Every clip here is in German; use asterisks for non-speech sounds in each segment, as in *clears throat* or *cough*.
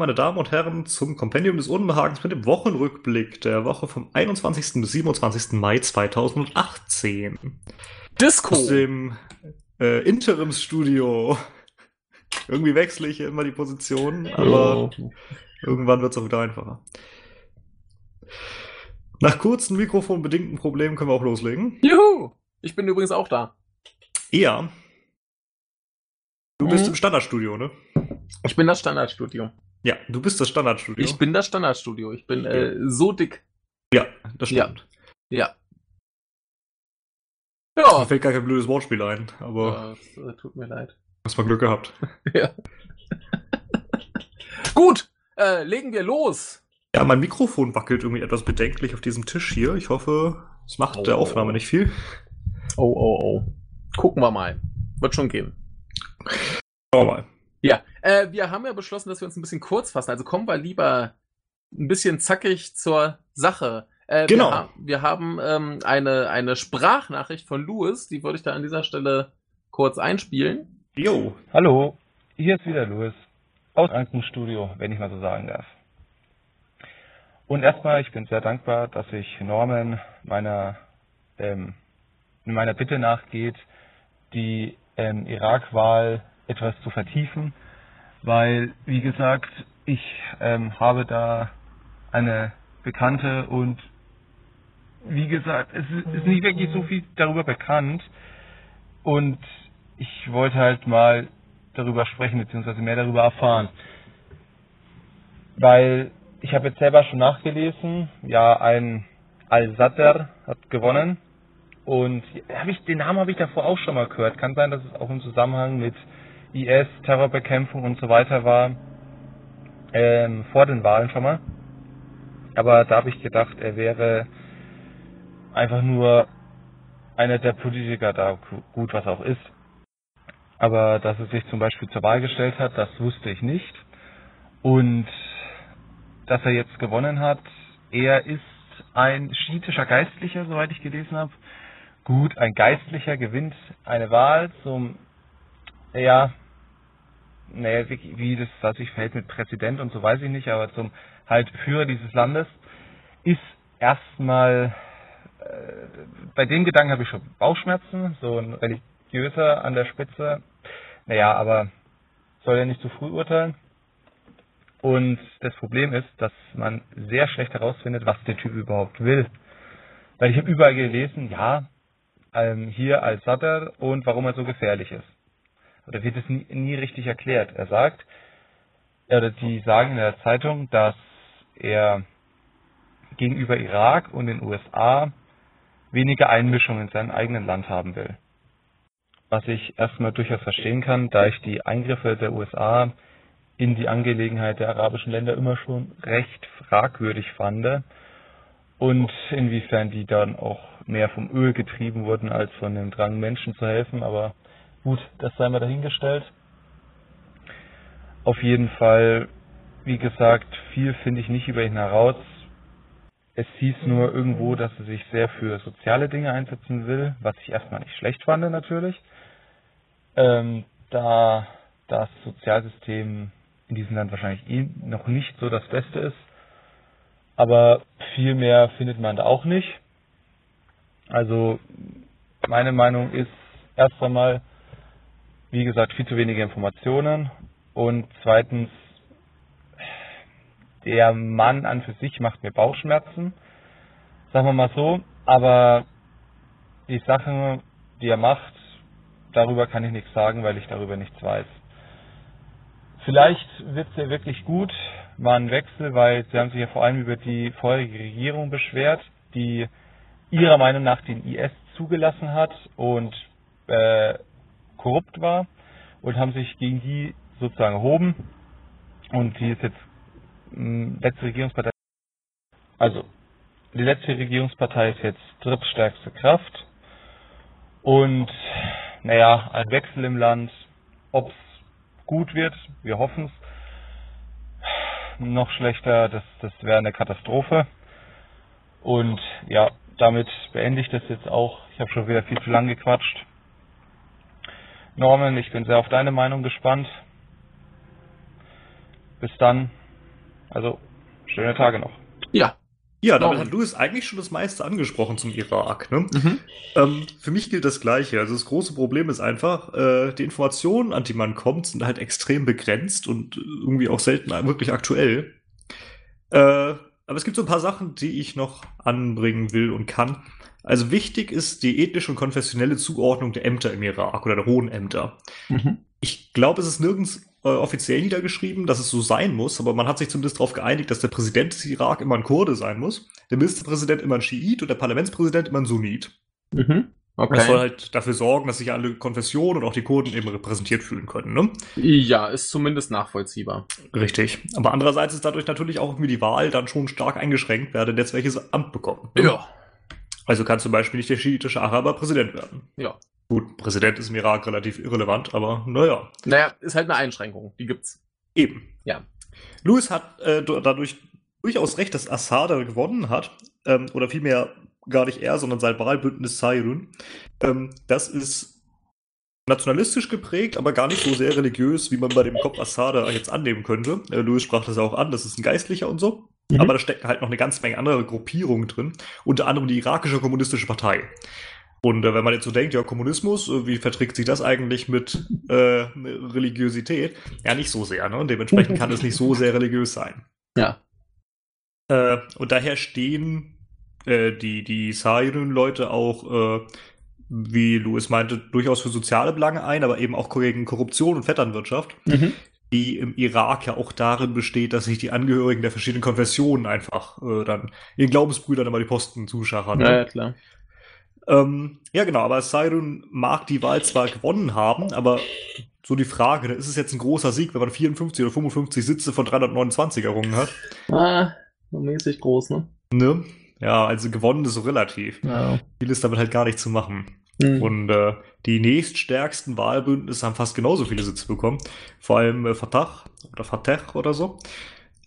Meine Damen und Herren, zum Kompendium des Unbehagens mit dem Wochenrückblick der Woche vom 21. bis 27. Mai 2018. Disco! Aus dem äh, Interimsstudio. Irgendwie wechsle ich immer die Position, aber Oh. irgendwann wird es auch wieder einfacher. Nach kurzen mikrofonbedingten Problemen können wir auch loslegen. Juhu! Ich bin übrigens auch da. Ja. Du bist Mhm. im Standardstudio, ne? Ich bin das Standardstudio. Ja, du bist das Standardstudio. Ich bin das Standardstudio. Ich bin äh, so dick. ja, das Ja. stimmt. Ja. Mir Ja. fällt gar kein blödes Wortspiel ein, aber Das, äh, tut mir leid. hast mal Glück gehabt. *laughs* Ja. Gut, äh, legen wir los. Ja, mein Mikrofon wackelt irgendwie etwas bedenklich auf diesem Tisch hier. Ich hoffe, es macht Oh. der Aufnahme nicht viel. Oh, oh, oh. Gucken wir mal. Wird schon gehen. Schauen wir mal. Ja, äh, wir haben ja beschlossen, dass wir uns ein bisschen kurz fassen. Also kommen wir lieber ein bisschen zackig zur Sache. Äh, Genau. Wir, ha wir haben ähm, eine, eine Sprachnachricht von Louis, die würde ich da an dieser Stelle kurz einspielen. Jo, Hallo, hier ist wieder Louis aus einem Studio, wenn ich mal so sagen darf. Und erstmal, ich bin sehr dankbar, dass sich Norman meiner, ähm, meiner Bitte nachgeht, die ähm, Irak-Wahl etwas zu vertiefen, weil, wie gesagt, ich ähm, habe da eine Bekannte und wie gesagt, es ist, nicht wirklich so viel darüber bekannt und ich wollte halt mal darüber sprechen, beziehungsweise mehr darüber erfahren. Weil ich habe jetzt selber schon nachgelesen, ja, ein Al-Sadr hat gewonnen. Und ich, den Namen habe ich davor auch schon mal gehört. Kann sein, dass es auch im Zusammenhang mit IS, Terrorbekämpfung und so weiter war. Ähm, vor den Wahlen schon mal. Aber da habe ich gedacht, er wäre einfach nur einer der Politiker da, gut was auch ist. Aber dass er sich zum Beispiel zur Wahl gestellt hat, das wusste ich nicht. Und dass er jetzt gewonnen hat, er ist ein schiitischer Geistlicher, soweit ich gelesen habe. Gut, ein Geistlicher gewinnt eine Wahl zum, ja, naja, wie, wie das sich verhält mit Präsident und so weiß ich nicht, aber zum halt Führer dieses Landes, ist erstmal, äh, bei dem Gedanken habe ich schon Bauchschmerzen, so ein religiöser an der Spitze. Naja, aber soll ja nicht zu früh urteilen. Und das Problem ist, dass man sehr schlecht herausfindet, was der Typ überhaupt will. Weil ich habe überall gelesen, ja, ähm, hier als Sadr und warum er so gefährlich ist. Oder wird es nie, nie richtig erklärt. Er sagt, oder die sagen in der Zeitung, dass er gegenüber Irak und den USA weniger Einmischung in seinem eigenen Land haben will. Was ich erstmal durchaus verstehen kann, da ich die Eingriffe der USA in die Angelegenheit der arabischen Länder immer schon recht fragwürdig fand und inwiefern die dann auch mehr vom Öl getrieben wurden als von dem Drang Menschen zu helfen, aber gut, das sei mal dahingestellt. Auf jeden Fall, wie gesagt, viel finde ich nicht über ihn heraus. Es hieß nur irgendwo, dass er sich sehr für soziale Dinge einsetzen will, was ich erstmal nicht schlecht fand natürlich. Ähm, da das Sozialsystem in diesem Land wahrscheinlich eh noch nicht so das Beste ist. Aber viel mehr findet man da auch nicht. Also meine Meinung ist erst einmal, wie gesagt, viel zu wenige Informationen und zweitens, der Mann an für sich macht mir Bauchschmerzen, sagen wir mal so, aber die Sachen, die er macht, darüber kann ich nichts sagen, weil ich darüber nichts weiß. Vielleicht wird es ja wirklich gut, war ein Wechsel, weil sie haben sich ja vor allem über die vorherige Regierung beschwert, die ihrer Meinung nach den IS zugelassen hat und äh, korrupt war und haben sich gegen die sozusagen erhoben und die ist jetzt mh, letzte Regierungspartei. Also die letzte Regierungspartei ist jetzt drittstärkste Kraft und naja, ein Wechsel im Land, ob es gut wird, wir hoffen es. Noch schlechter, das, das wäre eine Katastrophe. Und ja, damit beende ich das jetzt auch. Ich habe schon wieder viel zu lang gequatscht. Norman, ich bin sehr auf deine Meinung gespannt. bis dann. Also, schöne Tage noch. Ja. Ja, damit Warum? hat Louis eigentlich schon das meiste angesprochen zum Irak. Ne? Mhm. Ähm, für mich gilt das Gleiche. Also das große Problem ist einfach, äh, die Informationen, an die man kommt, sind halt extrem begrenzt und irgendwie auch selten wirklich aktuell. Äh, aber es gibt so ein paar Sachen, die ich noch anbringen will und kann. Also wichtig ist die ethnische und konfessionelle Zuordnung der Ämter im Irak oder der hohen Ämter. Mhm. Ich glaube, es ist nirgends äh, offiziell niedergeschrieben, dass es so sein muss, aber man hat sich zumindest darauf geeinigt, dass der Präsident des Irak immer ein Kurde sein muss, der Ministerpräsident immer ein Schiit und der Parlamentspräsident immer ein Sunnit. Mhm. Das soll Okay. halt dafür sorgen, dass sich alle Konfessionen und auch die Kurden eben repräsentiert fühlen können. Ne? Ja, ist zumindest nachvollziehbar. Richtig. Aber andererseits ist dadurch natürlich auch irgendwie die Wahl dann schon stark eingeschränkt, wer denn jetzt welches Amt bekommt. ne? Also kann zum Beispiel nicht der schiitische Araber Präsident werden. Ja. Gut, Präsident ist im Irak relativ irrelevant, aber naja. Naja, ist halt eine Einschränkung. Die gibt's. Eben. Ja. Louis hat äh, dadurch durchaus recht, dass Assad gewonnen hat. Ähm, oder vielmehr gar nicht er, sondern sein Wahlbündnis Sairun. Ähm, das ist nationalistisch geprägt, aber gar nicht so sehr religiös, wie man bei dem Kopf Assad jetzt annehmen könnte. Äh, Louis sprach das auch an, das ist ein Geistlicher und so. Mhm. Aber da stecken halt noch eine ganze Menge andere Gruppierungen drin. Unter anderem die irakische kommunistische Partei. Und äh, wenn man jetzt so denkt, ja, Kommunismus, äh, wie verträgt sich das eigentlich mit äh, Religiosität? Ja, nicht so sehr, ne? Und dementsprechend kann es nicht so sehr religiös sein. Ja. Äh, und daher stehen äh, die, die Sairun-Leute auch, äh, wie Louis meinte, durchaus für soziale Belange ein, aber eben auch gegen Korruption und Vetternwirtschaft, Mhm. die im Irak ja auch darin besteht, dass sich die Angehörigen der verschiedenen Konfessionen einfach äh, dann ihren Glaubensbrüdern immer die Posten zuschachern. ne? Ja, ja, klar. Ähm, ja, genau, aber Sairun mag die Wahl zwar gewonnen haben, aber so die Frage, ne, ist es jetzt ein großer Sieg, wenn man 54 oder 55 Sitze von 329 errungen hat? Ah, mäßig groß, ne? Ne? Ja, also gewonnen ist so relativ. Ja. Viel ist damit halt gar nicht zu machen. Mhm. Und äh, die nächststärksten Wahlbündnisse haben fast genauso viele Sitze bekommen. Vor allem äh, Fatah oder Fatah oder so.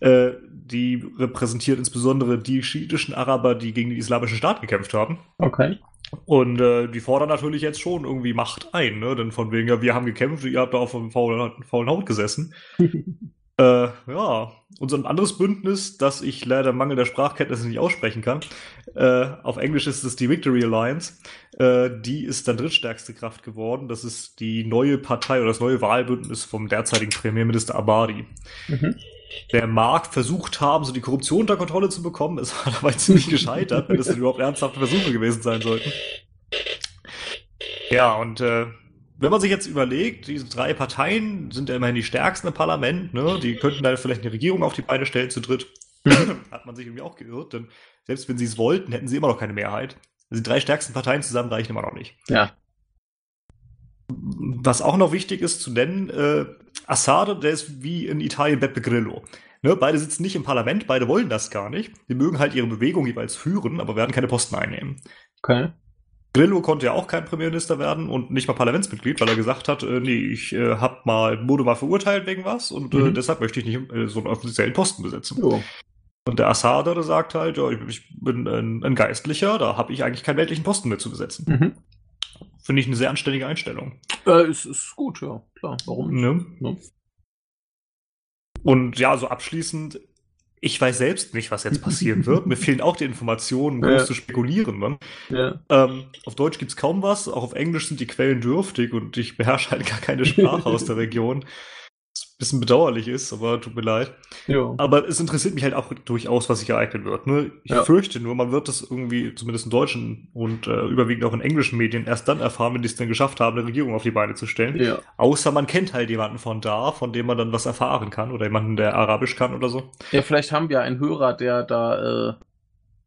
Äh, die repräsentiert insbesondere die schiitischen Araber, die gegen den islamischen Staat gekämpft haben. Okay. Und äh, die fordern natürlich jetzt schon irgendwie Macht ein, ne? Denn von wegen, ja, wir haben gekämpft, ihr habt da auf einem faulen, faulen Haut gesessen. *laughs* Äh, ja, und so ein anderes Bündnis, das ich leider Mangel der Sprachkenntnisse nicht aussprechen kann, äh, auf Englisch ist es die Victory Alliance, äh, die ist dann drittstärkste Kraft geworden. Das ist die neue Partei oder das neue Wahlbündnis vom derzeitigen Premierminister Abadi. Mhm. Der mag versucht haben, so die Korruption unter Kontrolle zu bekommen, ist aber *laughs* dabei ziemlich gescheitert, wenn das überhaupt ernsthafte Versuche gewesen sein sollten. Ja, und äh, wenn man sich jetzt überlegt, diese drei Parteien sind ja immerhin die stärksten im Parlament, ne? Die könnten da vielleicht eine Regierung auf die Beine stellen zu dritt. *clears throat* Hat man sich irgendwie auch geirrt, denn selbst wenn sie es wollten, hätten sie immer noch keine Mehrheit. Also die drei stärksten Parteien zusammen reichen immer noch nicht. Ja. Was auch noch wichtig ist zu nennen, äh, Assad, der ist wie in Italien Beppe Grillo. Ne, beide sitzen nicht im Parlament, beide wollen das gar nicht. Die mögen halt ihre Bewegung jeweils führen, aber werden keine Posten einnehmen. Okay. Grillo konnte ja auch kein Premierminister werden und nicht mal Parlamentsmitglied, weil er gesagt hat, äh, nee, ich äh, hab mal, wurde mal verurteilt wegen was und äh, Mhm. deshalb möchte ich nicht äh, so einen offiziellen Posten besetzen. Jo. Und der Assad, der sagt halt, ja, ich, ich bin ein, ein Geistlicher, da habe ich eigentlich keinen weltlichen Posten mehr zu besetzen. Mhm. Finde ich eine sehr anständige Einstellung. Äh, ist, ist gut, ja. Klar. Warum nicht? Ne? Ne? Und ja, so abschließend, ich weiß selbst nicht, was jetzt passieren *laughs* wird. Mir fehlen auch die Informationen, um Ja. zu spekulieren. Ne? Ja. Ähm, auf Deutsch gibt's kaum was, auch auf Englisch sind die Quellen dürftig und ich beherrsche halt gar keine Sprache aus der Region. *laughs* Bisschen bedauerlich ist, aber tut mir leid. Jo. Aber es interessiert mich halt auch durchaus, was sich ereignen wird. Ne? Ich Ja. fürchte nur, man wird das irgendwie, zumindest in deutschen und äh, überwiegend auch in englischen Medien, erst dann erfahren, wenn die es dann geschafft haben, eine Regierung auf die Beine zu stellen. Ja. Außer man kennt halt jemanden von da, von dem man dann was erfahren kann oder jemanden, der Arabisch kann oder so. Ja, vielleicht haben wir einen Hörer, der da äh,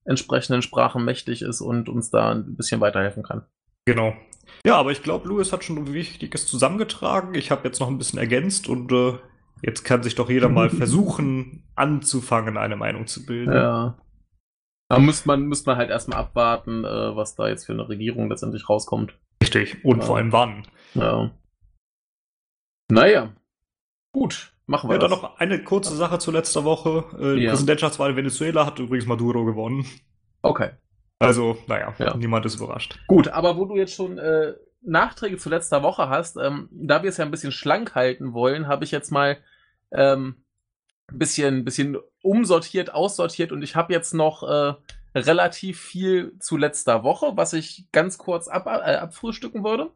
entsprechenden Sprachen mächtig ist und uns da ein bisschen weiterhelfen kann. Genau. Ja, aber ich glaube, Louis hat schon Wichtiges zusammengetragen. Ich habe jetzt noch ein bisschen ergänzt und äh, jetzt kann sich doch jeder mal *laughs* versuchen, anzufangen, eine Meinung zu bilden. Ja. Da müsste man, müsste man halt erstmal abwarten, äh, was da jetzt für eine Regierung letztendlich rauskommt. Richtig. Und Ja. vor allem wann. Ja. Naja. Gut, machen wir Ja, dann das. noch eine kurze Sache zu letzter Woche. Äh, die Ja. Präsidentschaftswahl in Venezuela hat übrigens Maduro gewonnen. Okay. Also, naja, Ja. niemand ist überrascht. Gut, aber wo du jetzt schon äh, Nachträge zu letzter Woche hast, ähm, da wir es ja ein bisschen schlank halten wollen, habe ich jetzt mal ähm, bisschen, bisschen umsortiert, aussortiert und ich habe jetzt noch äh, relativ viel zu letzter Woche, was ich ganz kurz ab, äh, abfrühstücken würde.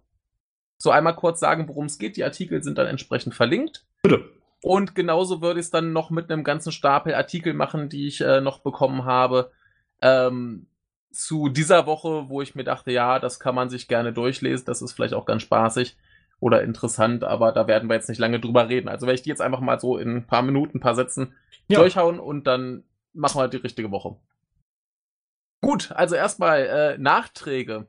So einmal kurz sagen, worum es geht. Die Artikel sind dann entsprechend verlinkt. Bitte. Und genauso würde ich es dann noch mit einem ganzen Stapel Artikel machen, die ich äh, noch bekommen habe. Ähm, zu dieser Woche, wo ich mir dachte, ja, das kann man sich gerne durchlesen, das ist vielleicht auch ganz spaßig oder interessant, aber da werden wir jetzt nicht lange drüber reden. Also werde ich die jetzt einfach mal so in ein paar Minuten, ein paar Sätzen ja. durchhauen und dann machen wir die richtige Woche. Gut, also erstmal äh, Nachträge.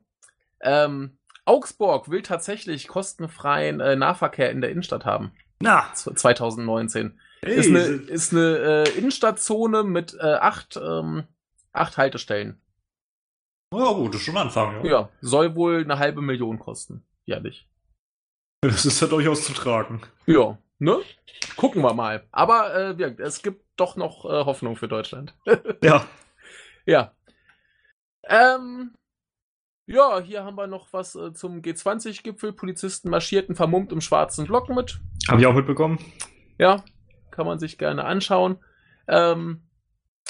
Ähm, Augsburg will tatsächlich kostenfreien äh, Nahverkehr in der Innenstadt haben. Na. 2019. Hey, ist eine, ist eine äh, Innenstadtzone mit äh, acht, ähm, acht Haltestellen. Ja, gut, das ist schon ein Anfang, ja. Ja, soll wohl eine halbe Million kosten, jährlich. Das ist ja durchaus zu tragen. Ja, ne? Gucken wir mal. Aber äh, ja, es gibt doch noch äh, Hoffnung für Deutschland. *laughs* ja. Ja. Ähm, ja, hier haben wir noch was äh, zum G20-Gipfel. Polizisten marschierten vermummt im schwarzen Block mit. Habe ich auch mitbekommen. Ja, kann man sich gerne anschauen. Ähm,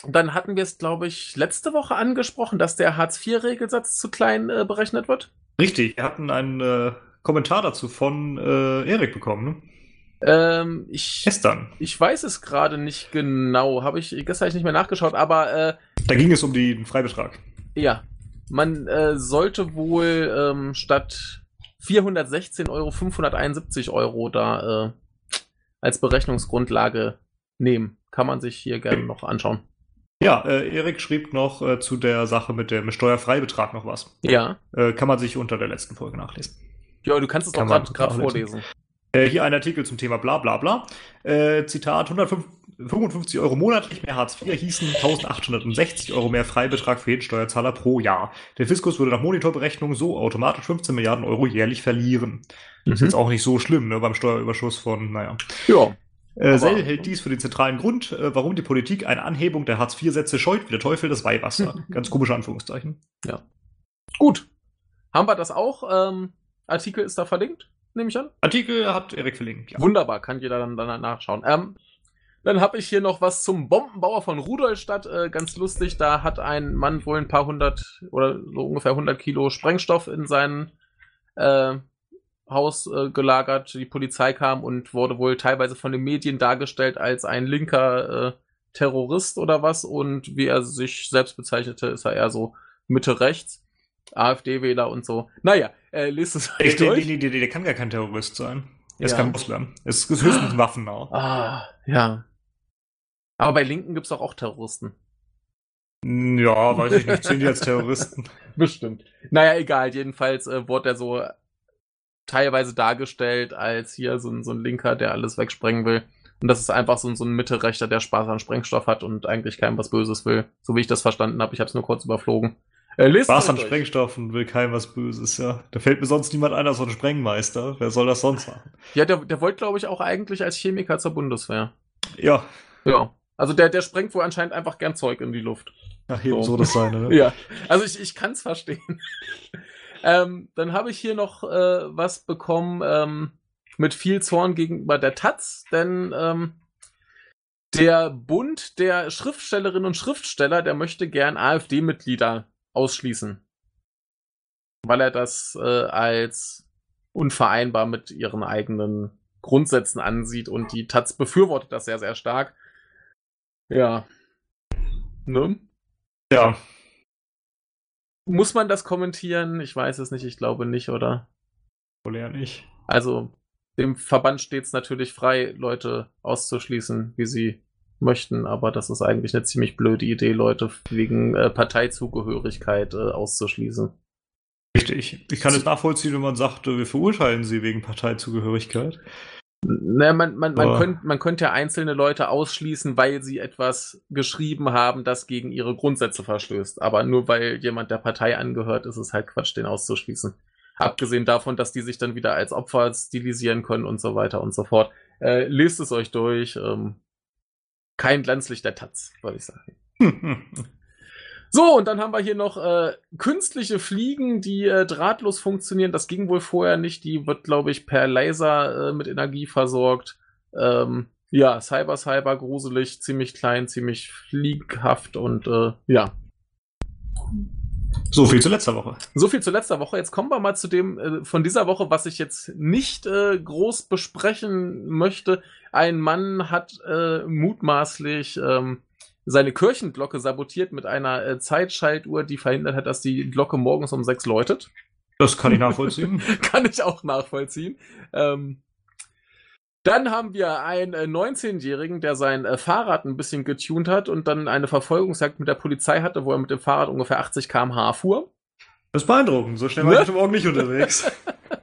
dann hatten wir es, glaube ich, letzte Woche angesprochen, dass der Hartz-IV-Regelsatz zu klein äh, berechnet wird. Richtig, wir hatten einen äh, Kommentar dazu von äh, Erik bekommen, ne? Ähm, ich, gestern. Ich weiß es gerade nicht genau. Habe ich gestern nicht mehr nachgeschaut, aber äh, da ging es um den Freibetrag. Ja, man äh, sollte wohl ähm, statt 416 Euro 571 Euro da äh, als Berechnungsgrundlage nehmen. Kann man sich hier gerne noch anschauen. Ja, äh, Erik schrieb noch äh, zu der Sache mit dem Steuerfreibetrag noch was. Ja. Äh, kann man sich unter der letzten Folge nachlesen. Ja, du kannst es auch gerade vorlesen. Äh, hier ein Artikel zum Thema bla bla bla. Äh, Zitat, 155 Euro monatlich mehr Hartz IV hießen 1860 Euro mehr Freibetrag für jeden Steuerzahler pro Jahr. Der Fiskus würde nach Monitorberechnung so automatisch 15 Milliarden Euro jährlich verlieren. Mhm. Ist jetzt auch nicht so schlimm, ne, beim Steuerüberschuss von, naja. Ja. Äh, Sell hält dies für den zentralen Grund, äh, warum die Politik eine Anhebung der Hartz-IV-Sätze scheut, wie der Teufel das Weihwasser. *laughs* Ganz komische Anführungszeichen. Ja. Gut. Haben wir das auch? Ähm, Artikel ist da verlinkt, nehme ich an. Artikel hat Erik verlinkt, ja. Wunderbar, kann jeder dann, dann nachschauen. Ähm, dann habe ich hier noch was zum Bombenbauer von Rudolstadt. Äh, ganz lustig, da hat ein Mann wohl ein paar hundert oder so ungefähr 100 Kilo Sprengstoff in sein äh, Haus äh, gelagert. Die Polizei kam und wurde wohl teilweise von den Medien dargestellt als ein linker äh, Terrorist oder was. Und wie er sich selbst bezeichnete, ist er eher so Mitte-Rechts. AfD-Wähler und so. Naja, äh, liest es euch durch. Der, der, der, kann gar kein Terrorist sein. Er ist ja. kein Muslim. Es ist höchstens Waffennah. Ah, ja. Aber bei Linken gibt es doch auch Terroristen. Ja, weiß ich nicht. Zählen die als Terroristen? *laughs* Bestimmt. Naja, egal. Jedenfalls äh, wurde er so teilweise dargestellt als hier so ein, so ein Linker, der alles wegsprengen will. Und das ist einfach so, so ein Mitte-Rechter, der Spaß an Sprengstoff hat und eigentlich keinem was Böses will. So wie ich das verstanden habe. Ich habe es nur kurz überflogen. Äh, Spaß an Sprengstoff und will keinem was Böses, ja. Da fällt mir sonst niemand ein als so ein Sprengmeister. Wer soll das sonst machen? Ja, der, der wollte, glaube ich, auch eigentlich als Chemiker zur Bundeswehr. Ja. Ja. Also der, der sprengt wohl anscheinend einfach gern Zeug in die Luft. Ach, eben so, so das sein, ne? *laughs* ja. Also ich, ich kann es verstehen. Ähm, dann habe ich hier noch äh, was bekommen ähm, mit viel Zorn gegenüber der Taz, denn ähm, der Bund der Schriftstellerinnen und Schriftsteller, der möchte gern AfD-Mitglieder ausschließen. Weil er das äh, als unvereinbar mit ihren eigenen Grundsätzen ansieht und die Taz befürwortet das sehr, sehr stark. Ja. Ne? Ja. Muss man das kommentieren? Ich weiß es nicht, ich glaube nicht, oder? Wohl eher nicht. Also, dem Verband steht es natürlich frei, Leute auszuschließen, wie sie möchten, aber das ist eigentlich eine ziemlich blöde Idee, Leute wegen äh, Parteizugehörigkeit äh, auszuschließen. Richtig. Ich kann es nachvollziehen, wenn man sagt, wir verurteilen sie wegen Parteizugehörigkeit. Naja, man, man, man, könnt, man könnte ja einzelne Leute ausschließen, weil sie etwas geschrieben haben, das gegen ihre Grundsätze verstößt. Aber nur weil jemand der Partei angehört, ist es halt Quatsch, den auszuschließen. Abgesehen davon, dass die sich dann wieder als Opfer stilisieren können und so weiter und so fort. Äh, lest es euch durch. Ähm, kein Glanzlicht der Taz, würde ich sagen. *laughs* so, und dann haben wir hier noch äh, künstliche Fliegen, die äh, drahtlos funktionieren. Das ging wohl vorher nicht. Die wird, glaube ich, per Laser äh, mit Energie versorgt. Ähm, Ja, Cyber Cyber gruselig, ziemlich klein, ziemlich flieghaft und äh, ja. So viel zu letzter Woche. So viel zu letzter Woche. Jetzt kommen wir mal zu dem äh, von dieser Woche, was ich jetzt nicht äh, groß besprechen möchte. Ein Mann hat äh, mutmaßlich ähm, seine Kirchenglocke sabotiert mit einer äh, Zeitschaltuhr, die verhindert hat, dass die Glocke morgens um sechs läutet. Das kann ich *laughs* nachvollziehen. kann ich auch nachvollziehen. Ähm, dann haben wir einen äh, 19-Jährigen, der sein äh, Fahrrad ein bisschen getunt hat und dann eine Verfolgungsjagd mit der Polizei hatte, wo er mit dem Fahrrad ungefähr 80 km/h fuhr. Das ist beeindruckend. So schnell war Ne? ich heute Morgen nicht unterwegs. *laughs*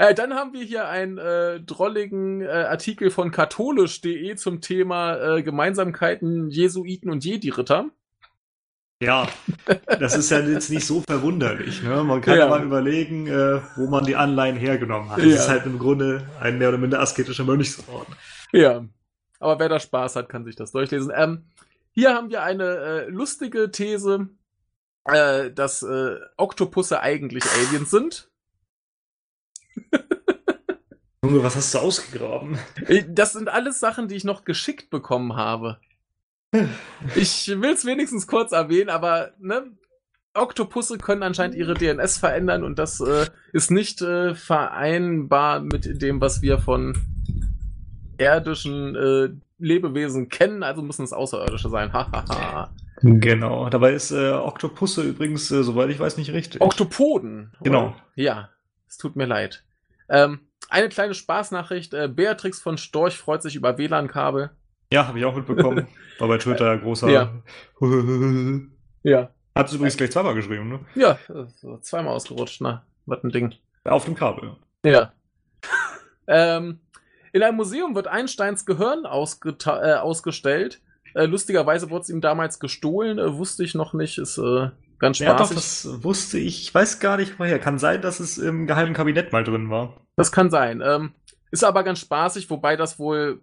Äh, dann haben wir hier einen äh, drolligen äh, Artikel von katholisch.de zum Thema äh, Gemeinsamkeiten Jesuiten und Jedi-Ritter. Ja, das ist ja jetzt nicht so verwunderlich. Ne? Man kann Ja. mal überlegen, äh, wo man die Anleihen hergenommen hat. Ja. ist halt im Grunde ein mehr oder minder asketischer Mönchsorden. Ja, aber wer da Spaß hat, kann sich das durchlesen. Ähm, hier haben wir eine äh, lustige These, äh, dass äh, Oktopusse eigentlich Aliens sind. *laughs* Junge, was hast du ausgegraben? Äh, Das sind alles Sachen, die ich noch geschickt bekommen habe. *sighs* Ich will es wenigstens kurz erwähnen, aber ne, Oktopusse können anscheinend ihre DNS verändern und das äh, ist nicht äh, vereinbar mit dem, was wir von irdischen äh, Lebewesen kennen, also müssen es Außerirdische sein. Genau. Dabei ist äh, Oktopusse übrigens, äh, soweit ich weiß, nicht richtig. Oktopoden. oder? Genau. Ja, es tut mir leid. Ähm, eine kleine Spaßnachricht. Äh, Beatrix von Storch freut sich über WLAN-Kabel. ja, habe ich auch mitbekommen. *laughs* War bei Twitter großer. Ja. *laughs* Ja. Hat es übrigens gleich zweimal geschrieben, ne? Ja, äh, zweimal ausgerutscht, na, was ein Ding. Auf dem Kabel. Ja. *laughs* ähm, in einem Museum wird Einsteins Gehirn äh, ausgestellt. Äh, lustigerweise wurde es ihm damals gestohlen, äh, wusste ich noch nicht, ist ganz Ja, doch, spaßig. das wusste ich. Ich weiß gar nicht woher. Kann sein, dass es im geheimen Kabinett mal drin war. Das kann sein. Ähm, ist aber ganz spaßig, wobei das wohl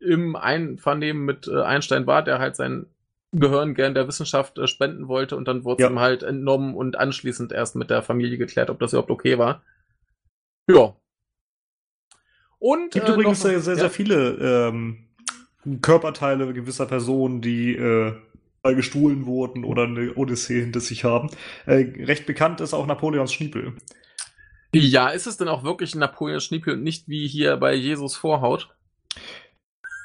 im Einvernehmen mit äh, Einstein war, der halt sein Gehirn gern der Wissenschaft äh, spenden wollte und dann wurde es Ja. ihm halt entnommen und anschließend erst mit der Familie geklärt, ob das überhaupt okay war. Ja. Und Es gibt äh, übrigens noch- sehr, sehr, ja. sehr viele ähm, Körperteile gewisser Personen, die äh, gestohlen wurden oder eine Odyssee hinter sich haben. Äh, recht bekannt ist auch Napoleons Schniepel. Ja, ist es denn auch wirklich ein Napoleon Schniepel und nicht wie hier bei Jesus Vorhaut?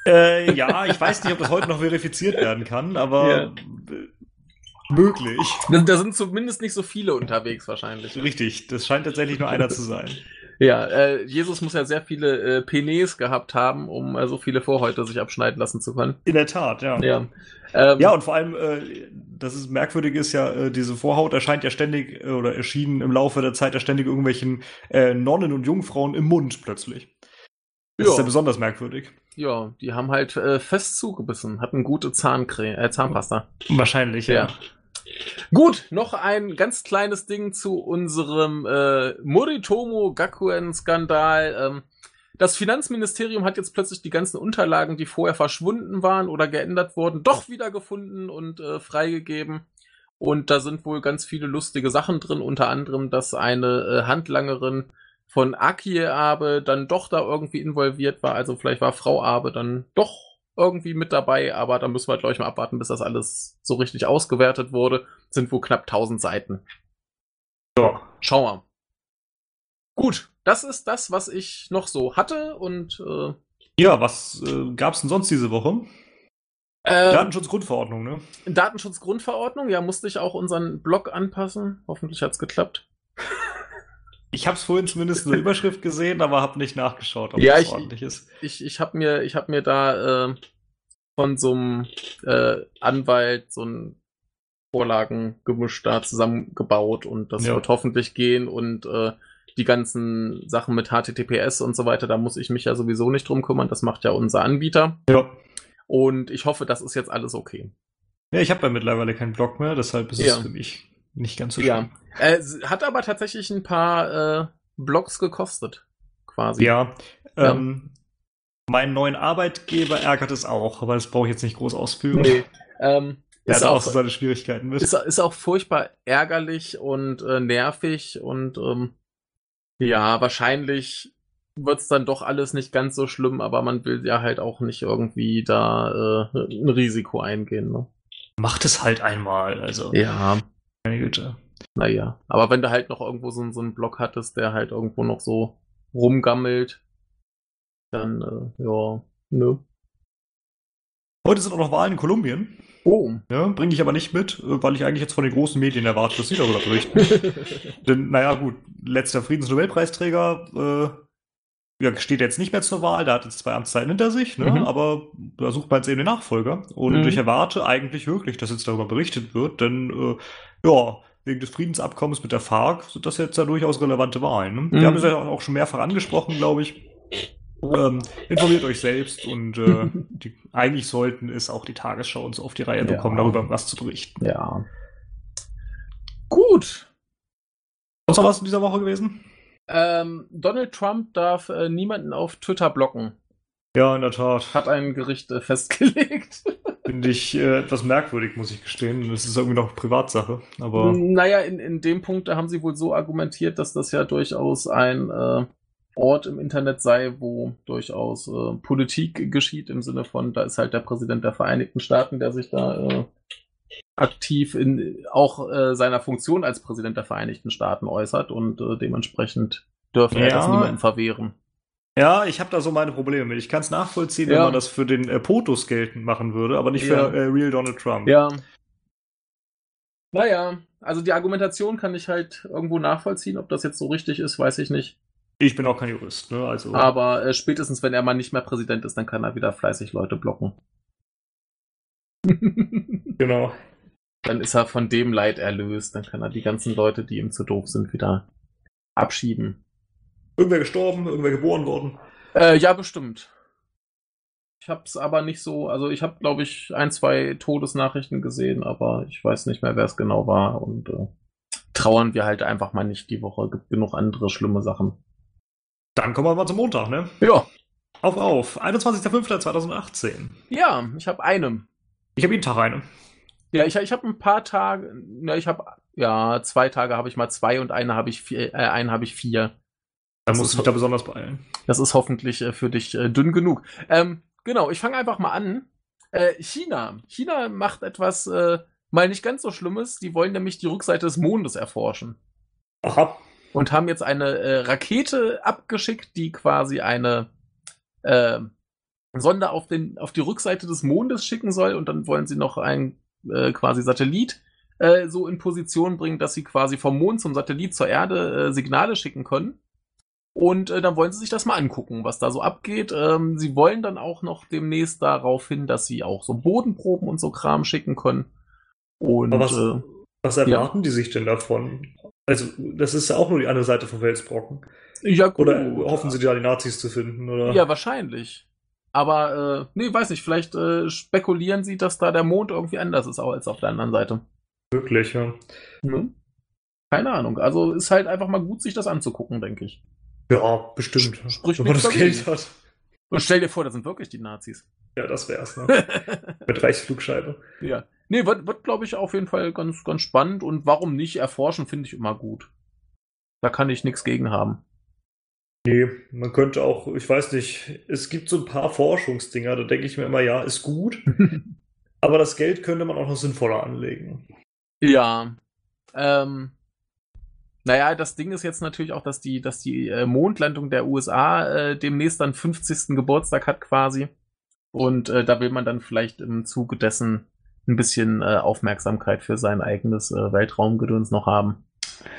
Äh, ja, ich weiß nicht, ob das heute noch verifiziert werden kann, aber Ja. äh, möglich. Da, da sind zumindest nicht so viele unterwegs wahrscheinlich. Richtig, das scheint tatsächlich nur einer zu sein. Ja, äh, Jesus muss ja sehr viele äh, Penes gehabt haben, um äh, so viele Vorhäute sich abschneiden lassen zu können. In der Tat, ja. Ja. Ähm, Ja, und vor allem, äh, das ist merkwürdig ist ja, äh, diese Vorhaut erscheint ja ständig äh, oder erschien im Laufe der Zeit ja ständig irgendwelchen äh, Nonnen und Jungfrauen im Mund plötzlich. Das ist ja ja, besonders merkwürdig. ja, die haben halt äh, fest zugebissen, hatten gute Zahncreme, äh, Zahnpasta. Wahrscheinlich, Ja. Gut, noch ein ganz kleines Ding zu unserem äh, Moritomo Gakuen-Skandal. Ähm, das Finanzministerium hat jetzt plötzlich die ganzen Unterlagen, die vorher verschwunden waren oder geändert wurden, doch wieder gefunden und äh, freigegeben. Und da sind wohl ganz viele lustige Sachen drin, unter anderem, dass eine äh, Handlangerin von Akie Abe dann doch da irgendwie involviert war. Also vielleicht war Frau Abe dann doch irgendwie mit dabei, aber da müssen wir gleich mal abwarten, bis das alles so richtig ausgewertet wurde. Sind wohl knapp 1000 Seiten. Ja. Schauen wir. Gut, das ist das, was ich noch so hatte und äh, Ja, was äh, gab's denn sonst diese Woche? äh, Datenschutzgrundverordnung, ne? Datenschutzgrundverordnung, ja, musste ich auch unseren Blog anpassen. Hoffentlich hat's geklappt. Ich habe es vorhin zumindest in der Überschrift gesehen, aber habe nicht nachgeschaut, ob Ja, das ich- ordentlich ist. Ich, ich habe mir, ich hab mir da äh, von so einem äh, Anwalt so ein Vorlagengemisch da zusammengebaut und das Ja. wird hoffentlich gehen und äh, die ganzen Sachen mit HTTPS und so weiter, da muss ich mich ja sowieso nicht drum kümmern, das macht ja unser Anbieter Ja. und ich hoffe, das ist jetzt alles okay. Ja, ich habe ja mittlerweile keinen Blog mehr, deshalb ist Ja. es für mich nicht ganz so Ja. Äh, hat aber tatsächlich ein paar äh, Blogs gekostet, quasi. Ja. Ja. Ähm, meinen neuen Arbeitgeber ärgert es auch, aber das brauche ich jetzt nicht groß ausführen. Nee. Ähm, *laughs* Er ist hat auch auch, so seine Schwierigkeiten mit. ist, ist auch furchtbar ärgerlich und äh, nervig und ähm, ja, wahrscheinlich wird es dann doch alles nicht ganz so schlimm, aber man will ja halt auch nicht irgendwie da äh, ein Risiko eingehen. Ne? Macht es halt einmal, also. Ja. Meine Güte. Naja, aber wenn du halt noch irgendwo so, so einen Block hattest, der halt irgendwo noch so rumgammelt, dann, äh, ja, ne. Heute sind auch noch Wahlen in Kolumbien. Oh. Ja, bringe ich aber nicht mit, äh, weil ich eigentlich jetzt von den großen Medien erwarte, dass sie darüber berichten. *laughs* Denn, naja, gut, letzter Friedensnobelpreisträger äh, ja, steht jetzt nicht mehr zur Wahl, der hat jetzt zwei Amtszeiten hinter sich, ne? Mhm. aber da sucht man jetzt eben den Nachfolger. Und Mhm. ich erwarte eigentlich wirklich, dass jetzt darüber berichtet wird, denn äh, ja, wegen des Friedensabkommens mit der FARC sind das jetzt ja durchaus relevante Wahlen. Ne? Mhm. Wir haben es ja auch schon mehrfach angesprochen, glaube ich. Ähm, informiert euch selbst und äh, *laughs* die, eigentlich sollten es auch die Tagesschau und so auf die Reihe Ja. bekommen, darüber was zu berichten. Ja. Gut. Sonst noch was in dieser Woche gewesen? Ähm, Donald Trump darf äh, niemanden auf Twitter blocken. Ja, in der Tat. Hat ein Gericht äh, festgelegt. Finde ich äh, etwas merkwürdig, muss ich gestehen. Das ist irgendwie noch Privatsache. Aber Naja, in, in dem Punkt, da haben sie wohl so argumentiert, dass das ja durchaus ein äh, Ort im Internet sei, wo durchaus äh, Politik geschieht, im Sinne von, da ist halt der Präsident der Vereinigten Staaten, der sich da äh, aktiv in auch äh, seiner Funktion als Präsident der Vereinigten Staaten äußert und äh, dementsprechend dürfen er Ja. das niemanden verwehren. Ja, ich habe da so meine Probleme mit. Ich kann es nachvollziehen, wenn Ja. man das für den äh, POTUS geltend machen würde, aber nicht Ja. für äh, Real Donald Trump. Ja. Naja, also die Argumentation kann ich halt irgendwo nachvollziehen. Ob das jetzt so richtig ist, weiß ich nicht. Ich bin auch kein Jurist, ne? Also Aber äh, spätestens, wenn er mal nicht mehr Präsident ist, dann kann er wieder fleißig Leute blocken. *laughs* genau. dann ist er von dem Leid erlöst. Dann kann er die ganzen Leute, die ihm zu doof sind, wieder abschieben. Irgendwer gestorben, irgendwer geboren worden. Äh, ja, bestimmt. Ich hab's aber nicht so, also ich habe, glaube ich, ein, zwei Todesnachrichten gesehen, aber ich weiß nicht mehr, wer es genau war und äh, trauern wir halt einfach mal nicht die Woche. Gibt genug andere schlimme Sachen. Dann kommen wir mal zum Montag, ne? Ja. Auf, auf. 21.05.2018. Ja, ich habe eine. Ich habe jeden Tag eine. Ja, ich, ich habe ein paar Tage, ja, ich habe, ja, zwei Tage habe ich mal zwei und eine habe ich vier, äh, einen habe ich vier. Da muss ich mich da besonders beeilen. Das ist hoffentlich äh, für dich äh, dünn genug. Ähm, genau, ich fange einfach mal an. Äh, China. China macht etwas äh, mal nicht ganz so Schlimmes. Die wollen nämlich die Rückseite des Mondes erforschen. Aha. Und haben jetzt eine äh, Rakete abgeschickt, die quasi eine äh, Sonde auf, den, auf die Rückseite des Mondes schicken soll. Und dann wollen sie noch ein äh, quasi Satellit so in Position bringen, dass sie quasi vom Mond zum Satellit zur Erde Signale schicken können. Und äh, dann wollen sie sich das mal angucken, was da so abgeht. Ähm, sie wollen dann auch noch demnächst darauf hin, dass sie auch so Bodenproben und so Kram schicken können. Und Aber was, äh, was erwarten die sich denn davon? Also, das ist ja auch nur die andere Seite vom Felsbrocken. ja, gut. Oder hoffen sie da die Nazis zu finden, oder? Ja, wahrscheinlich. Aber, äh, nee, weiß nicht, vielleicht äh, spekulieren sie, dass da der Mond irgendwie anders ist als auf der anderen Seite. Wirklich, ja. Ne? Keine Ahnung. Also ist halt einfach mal gut, sich das anzugucken, denke ich. Ja, bestimmt. Spricht Wenn man das dagegen. Geld hat. Und stell dir vor, das sind wirklich die Nazis. Ja, das wär's, ne? *laughs* Mit Reichsflugscheibe. ja. Nee, wird, wird glaube ich, auf jeden Fall ganz, ganz spannend. Und warum nicht erforschen, finde ich immer gut. Da kann ich nichts gegen haben. Nee, man könnte auch, ich weiß nicht, es gibt so ein paar Forschungsdinger, da denke ich mir immer, ja, ist gut, *laughs* aber das Geld könnte man auch noch sinnvoller anlegen. Ja. Ähm, naja, das Ding ist jetzt natürlich auch, dass die, dass die äh, Mondlandung der USA äh, demnächst dann 50. Geburtstag hat quasi. Und äh, da will man dann vielleicht im Zuge dessen ein bisschen äh, Aufmerksamkeit für sein eigenes äh, Weltraumgedöns noch haben.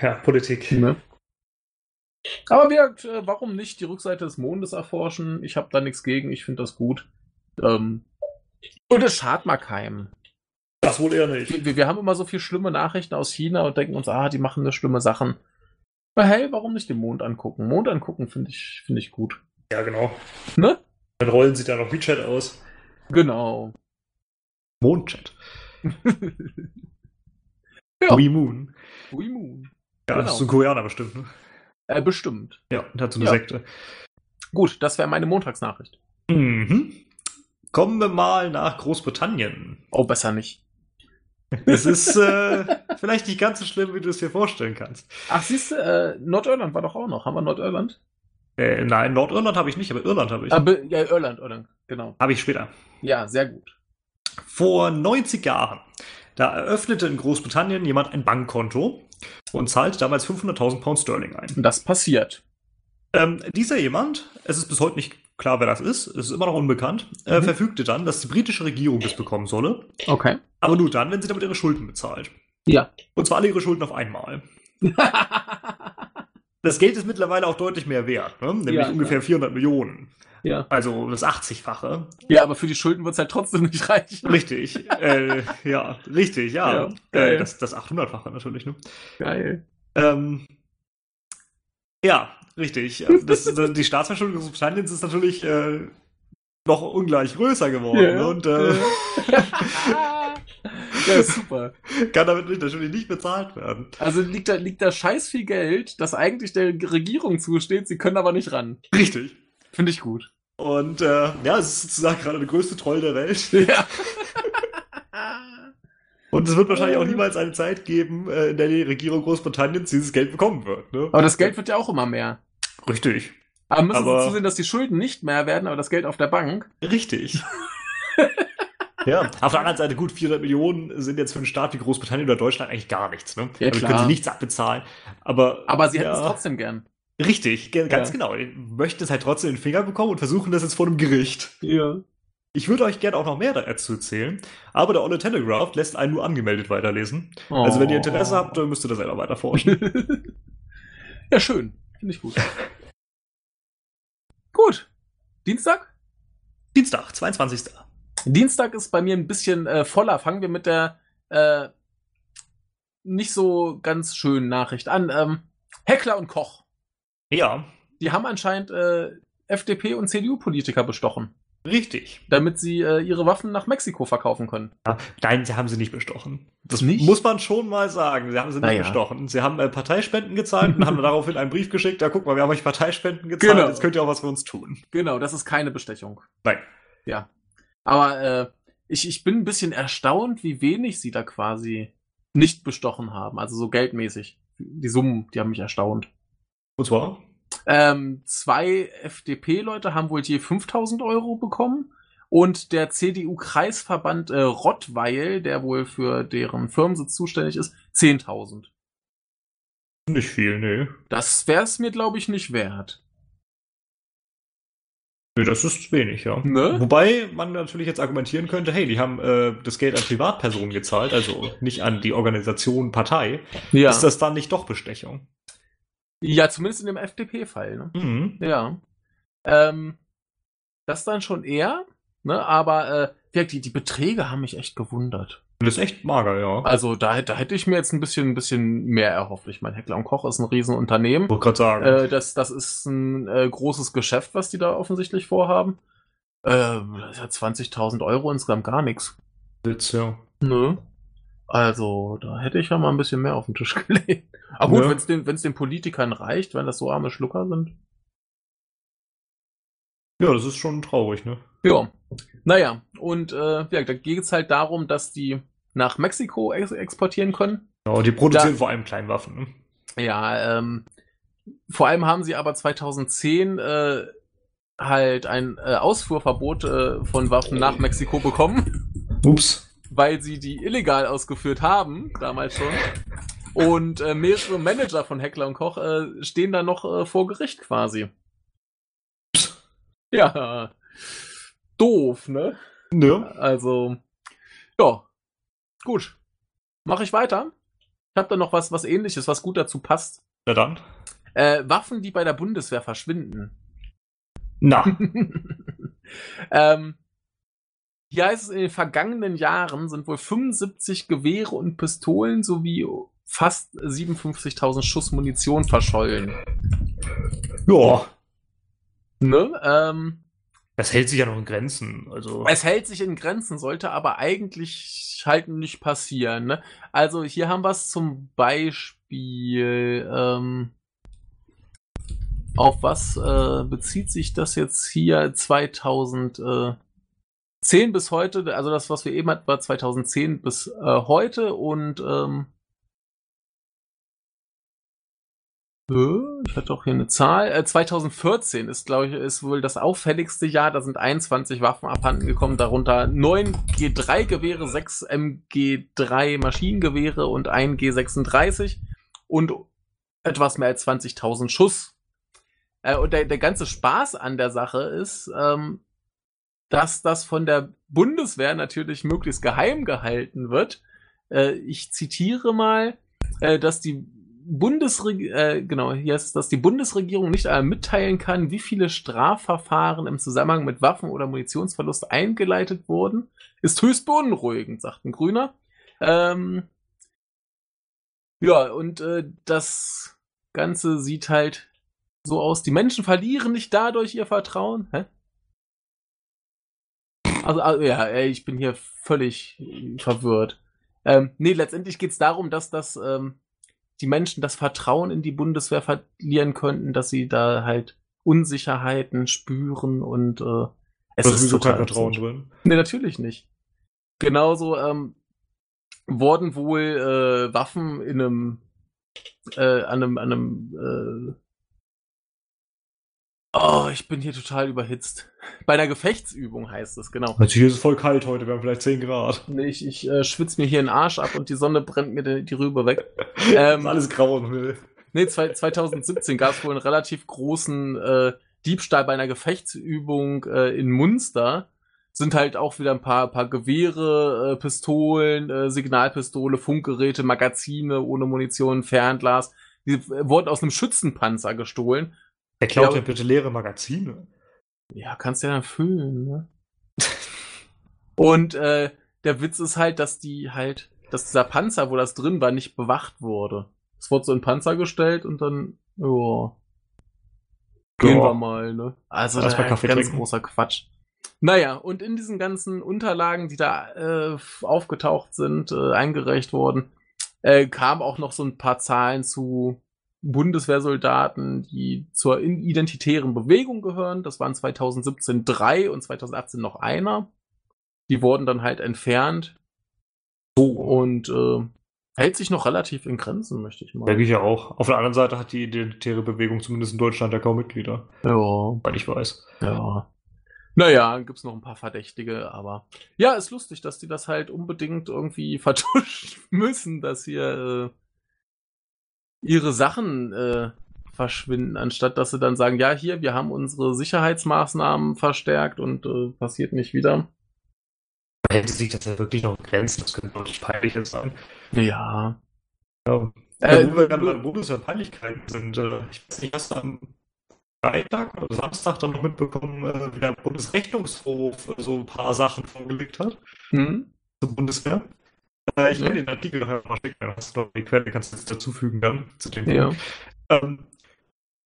Ja, Politik. Ne? Aber wir, äh, warum nicht die Rückseite des Mondes erforschen? Ich habe da nichts gegen, ich finde das gut. Ähm, und es schadet mal keinem. Das wohl eher nicht. Wir, wir haben immer so viel schlimme Nachrichten aus China und denken uns, ah, die machen da schlimme Sachen. Aber hey, warum nicht den Mond angucken? Mond angucken finde ich, finde ich gut. Ja, genau. Ne? Dann rollen sie da noch WeChat aus. Genau. Mondchat. *laughs* Ja. Wee Moon. Ui Moon. Ja, Genau. das ist ein Koreaner bestimmt, ne? Äh, bestimmt. Ja, und hat so eine Ja. Sekte. Gut, das wäre meine Montagsnachricht. Mhm. Kommen wir mal nach Großbritannien. Oh, besser nicht. Es ist äh, vielleicht nicht ganz so schlimm, wie du es dir vorstellen kannst. Ach, siehst du, äh, Nordirland war doch auch noch. Haben wir Nordirland? Äh, nein, Nordirland habe ich nicht, aber Irland habe ich. Aber, ja, Irland, Irland, genau. Habe ich später. Ja, sehr gut. Vor 90 Jahren, da eröffnete in Großbritannien jemand ein Bankkonto und zahlte damals 500.000 Pound Sterling ein. Das passiert. Ähm, dieser jemand, es ist bis heute nicht klar, wer das ist, es ist immer noch unbekannt, äh, Mhm. verfügte dann, dass die britische Regierung das bekommen solle, Okay. aber nur dann, wenn sie damit ihre Schulden bezahlt. Ja. Und zwar alle ihre Schulden auf einmal. *laughs* Das Geld ist mittlerweile auch deutlich mehr wert, ne? nämlich Ja, ungefähr 400 Millionen. ja. Also das 80-fache. Ja, aber für die Schulden wird's halt trotzdem nicht reichen. Richtig. äh, ja, richtig, ja. Ja, äh, das, das 800-fache natürlich. Ne? Geil. Ähm, ja, richtig. Das, das, die Staatsverschuldung Großbritanniens ist natürlich äh, noch ungleich größer geworden. Ne? Und äh, *laughs* ja, ist super. kann damit natürlich nicht bezahlt werden. Also liegt da, liegt da scheiß viel Geld, das eigentlich der Regierung zusteht, sie können aber nicht ran. Richtig. Finde ich gut. Und äh, ja, es ist sozusagen gerade der größte Troll der Welt. Ja. *laughs* Und es wird wahrscheinlich auch niemals eine Zeit geben, äh, in der die Regierung Großbritanniens dieses Geld bekommen wird. Ne? aber das Geld wird ja auch immer mehr. Richtig. Aber müssen Aber- Sie zusehen, dass die Schulden nicht mehr werden, aber das Geld auf der Bank. Richtig. *laughs* ja, auf der anderen Seite gut, 400 Millionen sind jetzt für einen Staat wie Großbritannien oder Deutschland eigentlich gar nichts. Ne? Ja, Damit klar. können sie nichts abbezahlen. Aber, Aber sie hätten ja, es trotzdem gern. Richtig, ganz Ja. genau. Die möchten es halt trotzdem in den Finger bekommen und versuchen das jetzt vor einem Gericht. Ja. Ich würde euch gerne auch noch mehr dazu erzählen, aber der Olle Telegraph lässt einen nur angemeldet weiterlesen. Also wenn ihr Interesse habt, dann müsst ihr da selber weiter forschen. *laughs* ja, schön. Finde ich gut. gut. Dienstag? Dienstag, 22. Dienstag ist bei mir ein bisschen äh, voller. Fangen wir mit der äh, nicht so ganz schönen Nachricht an. Ähm, Heckler und Koch. Ja, Die haben anscheinend äh, FDP und CDU-Politiker bestochen, richtig. damit sie äh, ihre Waffen nach Mexiko verkaufen können. Ja, nein, sie haben sie nicht bestochen. Das Nicht? muss man schon mal sagen. Sie haben sie nicht Naja. bestochen. Sie haben äh, Parteispenden gezahlt und haben *laughs* daraufhin einen Brief geschickt. Ja, guck mal, wir haben euch Parteispenden gezahlt. Genau. Jetzt könnt ihr auch was für uns tun. Genau, das ist keine Bestechung. Nein. Ja. Aber äh, ich, ich bin ein bisschen erstaunt, wie wenig sie da quasi nicht bestochen haben. Also so geldmäßig. Die Summen, die haben mich erstaunt. Und zwar? Ähm, zwei FDP-Leute haben wohl je 5000 Euro bekommen. Und der CDU-Kreisverband äh, Rottweil, der wohl für deren Firmensitz zuständig ist, 10.000. Nicht viel, nee. Das wäre es mir, glaube ich, nicht wert. Nee, das ist wenig, ja. Ne? Wobei man natürlich jetzt argumentieren könnte, hey, die haben äh, das Geld an Privatpersonen gezahlt, also nicht an die Organisation Partei. Ja. Ist das dann nicht doch Bestechung? Ja, zumindest in dem FDP-Fall. Ne? Mhm. Ja. Ähm, das dann schon eher, ne? Aber äh, die, die Beträge haben mich echt gewundert. Das ist echt mager, ja. Also da, da hätte ich mir jetzt ein bisschen, ein bisschen mehr erhofft. Ich meine, Heckler und Koch ist ein Riesenunternehmen. Wollte gerade sagen. Äh, das, das ist ein äh, großes Geschäft, was die da offensichtlich vorhaben. Äh, das ist ja 20.000 Euro insgesamt gar nichts. Witz, ja. Ne? Also, da hätte ich ja mal ein bisschen mehr auf den Tisch *laughs* gelegt. Aber gut, Ja. wenn es den, wenn's den Politikern reicht, wenn das so arme Schlucker sind. Ja, das ist schon traurig, ne? Ja. Naja, und äh, ja, da geht es halt darum, dass die nach Mexiko ex exportieren können. Ja, die produzieren Da- vor allem Kleinwaffen, ne? Ja, ähm, vor allem haben sie aber 2010 äh, halt ein äh, Ausfuhrverbot äh, von Waffen nach Mexiko bekommen, Ups. weil sie die illegal ausgeführt haben, damals schon. Und äh, mehrere Manager von Heckler und Koch äh, stehen da noch äh, vor Gericht quasi. *laughs* Ja, doof, ne? Ja. Also, ja, gut. Mache ich weiter. Ich habe da noch was, was ähnliches, was gut dazu passt. Na dann. Äh, Waffen, die bei der Bundeswehr verschwinden. Na. *laughs* ähm, hier heißt es, in den vergangenen Jahren sind wohl 75 Gewehre und Pistolen sowie fast 57.000 Schuss Munition verschollen. ja. Ne? Ähm, Das hält sich ja noch in Grenzen. Also. Es hält sich in Grenzen, sollte aber eigentlich halt nicht passieren. Ne? Also hier haben wir es zum Beispiel. Ähm, auf was äh, bezieht sich das jetzt hier 2010 bis heute? Also das, was wir eben hatten, war 2010 bis äh, heute und ähm, ich hatte auch hier eine Zahl. Äh, 2014 ist, glaube ich, ist wohl das auffälligste Jahr. Da sind 21 Waffen abhanden gekommen, darunter 9 G3-Gewehre, 6 MG3 Maschinengewehre und ein G36 und etwas mehr als 20.000 Schuss. Äh, und der, der ganze Spaß an der Sache ist, ähm, dass das von der Bundeswehr natürlich möglichst geheim gehalten wird. Äh, ich zitiere mal, äh, dass die Bundesregierung, äh, genau, hier ist, dass die Bundesregierung nicht einmal mitteilen kann, wie viele Strafverfahren im Zusammenhang mit Waffen- oder Munitionsverlust eingeleitet wurden, ist höchst beunruhigend, sagt ein Grüner. Ähm, ja, und äh, das Ganze sieht halt so aus. Die Menschen verlieren nicht dadurch ihr Vertrauen. Hä? Also, also ja, ich bin hier völlig verwirrt. Ähm, nee, letztendlich geht es darum, dass das ähm, die Menschen das Vertrauen in die Bundeswehr verlieren könnten, dass sie da halt Unsicherheiten spüren und äh, es ist sowieso kein Vertrauen drin. Nee, natürlich nicht. Genauso ähm, wurden wohl äh, Waffen in einem äh, an einem, an einem äh, Oh, ich bin hier total überhitzt. Bei einer Gefechtsübung heißt es, genau. Natürlich ist es voll kalt heute, wir haben vielleicht 10 Grad. Nee, ich, ich äh, schwitze mir hier den Arsch ab und die Sonne brennt mir die, die Rübe weg. *laughs* ähm, alles grau und Himmel. Nee, 2017 gab es wohl einen relativ großen äh, Diebstahl bei einer Gefechtsübung äh, in Munster. Sind halt auch wieder ein paar, paar Gewehre, äh, Pistolen, äh, Signalpistole, Funkgeräte, Magazine ohne Munition, Fernglas. Die äh, wurden aus einem Schützenpanzer gestohlen Wer klaut ja, bitte leere Magazine? Ja, kannst du ja dann füllen, ne? *laughs* Und äh, der Witz ist halt, dass die halt, dass dieser Panzer, wo das drin war, nicht bewacht wurde. Es wurde so ein Panzer gestellt und dann, ja. Gehen wir mal, ne? Also das war ganz trinken. großer Quatsch. Naja, und in diesen ganzen Unterlagen, die da äh, aufgetaucht sind, äh, eingereicht wurden, äh, kam auch noch so ein paar Zahlen zu Bundeswehrsoldaten, die zur identitären Bewegung gehören. Das waren 2017 drei und 2018 noch einer. Die wurden dann halt entfernt. So. Und äh, hält sich noch relativ in Grenzen, möchte ich mal. Denke ich ja auch. Auf der anderen Seite hat die identitäre Bewegung zumindest in Deutschland ja kaum Mitglieder. Ja. Weil ich weiß. Ja. Naja, gibt's noch ein paar Verdächtige, aber ja, ist lustig, dass die das halt unbedingt irgendwie *laughs* vertuschen müssen, dass hier äh, ihre Sachen äh, verschwinden, anstatt dass sie dann sagen, ja, hier, wir haben unsere Sicherheitsmaßnahmen verstärkt und äh, passiert nicht wieder. Hätte sich das ja wirklich noch grenzen, das könnte wirklich peinlich sein. Ja. Ja. Äh, wo wir gerade bei Bundeswehrpeinlichkeiten sind, äh, ich weiß nicht, hast du am Freitag oder Samstag dann noch mitbekommen, äh, wie der Bundesrechnungshof äh, so ein paar Sachen vorgelegt hat mhm. zur Bundeswehr? Äh, ich kann den Artikel nachher mal schicken, dann hast du noch die Quelle, kannst du das dazufügen dann zu dem ja. Ähm,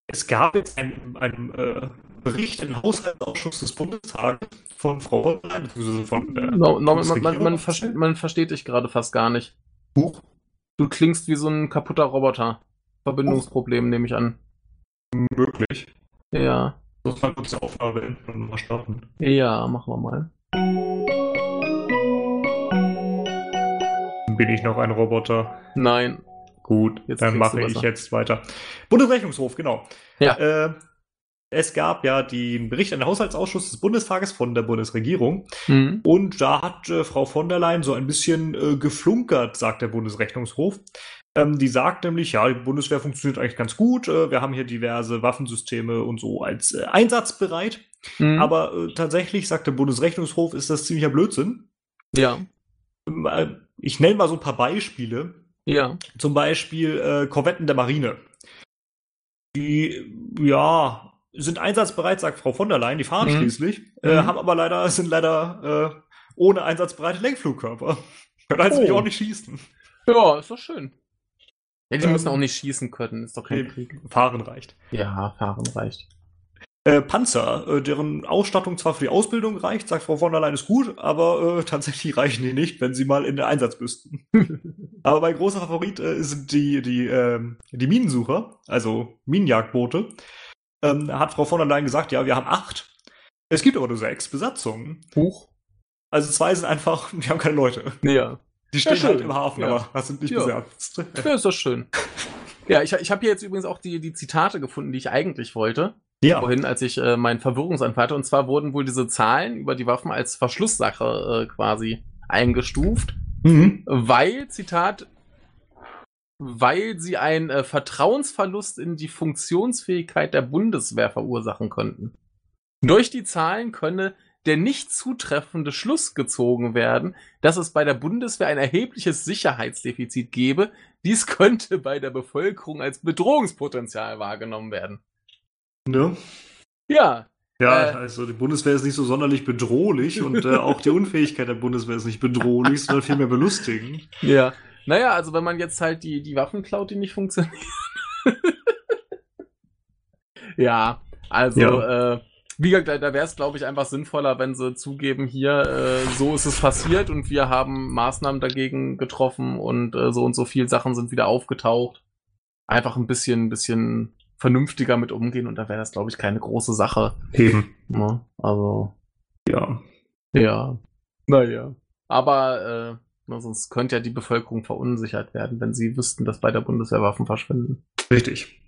es gab jetzt einen, einen äh, Bericht im Haushaltsausschuss des Bundestages von Frau beziehungsweise von der no, no, man, man, man, versteht, man versteht dich gerade fast gar nicht. Buch? Du klingst wie so ein kaputter Roboter. Verbindungsproblem, Buch. nehme ich an. Möglich. Ja. Muss mal kurz die Aufnahme mal starten. Ja, machen wir mal. Bin ich noch ein Roboter? Nein. Gut, jetzt dann mache ich jetzt weiter. Bundesrechnungshof, genau. Ja. Äh, es gab ja den Bericht an den Haushaltsausschuss des Bundestages von der Bundesregierung. Mhm. Und da hat äh, Frau von der Leyen so ein bisschen äh, geflunkert, sagt der Bundesrechnungshof. Ähm, die sagt nämlich, ja, die Bundeswehr funktioniert eigentlich ganz gut. Äh, wir haben hier diverse Waffensysteme und so als äh, einsatzbereit. Mhm. Aber äh, tatsächlich, sagt der Bundesrechnungshof, ist das ziemlicher Blödsinn. Ja. Ähm, äh, ich nenne mal so ein paar Beispiele. Ja. Zum Beispiel äh, Korvetten der Marine. Die, ja, sind einsatzbereit, sagt Frau von der Leyen, die fahren mhm. schließlich, äh, mhm. haben aber leider, *laughs* sind leider äh, ohne einsatzbereite Lenkflugkörper. *laughs* Können also oh. auch nicht schießen. Ja, ist doch schön. Ja, die ähm, müssen auch nicht schießen können, ist doch kein nee, Krieg. Fahren reicht. Ja, fahren reicht. Äh, Panzer, äh, deren Ausstattung zwar für die Ausbildung reicht, sagt Frau von der Leyen ist gut, aber äh, *laughs* tatsächlich reichen die nicht, wenn sie mal in den Einsatz müssten. *laughs* aber mein großer Favorit äh, sind die, die, ähm, die Minensucher, also Minenjagdboote. Ähm, hat Frau von der Leyen gesagt, ja, wir haben acht. Es gibt aber nur sechs Besatzungen. Huch. Also zwei sind einfach, *laughs* die haben keine Leute. Ja. Die stehen ja, halt im Hafen, ja. aber das sind nicht ja. besetzt. Ja, ist doch schön. Ja, ich, ich habe hier jetzt übrigens auch die, die Zitate gefunden, die ich eigentlich wollte. Ja. Vorhin, als ich äh, meinen Verwirrungsanfall hatte. Und zwar wurden wohl diese Zahlen über die Waffen als Verschlusssache äh, quasi eingestuft, Mhm. weil, Zitat, weil sie einen äh, Vertrauensverlust in die Funktionsfähigkeit der Bundeswehr verursachen könnten. Durch die Zahlen könne der nicht zutreffende Schluss gezogen werden, dass es bei der Bundeswehr ein erhebliches Sicherheitsdefizit gebe. Dies *laughs* könnte bei der Bevölkerung als Bedrohungspotenzial wahrgenommen werden. Ne? Ja, Ja, Äh. also die Bundeswehr ist nicht so sonderlich bedrohlich und äh, auch die Unfähigkeit der Bundeswehr ist nicht bedrohlich, sondern vielmehr belustigend. ja. Naja, also wenn man jetzt halt die, die Waffen klaut, die nicht funktionieren. *laughs* ja, also, Äh, wie gesagt, da, wäre es, glaube ich, einfach sinnvoller, wenn sie zugeben, hier, äh, so ist es passiert und wir haben Maßnahmen dagegen getroffen und äh, so und so viel Sachen sind wieder aufgetaucht. Einfach ein bisschen, bisschen vernünftiger mit umgehen und da wäre das, glaube ich, keine große Sache. Eben. Ne? Also, Ja. ja. Naja. Aber äh, sonst könnte ja die Bevölkerung verunsichert werden, wenn sie wüssten, dass bei der Bundeswehr Waffen verschwinden. Richtig.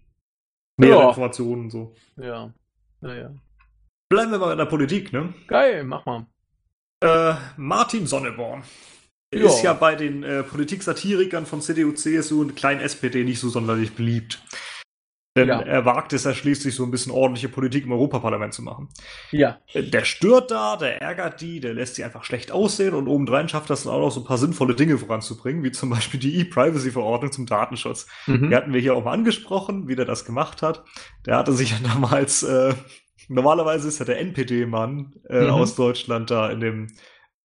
Mehr Ja. Informationen und so. Ja. Naja. Bleiben wir mal in der Politik, ne? Geil, mach mal. Äh, Martin Sonneborn. Er Ja. ist ja bei den äh, Politiksatirikern von CDU, CSU und kleinen SPD nicht so sonderlich beliebt. Denn Ja. er wagt es ja schließlich so ein bisschen ordentliche Politik im Europaparlament zu machen. Ja. Äh, Der stört da, der ärgert die, der lässt sie einfach schlecht aussehen und obendrein schafft das dann auch noch so ein paar sinnvolle Dinge voranzubringen, wie zum Beispiel die E-Privacy-Verordnung zum Datenschutz. Mhm. Die hatten wir hier auch mal angesprochen, wie der das gemacht hat. Der hatte sich ja *laughs* damals, äh, normalerweise ist ja der NPD-Mann äh, Mhm. aus Deutschland da in dem,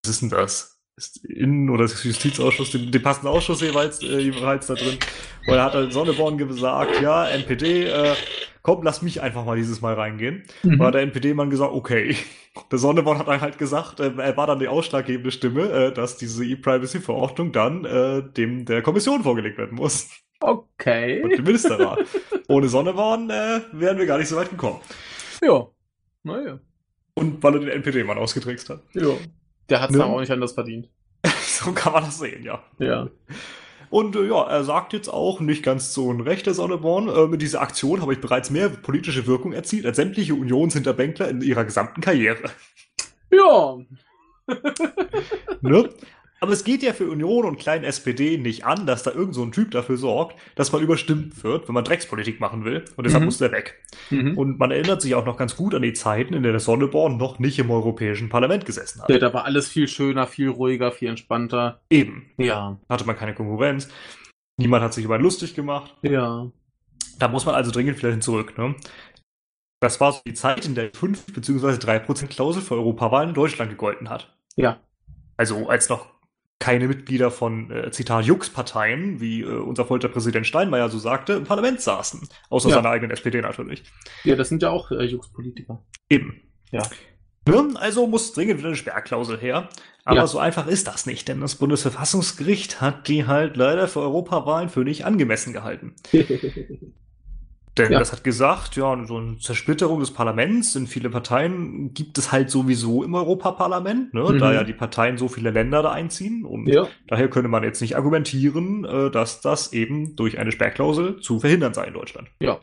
was ist denn das? Ist Innen- oder Justizausschuss, den, den passenden Ausschuss jeweils, äh, jeweils da drin. Und da hat halt Sonneborn gesagt, ja, NPD, äh, komm, lass mich einfach mal dieses Mal reingehen. Mhm. Hat der NPD-Mann gesagt, okay. Der Sonneborn hat dann halt gesagt, äh, er war dann die ausschlaggebende Stimme, äh, dass diese E-Privacy-Verordnung dann äh, dem der Kommission vorgelegt werden muss. Und Okay. dem Ministerrat. Ohne Sonneborn äh, wären wir gar nicht so weit gekommen. Ja. Naja. Und weil er den NPD-Mann ausgetrickst hat. Ja. Der hat's Ne? dann auch nicht anders verdient. *laughs* so kann man das sehen, ja. Ja. Und äh, ja, er sagt jetzt auch, nicht ganz so ein Recht, der Sonneborn, äh, mit dieser Aktion habe ich bereits mehr politische Wirkung erzielt als sämtliche Unionshinterbänkler in ihrer gesamten Karriere. Ja. *laughs* Ne? Aber es geht ja für Union und kleinen SPD nicht an, dass da irgend so ein Typ dafür sorgt, dass man überstimmt wird, wenn man Dreckspolitik machen will. Und deshalb Mhm. muss der weg. Mhm. Und man erinnert sich auch noch ganz gut an die Zeiten, in denen der Sonneborn noch nicht im Europäischen Parlament gesessen hat. Ja, da war alles viel schöner, viel ruhiger, viel entspannter. Eben. Ja. Hatte man keine Konkurrenz. Niemand hat sich über ihn lustig gemacht. Ja. Da muss man also dringend hin zurück. Ne? Das war so die Zeit, in der 5 bzw. 3% Klausel für Europawahlen in Deutschland gegolten hat. Ja. Also als noch keine Mitglieder von, äh, Zitat, Jux-Parteien, wie äh, unser Folterpräsident Steinmeier so sagte, im Parlament saßen. Außer Ja. seiner eigenen SPD natürlich. Ja, das sind ja auch äh, Jux-Politiker. Eben. Ja. Also muss dringend wieder eine Sperrklausel her. Aber Ja. so einfach ist das nicht, denn das Bundesverfassungsgericht hat die halt leider für Europawahlen für nicht angemessen gehalten. *laughs* Denn Ja. das hat gesagt, ja, so eine Zersplitterung des Parlaments in viele Parteien gibt es halt sowieso im Europaparlament, ne, Mhm. da ja die Parteien so viele Länder da einziehen. Und ja. daher könnte man jetzt nicht argumentieren, äh, dass das eben durch eine Sperrklausel zu verhindern sei in Deutschland. Ja.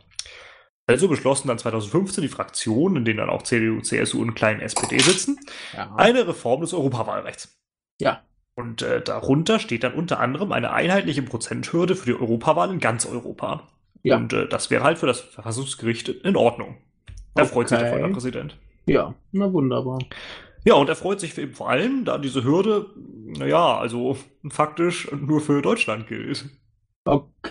Also beschlossen dann 2015 die Fraktionen, in denen dann auch CDU, CSU und kleinen SPD sitzen, Ja. eine Reform des Europawahlrechts. Ja. Und äh, darunter steht dann unter anderem eine einheitliche Prozenthürde für die Europawahl in ganz Europa. Ja. Und äh, das wäre halt für das Verfassungsgericht in Ordnung. Da freut sich der Okay. Vollerpräsident. ja. Na wunderbar. Ja, und er freut sich eben vor allem, da diese Hürde, naja, also faktisch nur für Deutschland gilt.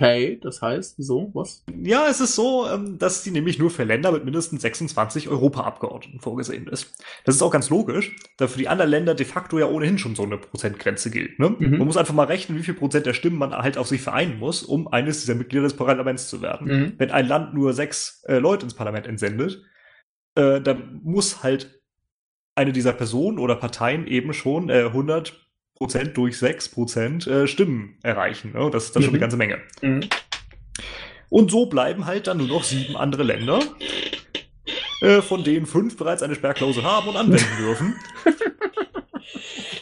Okay, das heißt, wieso? Was? Ja, es ist so, ähm, dass die nämlich nur für Länder mit mindestens 26 Europaabgeordneten vorgesehen ist. Das ist auch ganz logisch, da für die anderen Länder de facto ja ohnehin schon so eine Prozentgrenze gilt. Ne? Mhm. Man muss einfach mal rechnen, wie viel Prozent der Stimmen man halt auf sich vereinen muss, um eines dieser Mitglieder des Parlaments zu werden. Mhm. Wenn ein Land nur sechs äh, Leute ins Parlament entsendet, äh, dann muss halt eine dieser Personen oder Parteien eben schon äh, 100 Prozent durch 6 Prozent äh, Stimmen erreichen. Ne? Das ist dann schon Mhm. eine ganze Menge. Mhm. Und so bleiben halt dann nur noch sieben andere Länder, äh, von denen fünf bereits eine Sperrklausel haben und anwenden *laughs* dürfen.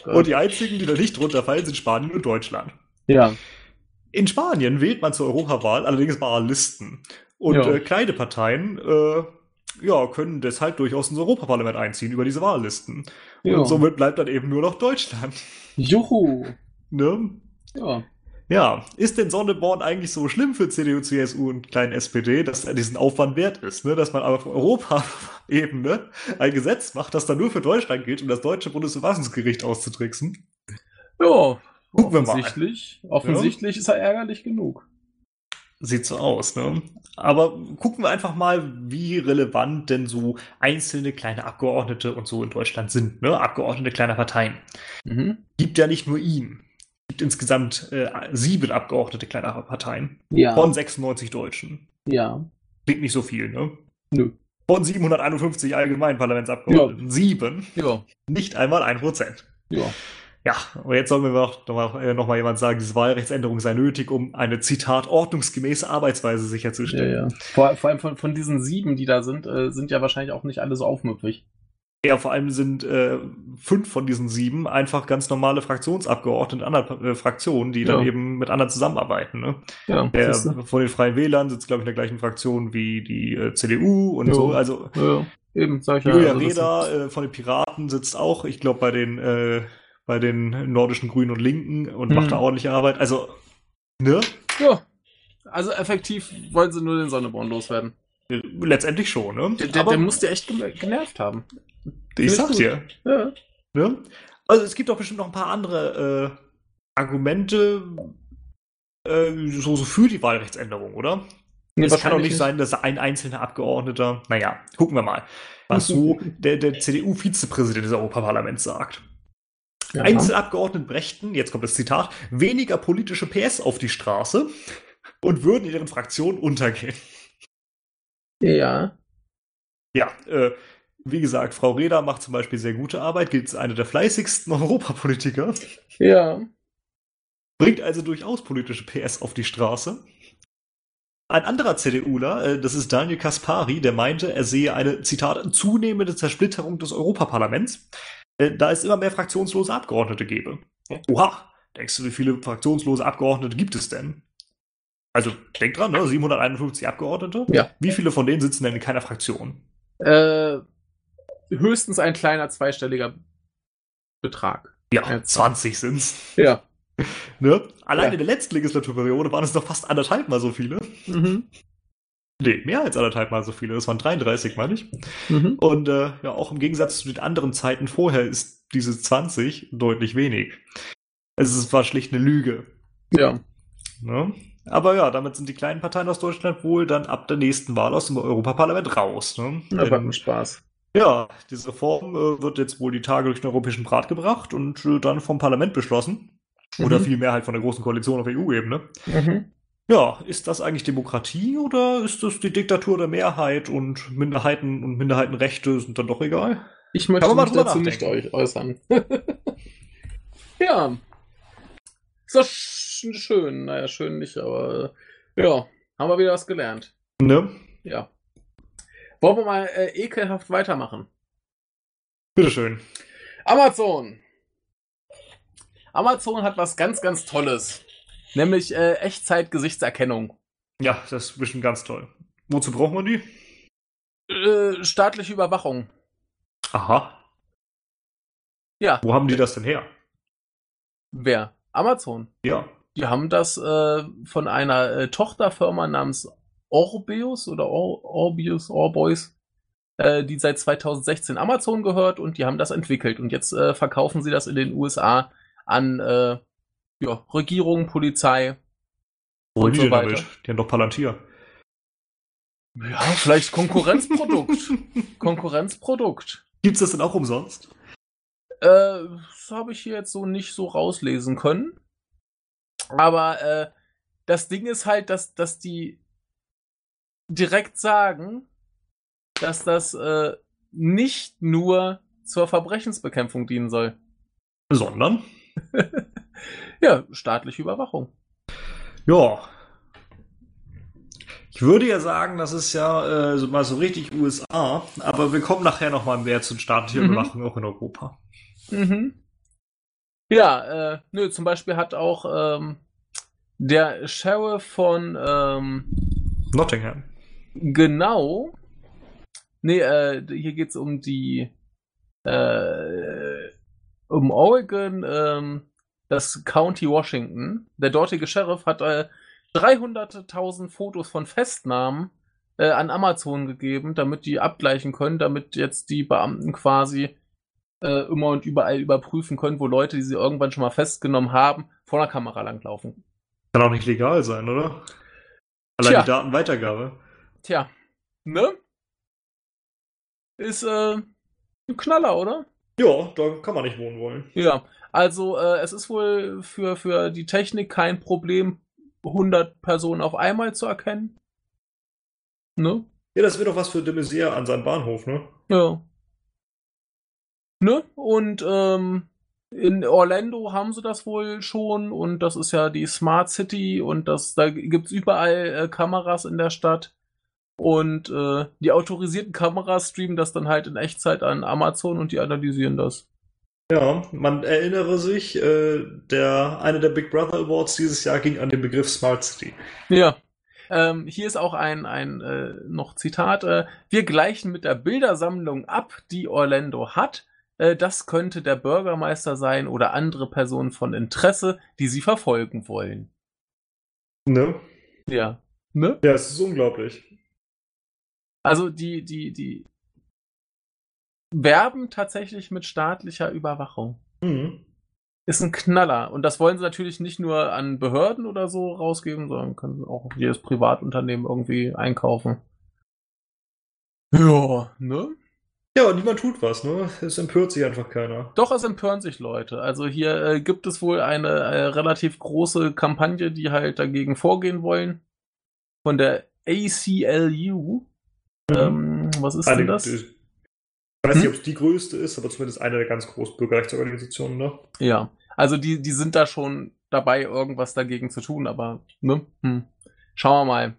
Und die einzigen, die da nicht drunter fallen, sind Spanien und Deutschland. Ja. in Spanien wählt man zur Europawahl allerdings Wahllisten. Und Ja. äh, kleine Parteien äh, ja, können deshalb durchaus ins Europaparlament einziehen über diese Wahllisten. Ja. Und somit bleibt dann eben nur noch Deutschland. Juhu. Ne? Ja. Ja, ist denn Sonneborn eigentlich so schlimm für CDU, CSU und kleinen SPD, dass er diesen Aufwand wert ist, ne? dass man auf Europaebene *laughs* ein Gesetz macht, das dann nur für Deutschland gilt, um das deutsche Bundesverfassungsgericht auszutricksen? Ja. Gucken wir mal. Offensichtlich, offensichtlich ist er ärgerlich genug. Sieht so aus, ne? Aber gucken wir einfach mal, wie relevant denn so einzelne kleine Abgeordnete und so in Deutschland sind, ne? Abgeordnete kleiner Parteien. Mhm. Gibt ja nicht nur ihn. Gibt insgesamt äh, sieben Abgeordnete kleiner Parteien Ja. von 96 Deutschen. ja. Klingt nicht so viel, ne? Nö. Von 751 Allgemeinparlamentsabgeordneten. Sieben. Ja. Nicht einmal ein Prozent. Ja. Ja, aber jetzt soll mir noch, noch, mal, äh, noch mal jemand sagen, diese Wahlrechtsänderung sei nötig, um eine, Zitat, ordnungsgemäße Arbeitsweise Ja, sicherzustellen. ja. Vor, vor allem von, von diesen sieben, die da sind, äh, sind ja wahrscheinlich auch nicht alle so aufmüpfig. Ja, vor allem sind äh, fünf von diesen sieben einfach ganz normale Fraktionsabgeordnete in anderen äh, Fraktionen, die dann Ja. eben mit anderen zusammenarbeiten. Ne? Ja. Der von den Freien Wählern sitzt, glaube ich, in der gleichen Fraktion wie die äh, CDU und Ja. so. Also ja. Eben, sag ich ja. Julia also das Reda äh, von den Piraten sitzt auch, ich glaube, bei den äh, bei den nordischen Grünen und Linken und Hm. macht da ordentliche Arbeit. Also, ne? Ja. Also effektiv wollen sie nur den Sonneborn loswerden. Letztendlich schon, ne? Der, der, der muss dir echt genervt haben. ich sag gut. dir, Ja. ne? Also es gibt doch bestimmt noch ein paar andere äh, Argumente äh, so, so für die Wahlrechtsänderung, oder? Nee, es kann doch wahrscheinlich nicht sein, dass ein einzelner Abgeordneter, naja, gucken wir mal, was *laughs* so der, der CDU-Vizepräsident des Europaparlaments sagt. Ja. Einzelabgeordneten brächten, jetzt kommt das Zitat, weniger politische PS auf die Straße und würden in ihren Fraktionen untergehen. Ja. Ja, äh, wie gesagt, Frau Reda macht zum Beispiel sehr gute Arbeit, gilt als eine der fleißigsten *laughs* Europapolitiker, Ja. bringt also durchaus politische PS auf die Straße. Ein anderer CDUler, äh, das ist Daniel Kaspari, der meinte, er sehe eine, Zitat, zunehmende Zersplitterung des Europaparlaments, äh, da es immer mehr fraktionslose Abgeordnete gäbe. Oha, denkst du, wie viele fraktionslose Abgeordnete gibt es denn? Also, denk dran, ne, 751 Abgeordnete. Ja. Wie viele von denen sitzen denn in keiner Fraktion? Äh, höchstens ein kleiner zweistelliger Betrag. Ja, Ja, 20 sind's. Ja. *laughs* Ne? Allein Ja. in der letzten Legislaturperiode waren es noch fast anderthalb mal so viele. Mhm. Nee, mehr als anderthalb mal so viele. Das waren 33, meine ich. Mhm. Und äh, ja, auch im Gegensatz zu den anderen Zeiten vorher ist diese 20 deutlich wenig. Es ist- war schlicht eine Lüge. Ja. Ne? Aber ja, damit sind die kleinen Parteien aus Deutschland wohl dann ab der nächsten Wahl aus dem Europaparlament raus. Ne? War mir Spaß. Ja, diese Reform äh, wird jetzt wohl die Tage durch den Europäischen Rat gebracht und äh, dann vom Parlament beschlossen. Oder Mhm. vielmehr halt von der großen Koalition auf EU-Ebene. Mhm. Ja, ist das eigentlich Demokratie oder ist das die Diktatur der Mehrheit und Minderheiten und Minderheitenrechte sind dann doch egal? Ich möchte mich dazu drüber nicht nachdenken. euch äußern. *laughs* ja. Ist doch sch schön. Naja, schön nicht, aber äh, ja, haben wir wieder was gelernt. Ne? Ja. Wollen wir mal äh, ekelhaft weitermachen? Bitteschön. Amazon. Amazon hat was ganz, ganz Tolles. Nämlich äh, Echtzeit-Gesichtserkennung. Ja, das ist bestimmt ganz toll. Wozu braucht man die? Äh, staatliche Überwachung. Aha. Ja. Wo haben die das denn her? Wer? Amazon. Ja. Die haben das äh, von einer äh, Tochterfirma namens Orbeus oder Or Orbius, Orbois, äh, die seit 2016 Amazon gehört und die haben das entwickelt. Und jetzt äh, verkaufen sie das in den USA an äh, ja, Regierung, Polizei. Wo Und die so weiter. damit? Die haben doch Palantir. Ja, vielleicht *laughs* Konkurrenzprodukt. Konkurrenzprodukt. Gibt's das denn auch umsonst? Äh, das habe ich hier jetzt so nicht so rauslesen können. Aber äh, das Ding ist halt, dass, dass die direkt sagen, dass das äh, nicht nur zur Verbrechensbekämpfung dienen soll. Sondern? *laughs* Ja, staatliche Überwachung. Ja. Ich würde ja sagen, das ist ja äh, so mal so richtig USA, aber wir kommen nachher noch mal mehr zu staatlicher Mhm. Überwachung auch in Europa. Mhm. Ja, äh, nö, zum Beispiel hat auch ähm, der Sheriff von ähm, Nottingham. Genau. Nee, äh, hier geht's um die äh, um Oregon, ähm, das County Washington. Der dortige Sheriff hat äh, 300.000 Fotos von Festnahmen äh, an Amazon gegeben, damit die abgleichen können, damit jetzt die Beamten quasi äh, immer und überall überprüfen können, wo Leute, die sie irgendwann schon mal festgenommen haben, vor der Kamera langlaufen. Kann auch nicht legal sein, oder? Allein Tja. die Datenweitergabe. Tja, ne? Ist äh, ein Knaller, oder? Ja, da kann man nicht wohnen wollen. Ja, also äh, es ist wohl für, für die Technik kein Problem, 100 Personen auf einmal zu erkennen. Ne? Ja, das wird doch was für de Maizière an seinem Bahnhof, ne? Ja. Ne? Und ähm, in Orlando haben sie das wohl schon und das ist ja die Smart City und das, da gibt's überall äh, Kameras in der Stadt. Und äh, die autorisierten Kameras streamen das dann halt in Echtzeit an Amazon und die analysieren das. Ja, man erinnere sich, äh, der, einer der Big Brother Awards dieses Jahr ging an den Begriff Smart City. Ja. Ähm, hier ist auch ein, ein äh, noch Zitat. Äh, wir gleichen mit der Bildersammlung ab, die Orlando hat. Äh, das könnte der Bürgermeister sein oder andere Personen von Interesse, die sie verfolgen wollen. Ne? Ja. Ne? Ja, es ist unglaublich. Also die, die, die werben tatsächlich mit staatlicher Überwachung. Mhm. Ist ein Knaller. Und das wollen sie natürlich nicht nur an Behörden oder so rausgeben, sondern können auch jedes Privatunternehmen irgendwie einkaufen. Ja, ne? Ja, und niemand tut was, ne? Es empört sich einfach keiner. Doch, es empören sich Leute. Also hier äh, gibt es wohl eine äh, relativ große Kampagne, die halt dagegen vorgehen wollen. Von der ACLU. Ähm, was ist Eine, denn das? Ich weiß nicht, Hm? ob es die größte ist, aber zumindest eine der ganz großen Bürgerrechtsorganisationen, ne? Ja, also die, die sind da schon dabei, irgendwas dagegen zu tun, aber ne? Hm. Schauen wir mal,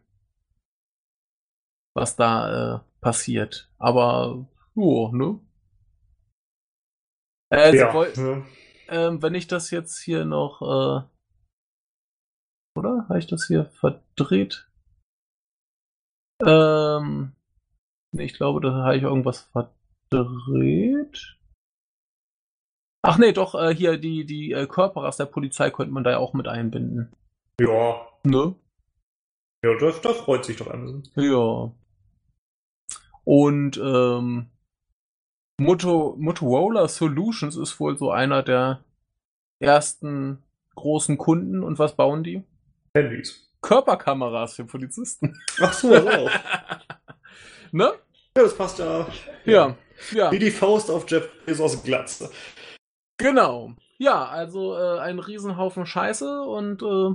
was da äh, passiert. Aber, jo, ne? Äh, ja, woll- ne? ähm, wenn ich das jetzt hier noch, äh, oder? Habe ich das hier verdreht? Ähm, ich glaube, da habe ich irgendwas verdreht. Ach nee, doch, äh, hier die, die äh, Körperers der Polizei könnte man da ja auch mit einbinden. Ja, Ne? ja da, da freut sich doch Amazon. Ja. Und ähm, Moto, Motorola Solutions ist wohl so einer der ersten großen Kunden. Und was bauen die? Handys. Körperkameras für Polizisten. Ach so, wow. *laughs* ne? ja, das passt ja. Ja. Ja, Wie die Faust auf Jeff Bezos Glatze. genau. Ja, also äh, ein Riesenhaufen Scheiße und äh,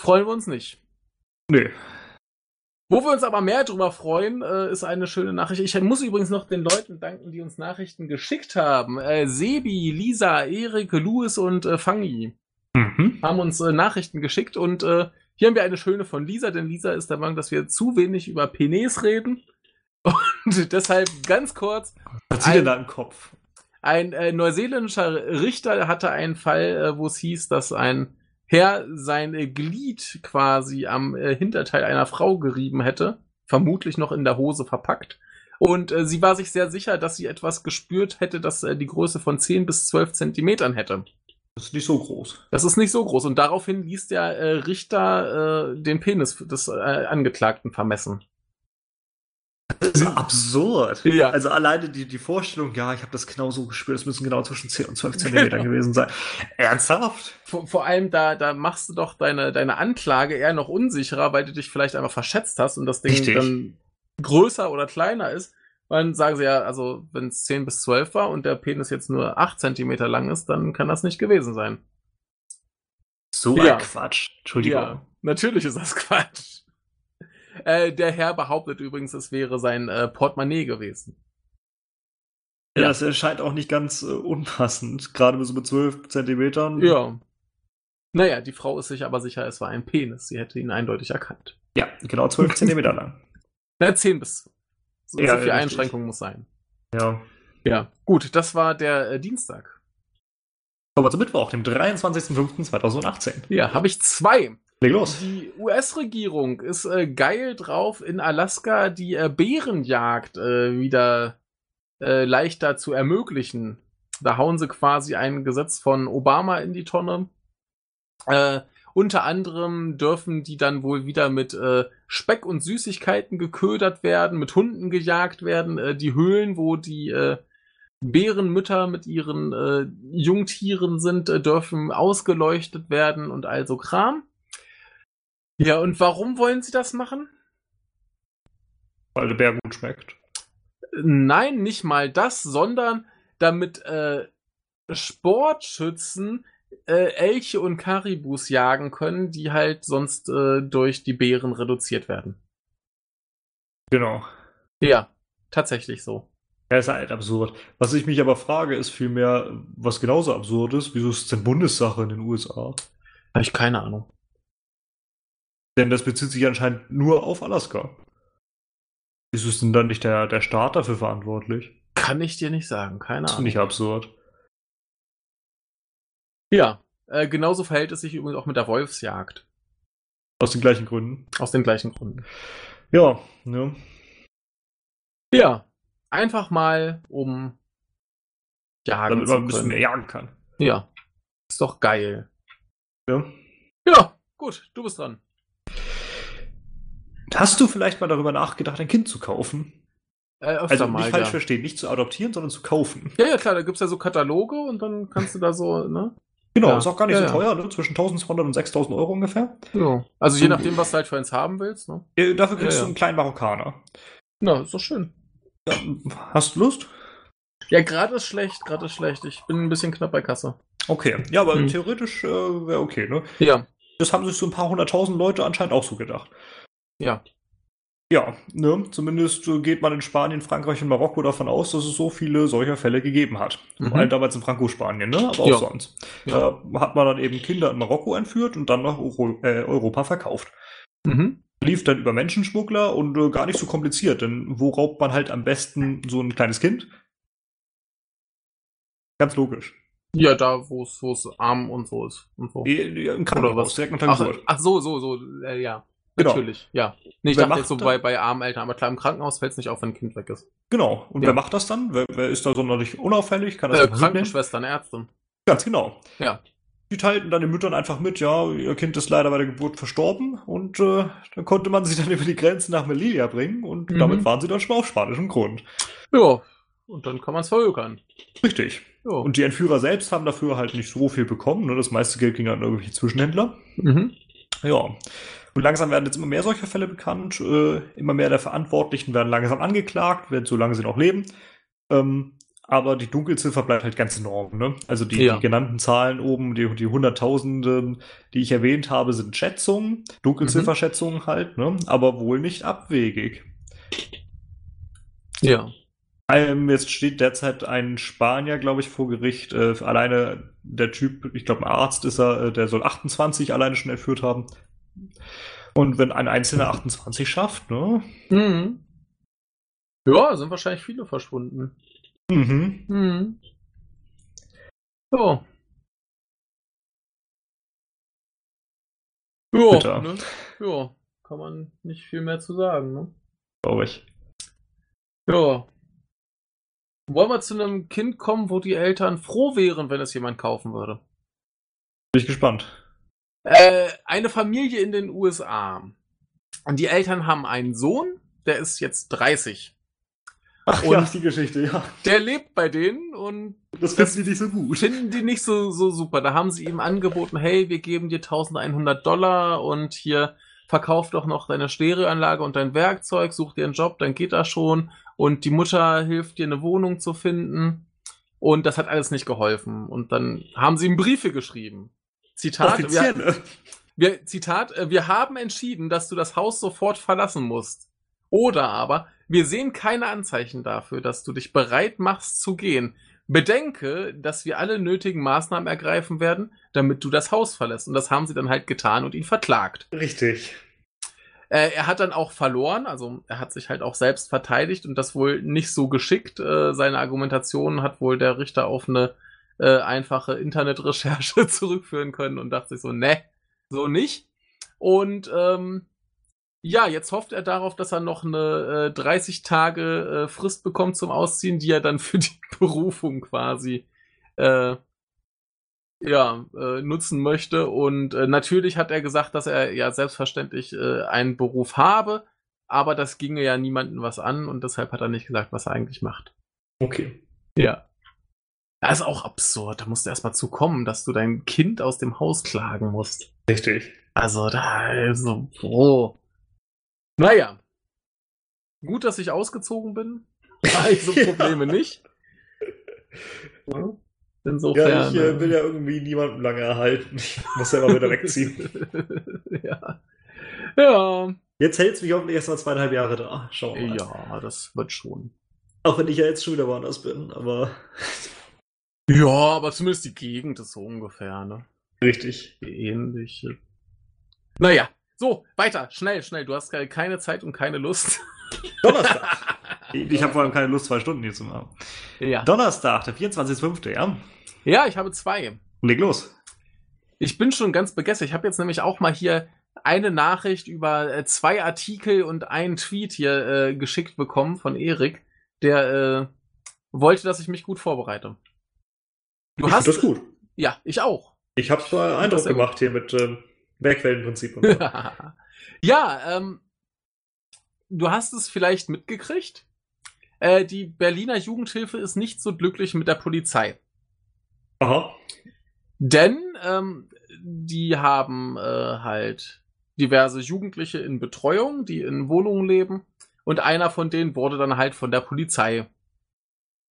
freuen wir uns nicht. Nee. Wo wir uns aber mehr drüber freuen, äh, ist eine schöne Nachricht. Ich muss übrigens noch den Leuten danken, die uns Nachrichten geschickt haben. Äh, Sebi, Lisa, Erik, Louis und äh, Fangi Mhm. haben uns äh, Nachrichten geschickt und äh, hier haben wir eine schöne von Lisa, denn Lisa ist der Meinung, dass wir zu wenig über Penis reden. *laughs* Und deshalb ganz kurz, Was zieht denn da im Kopf? ein äh, neuseeländischer Richter hatte einen Fall, äh, wo es hieß, dass ein Herr sein äh, Glied quasi am äh, Hinterteil einer Frau gerieben hätte, vermutlich noch in der Hose verpackt. Und äh, sie war sich sehr sicher, dass sie etwas gespürt hätte, das äh, die Größe von 10 bis 12 Zentimetern hätte. Das ist nicht so groß. Das ist nicht so groß. Und daraufhin ließ der äh, Richter äh, den Penis des äh, Angeklagten vermessen. Das ist absurd. Ja. Also alleine die, die Vorstellung, ja, ich habe das genau so gespürt, es müssen genau zwischen 10 und 12 *laughs* Zentimeter Genau. gewesen sein. Ernsthaft? Vor, vor allem, da, da machst du doch deine, deine Anklage eher noch unsicherer, weil du dich vielleicht einfach verschätzt hast und das Ding Richtig. dann größer oder kleiner ist. Dann sagen sie ja, also wenn es 10 bis 12 war und der Penis jetzt nur 8 Zentimeter lang ist, dann kann das nicht gewesen sein. So Ja. ein Quatsch. Entschuldigung. Ja, natürlich ist das *laughs* Quatsch. Äh, der Herr behauptet übrigens, es wäre sein äh, Portemonnaie gewesen. Ja, Ja. das erscheint auch nicht ganz äh, unpassend. Gerade so mit 12 Zentimetern. Ja. Naja, die Frau ist sich aber sicher, es war ein Penis. Sie hätte ihn eindeutig erkannt. Ja, genau 12 Zentimeter lang. *laughs* Na, 10 bis. So, Ja, so viel. Einschränkung muss sein. Ja. Ja, gut, das war der äh, Dienstag. Kommen wir zum Mittwoch, dem 23.05.2018. Ja, habe ich zwei. Leg los. Die US-Regierung ist äh, geil drauf, in Alaska die äh, Bärenjagd äh, wieder äh, leichter zu ermöglichen. Da hauen sie quasi ein Gesetz von Obama in die Tonne. Äh, unter anderem dürfen die dann wohl wieder mit äh, Speck und Süßigkeiten geködert werden, mit Hunden gejagt werden. Äh, die Höhlen, wo die äh, Bärenmütter mit ihren äh, Jungtieren sind, äh, dürfen ausgeleuchtet werden und also Kram. Ja, und warum wollen sie das machen? Weil der Bär gut schmeckt. Nein, nicht mal das, sondern damit äh, Sportschützen äh, Elche und Karibus jagen können, die halt sonst äh, durch die Bären reduziert werden. Genau. Ja, tatsächlich so. Ja, ist halt absurd. Was ich mich aber frage, ist vielmehr, was genauso absurd ist, wieso ist es denn Bundessache in den USA? Habe ich keine Ahnung. Denn das bezieht sich anscheinend nur auf Alaska. Wieso ist denn dann nicht der, der Staat dafür verantwortlich? Kann ich dir nicht sagen, keine Das Ahnung. finde ich absurd. Ja, äh, genauso verhält es sich übrigens auch mit der Wolfsjagd. Aus den gleichen Gründen. Aus den gleichen Gründen. Ja, ne? Ja, einfach mal um jagen Damit man ein bisschen mehr jagen kann. Ja, ist doch geil. Ja. Ja, gut, du bist dran. Hast du vielleicht mal darüber nachgedacht, ein Kind zu kaufen? Äh, Also mal, nicht falsch ja. verstehen, nicht zu adoptieren, sondern zu kaufen. Ja, ja, klar, da gibt's ja so Kataloge und dann kannst du da so, ne? Genau, Ja. ist auch gar nicht Ja, so teuer, ne? zwischen 1200 und 6000 Euro ungefähr. Ja. Also je nachdem, was du halt für eins haben willst, ne? Äh, Dafür kriegst Ja, ja. du einen kleinen Marokkaner. Na, ist doch schön. Ja, hast du Lust? Ja, gerade ist schlecht, gerade ist schlecht. Ich bin ein bisschen knapp bei Kasse. Okay, ja, aber Hm. theoretisch äh, wäre okay, ne? Ja, Das haben sich so ein paar hunderttausend Leute anscheinend auch so gedacht. ja. Ja, ne? Zumindest äh, geht man in Spanien, Frankreich und Marokko davon aus, dass es so viele solcher Fälle gegeben hat. Mhm. Vor allem damals in Franco-Spanien, ne? Aber auch Ja. sonst. Ja. Da hat man dann eben Kinder in Marokko entführt und dann nach Euro äh, Europa verkauft. Mhm. Lief dann über Menschenschmuggler und äh, gar nicht so kompliziert, denn wo raubt man halt am besten so ein kleines Kind? Ganz logisch. Ja, da, wo es arm und so ist. Und so. Äh, Im Oder Krankenhaus, was? direkt unter Ach, Geburt. ach so, so, so, äh, ja. Genau. Natürlich, ja. Nee, ich Wer dachte jetzt so bei, bei armen Eltern, aber klar, im Krankenhaus fällt es nicht auf, wenn ein Kind weg ist. Genau. Und Ja. wer macht das dann? Wer, wer ist da sonderlich unauffällig? Kann das Äh? Krankenschwestern, Ärztin. Ganz genau. Ja. Die teilten dann den Müttern einfach mit, ja, ihr Kind ist leider bei der Geburt verstorben und äh, dann konnte man sie dann *laughs* über die Grenze nach Melilla bringen und Mhm. damit waren sie dann schon auf spanischem Grund. Ja. Und dann kann man es verhökern. Richtig. Ja. Und die Entführer selbst haben dafür halt nicht so viel bekommen. Ne? Das meiste Geld ging an irgendwelche Zwischenhändler. mhm. Ja. Und langsam werden jetzt immer mehr solcher Fälle bekannt. Äh, immer mehr der Verantwortlichen werden langsam angeklagt, werden solange sie noch leben. Ähm, aber die Dunkelziffer bleibt halt ganz enorm. Ne? Also die, Ja. die genannten Zahlen oben, die, die Hunderttausenden, die ich erwähnt habe, sind Schätzungen, Dunkelzifferschätzungen halt, ne? aber wohl nicht abwegig. Ja. Ähm, jetzt steht derzeit ein Spanier, glaube ich, vor Gericht. Äh, alleine der Typ, ich glaube, ein Arzt ist er, äh, der soll 28 alleine schon entführt haben. Und wenn ein einzelner 28 schafft, ne? Mhm. Ja, sind wahrscheinlich viele verschwunden. Mhm. Mhm. Ja. Ja, ne? ja, kann man nicht viel mehr zu sagen, ne? Glaube ich. Ja. Wollen wir zu einem Kind kommen, wo die Eltern froh wären, wenn es jemand kaufen würde? Bin ich gespannt. Äh, eine Familie in den USA. Und die Eltern haben einen Sohn, der ist jetzt 30. Ach Und- ja, die Geschichte, ja. Der lebt bei denen und Das finden die nicht so gut. finden die nicht so, so super. Da haben sie ihm angeboten, hey, wir geben dir 1100 Dollar und hier verkauf doch noch deine Stereoanlage und dein Werkzeug, such dir einen Job, dann geht das schon. Und die Mutter hilft dir eine Wohnung zu finden. Und das hat alles nicht geholfen. Und dann haben sie ihm Briefe geschrieben. Zitat, wir, Offiziell. wir, Zitat, äh, wir haben entschieden, dass du das Haus sofort verlassen musst. Oder aber, wir sehen keine Anzeichen dafür, dass du dich bereit machst zu gehen. Bedenke, dass wir alle nötigen Maßnahmen ergreifen werden, damit du das Haus verlässt. Und das haben sie dann halt getan und ihn verklagt. Richtig. Äh, er hat dann auch verloren, also er hat sich halt auch selbst verteidigt und das wohl nicht so geschickt. Äh, seine Argumentation hat wohl der Richter auf eine äh, einfache Internetrecherche *laughs* zurückführen können und dachte sich so, ne, so nicht. Und ähm, ja, jetzt hofft er darauf, dass er noch eine äh, 30 Tage äh, Frist bekommt zum Ausziehen, die er dann *laughs* für die Berufung quasi äh, ja, äh, nutzen möchte. Und äh, natürlich hat er gesagt, dass er ja selbstverständlich äh, einen Beruf habe, aber das ginge ja niemandem was an und deshalb hat er nicht gesagt, was er eigentlich macht. Okay. Ja. Das ist auch absurd. Da musst du erstmal zu kommen, dass du dein Kind aus dem Haus klagen musst. Richtig. Also, da, also, oh. Naja. Gut, dass ich ausgezogen bin. Da ich so Probleme nicht. Ja. Insofern. Ja, ich äh, will ja irgendwie niemanden lange erhalten. Ich muss ja immer wieder wegziehen. *laughs* ja. Ja. Jetzt hält es mich hoffentlich erst mal zweieinhalb Jahre da. Schauen wir mal. Ja, das wird schon. Auch wenn ich ja jetzt schon wieder woanders bin, aber. Ja, aber zumindest die Gegend ist so ungefähr, ne? Richtig. Ähnliche. Naja, so, weiter, schnell, schnell. Du hast keine Zeit und keine Lust. *laughs* Donnerstag. *laughs* ich habe vor allem keine Lust, zwei Stunden hier zu machen. Ja. Donnerstag, der 24.05., ja? Ja, ich habe zwei. Leg los. Ich bin schon ganz begeistert. Ich habe jetzt nämlich auch mal hier eine Nachricht über äh, zwei Artikel und einen Tweet hier äh, geschickt bekommen von Erik, der äh, wollte, dass ich mich gut vorbereite. Du ich hast das gut. Ja, ich auch. Ich habe so einen Eindruck gemacht hier mit ähm, Bergwellenprinzip. So. *laughs* ja, ähm, du hast es vielleicht mitgekriegt. Äh, die Berliner Jugendhilfe ist nicht so glücklich mit der Polizei. Aha. Denn ähm, die haben äh, halt diverse Jugendliche in Betreuung, die in Wohnungen leben. Und einer von denen wurde dann halt von der Polizei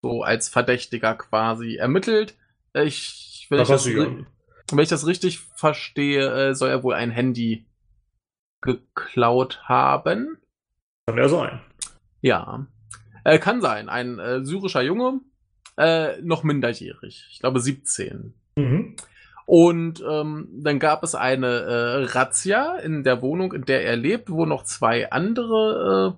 so als Verdächtiger quasi ermittelt. Ich, wenn, ich das, wenn ich das richtig verstehe, äh, soll er wohl ein Handy geklaut haben. Kann er sein. Ja. Äh, kann sein. Ein äh, syrischer Junge, äh, noch minderjährig. Ich glaube 17. Mhm. Und ähm, dann gab es eine äh, Razzia in der Wohnung, in der er lebt, wo noch zwei andere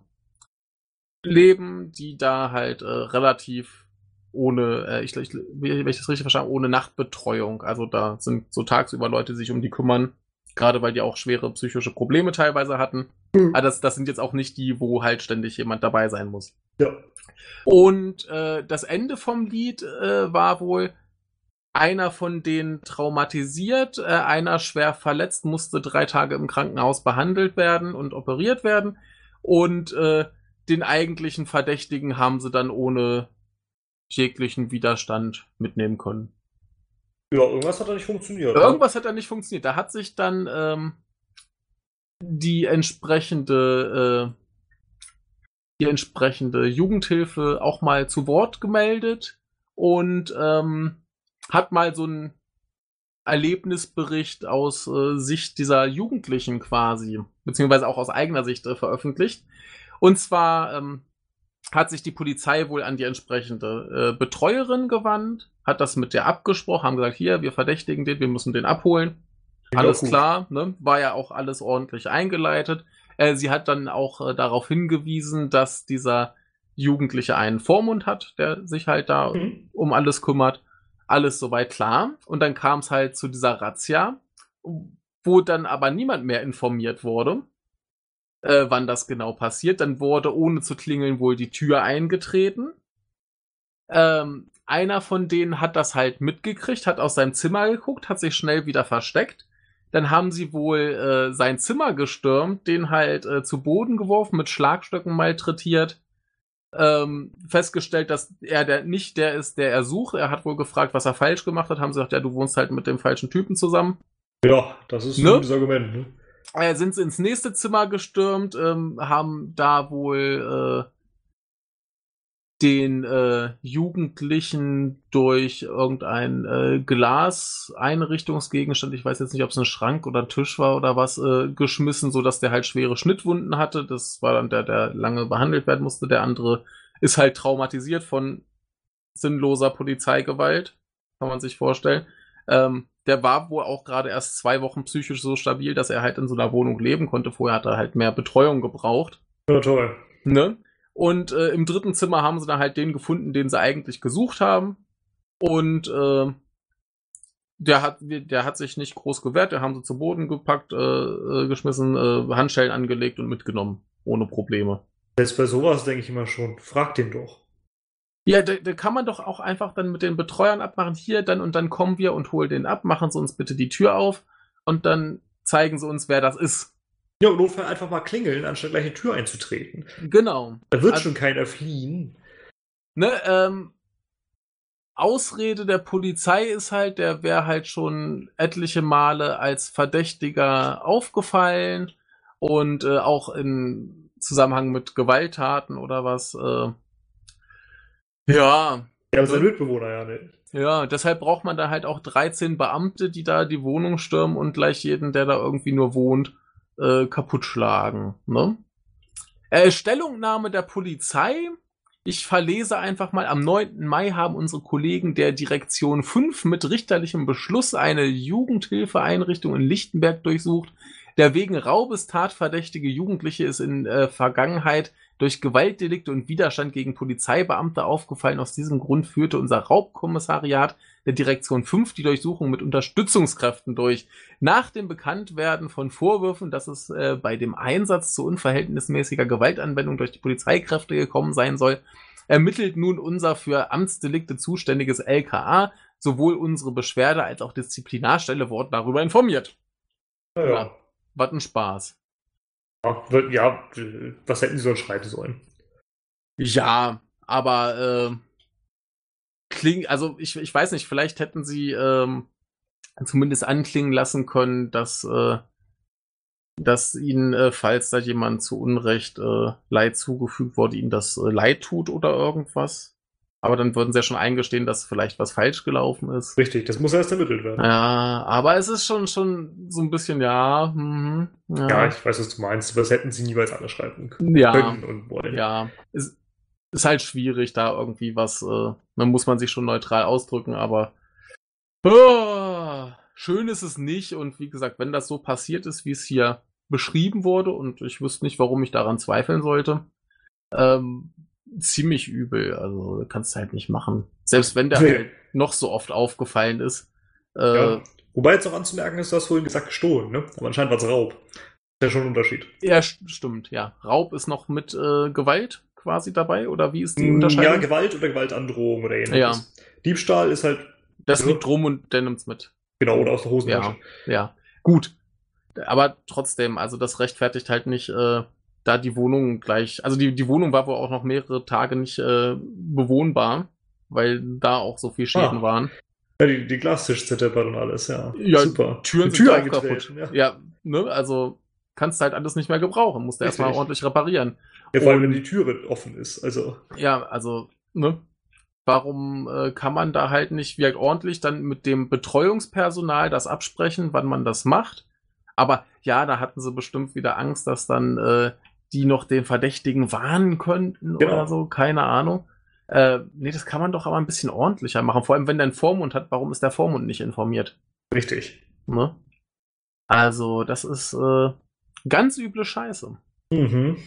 äh, leben, die da halt relativ ohne, äh, ich, ich, wenn ich das richtig verstanden ohne Nachtbetreuung. Also da sind so tagsüber Leute, die sich um die kümmern, gerade weil die auch schwere psychische Probleme teilweise hatten. Mhm. Aber das, das sind jetzt auch nicht die, wo halt ständig jemand dabei sein muss. Ja. Und äh, das Ende vom Lied äh, war wohl, einer von denen traumatisiert, äh, einer schwer verletzt, musste drei Tage im Krankenhaus behandelt werden und operiert werden. Und äh, den eigentlichen Verdächtigen haben sie dann ohne jeglichen Widerstand mitnehmen können. Ja, irgendwas hat da nicht funktioniert. Ne? Irgendwas hat da nicht funktioniert. Da hat sich dann ähm, die entsprechende äh, die entsprechende Jugendhilfe auch mal zu Wort gemeldet und ähm, hat mal so einen Erlebnisbericht aus äh, Sicht dieser Jugendlichen quasi, beziehungsweise auch aus eigener Sicht äh, veröffentlicht. Und zwar ähm, hat sich die Polizei wohl an die entsprechende äh, Betreuerin gewandt, hat das mit der abgesprochen, haben gesagt, hier, wir verdächtigen den, wir müssen den abholen. Ja, alles gut. klar, ne? war ja auch alles ordentlich eingeleitet. Äh, sie hat dann auch äh, darauf hingewiesen, dass dieser Jugendliche einen Vormund hat, der sich halt da mhm. um alles kümmert. Alles soweit klar. Und dann kam es halt zu dieser Razzia, wo dann aber niemand mehr informiert wurde äh, wann das genau passiert. Dann wurde ohne zu klingeln wohl die Tür eingetreten. Ähm, einer von denen hat das halt mitgekriegt, hat aus seinem Zimmer geguckt, hat sich schnell wieder versteckt. Dann haben sie wohl äh, sein Zimmer gestürmt, den halt äh, zu Boden geworfen, mit Schlagstöcken malträtiert. Ähm, festgestellt, dass er der, nicht der ist, der er sucht. Er hat wohl gefragt, was er falsch gemacht hat. Haben sie gesagt, ja, du wohnst halt mit dem falschen Typen zusammen. Ja, das ist ne? ein gutes Argument. Ne? Äh, sind sie ins nächste Zimmer gestürmt, ähm, haben da wohl äh, den äh, Jugendlichen durch irgendein äh, Glaseinrichtungsgegenstand, ich weiß jetzt nicht, ob es ein Schrank oder ein Tisch war oder was, äh, geschmissen, so dass der halt schwere Schnittwunden hatte. Das war dann der, der lange behandelt werden musste. Der andere ist halt traumatisiert von sinnloser Polizeigewalt, kann man sich vorstellen. Ähm, der war wohl auch gerade erst zwei Wochen psychisch so stabil, dass er halt in so einer Wohnung leben konnte. Vorher hat er halt mehr Betreuung gebraucht. Ja, toll. Ne? Und äh, im dritten Zimmer haben sie dann halt den gefunden, den sie eigentlich gesucht haben. Und äh, der hat, der hat sich nicht groß gewehrt, der haben sie zu Boden gepackt, äh, äh, geschmissen, äh, Handschellen angelegt und mitgenommen. Ohne Probleme. Selbst bei sowas denke ich immer schon, frag den doch. Ja, da, da kann man doch auch einfach dann mit den Betreuern abmachen, hier dann und dann kommen wir und holen den ab, machen sie uns bitte die Tür auf und dann zeigen sie uns, wer das ist. Ja, und notfall einfach mal klingeln, anstatt gleich die Tür einzutreten. Genau. Da wird also, schon keiner fliehen. Ne, ähm, Ausrede der Polizei ist halt, der wäre halt schon etliche Male als Verdächtiger aufgefallen und äh, auch in Zusammenhang mit Gewalttaten oder was. Äh, ja. Ja, aber sein Mitbewohner ja nicht. Ja, deshalb braucht man da halt auch 13 Beamte, die da die Wohnung stürmen und gleich jeden, der da irgendwie nur wohnt, äh, kaputt schlagen. Ne? Äh, Stellungnahme der Polizei ich verlese einfach mal, am 9. Mai haben unsere Kollegen der Direktion 5 mit richterlichem Beschluss eine Jugendhilfeeinrichtung in Lichtenberg durchsucht. Der wegen Raubes tatverdächtige Jugendliche ist in äh, Vergangenheit durch Gewaltdelikte und Widerstand gegen Polizeibeamte aufgefallen. Aus diesem Grund führte unser Raubkommissariat der Direktion 5 die Durchsuchung mit Unterstützungskräften durch. Nach dem Bekanntwerden von Vorwürfen, dass es äh, bei dem Einsatz zu unverhältnismäßiger Gewaltanwendung durch die Polizeikräfte gekommen sein soll, ermittelt nun unser für Amtsdelikte zuständiges LKA. Sowohl unsere Beschwerde als auch Disziplinarstelle wurden darüber informiert. Ja, ja. was ein Spaß. Ja, was hätten sie sonst schreiben sollen? Ja, aber äh, klingt, also ich, ich weiß nicht, vielleicht hätten sie ähm, zumindest anklingen lassen können, dass, äh, dass ihnen, äh, falls da jemand zu Unrecht äh, Leid zugefügt wurde, ihnen das äh, Leid tut oder irgendwas. Aber dann würden sie ja schon eingestehen, dass vielleicht was falsch gelaufen ist. Richtig, das muss erst ermittelt werden. Ja, aber es ist schon, schon so ein bisschen, ja. Mh, ja. ja, ich weiß, was du meinst. Was hätten sie niemals anschreiben können ja, und wollen. Ja, es, ist halt schwierig, da irgendwie was, äh, dann muss man sich schon neutral ausdrücken, aber oh, schön ist es nicht. Und wie gesagt, wenn das so passiert ist, wie es hier beschrieben wurde, und ich wüsste nicht, warum ich daran zweifeln sollte, ähm, ziemlich übel. Also kannst du halt nicht machen. Selbst wenn der halt noch so oft aufgefallen ist. Äh, ja. Wobei jetzt auch anzumerken ist, du hast vorhin gesagt gestohlen, ne? Aber anscheinend war es Raub. Ist ja schon ein Unterschied. Ja, stimmt, ja. Raub ist noch mit äh, Gewalt quasi dabei? Oder wie ist die mm, Unterscheidung? Ja, Gewalt oder Gewaltandrohung oder ähnliches. Ja. Diebstahl ist halt. Das liegt rum und der nimmt's mit. Genau, oder aus der Hosentasche. Ja, ja. Gut. Aber trotzdem, also das rechtfertigt halt nicht, äh, da die Wohnung gleich. Also die, die Wohnung war wohl auch noch mehrere Tage nicht äh, bewohnbar, weil da auch so viel Schäden ah. waren. Ja, die, die Glastisch zerdeppert und alles, ja. Ja, super. Türen die Tür sind auch kaputt. Ja. ja, ne, also kannst halt alles nicht mehr gebrauchen, musst du erstmal ordentlich reparieren. Ja, vor allem, wenn die Türe offen ist. Also. Ja, also, ne? Warum äh, kann man da halt nicht wie ordentlich dann mit dem Betreuungspersonal das absprechen, wann man das macht? Aber ja, da hatten sie bestimmt wieder Angst, dass dann äh, die noch den Verdächtigen warnen könnten genau. oder so, keine Ahnung. Äh, nee, das kann man doch aber ein bisschen ordentlicher machen. Vor allem, wenn der einen Vormund hat, warum ist der Vormund nicht informiert? Richtig. Ne? Also, das ist äh, ganz üble Scheiße. Mhm.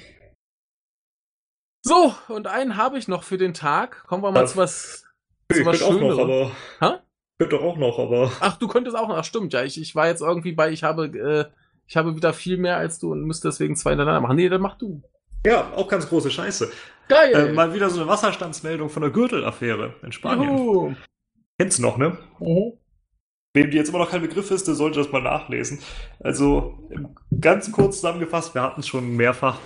So, und einen habe ich noch für den Tag. Kommen wir mal ja. zu was, zu was Schönerem. Auch noch, aber... Ha? Könnte auch noch, aber... Ach, du könntest auch noch. Ach, stimmt, ja. Ich, ich war jetzt irgendwie bei, ich habe, äh, ich habe wieder viel mehr als du und müsste deswegen zwei hintereinander machen. Nee, dann mach du. Ja, auch ganz große Scheiße. Geil. Äh, mal wieder so eine Wasserstandsmeldung von der Gürtelaffäre in Spanien. Juhu. Kennst du noch, ne? Mhm. Wem die jetzt immer noch kein Begriff ist, der sollte das mal nachlesen. Also ganz kurz zusammengefasst, wir hatten es schon mehrfach,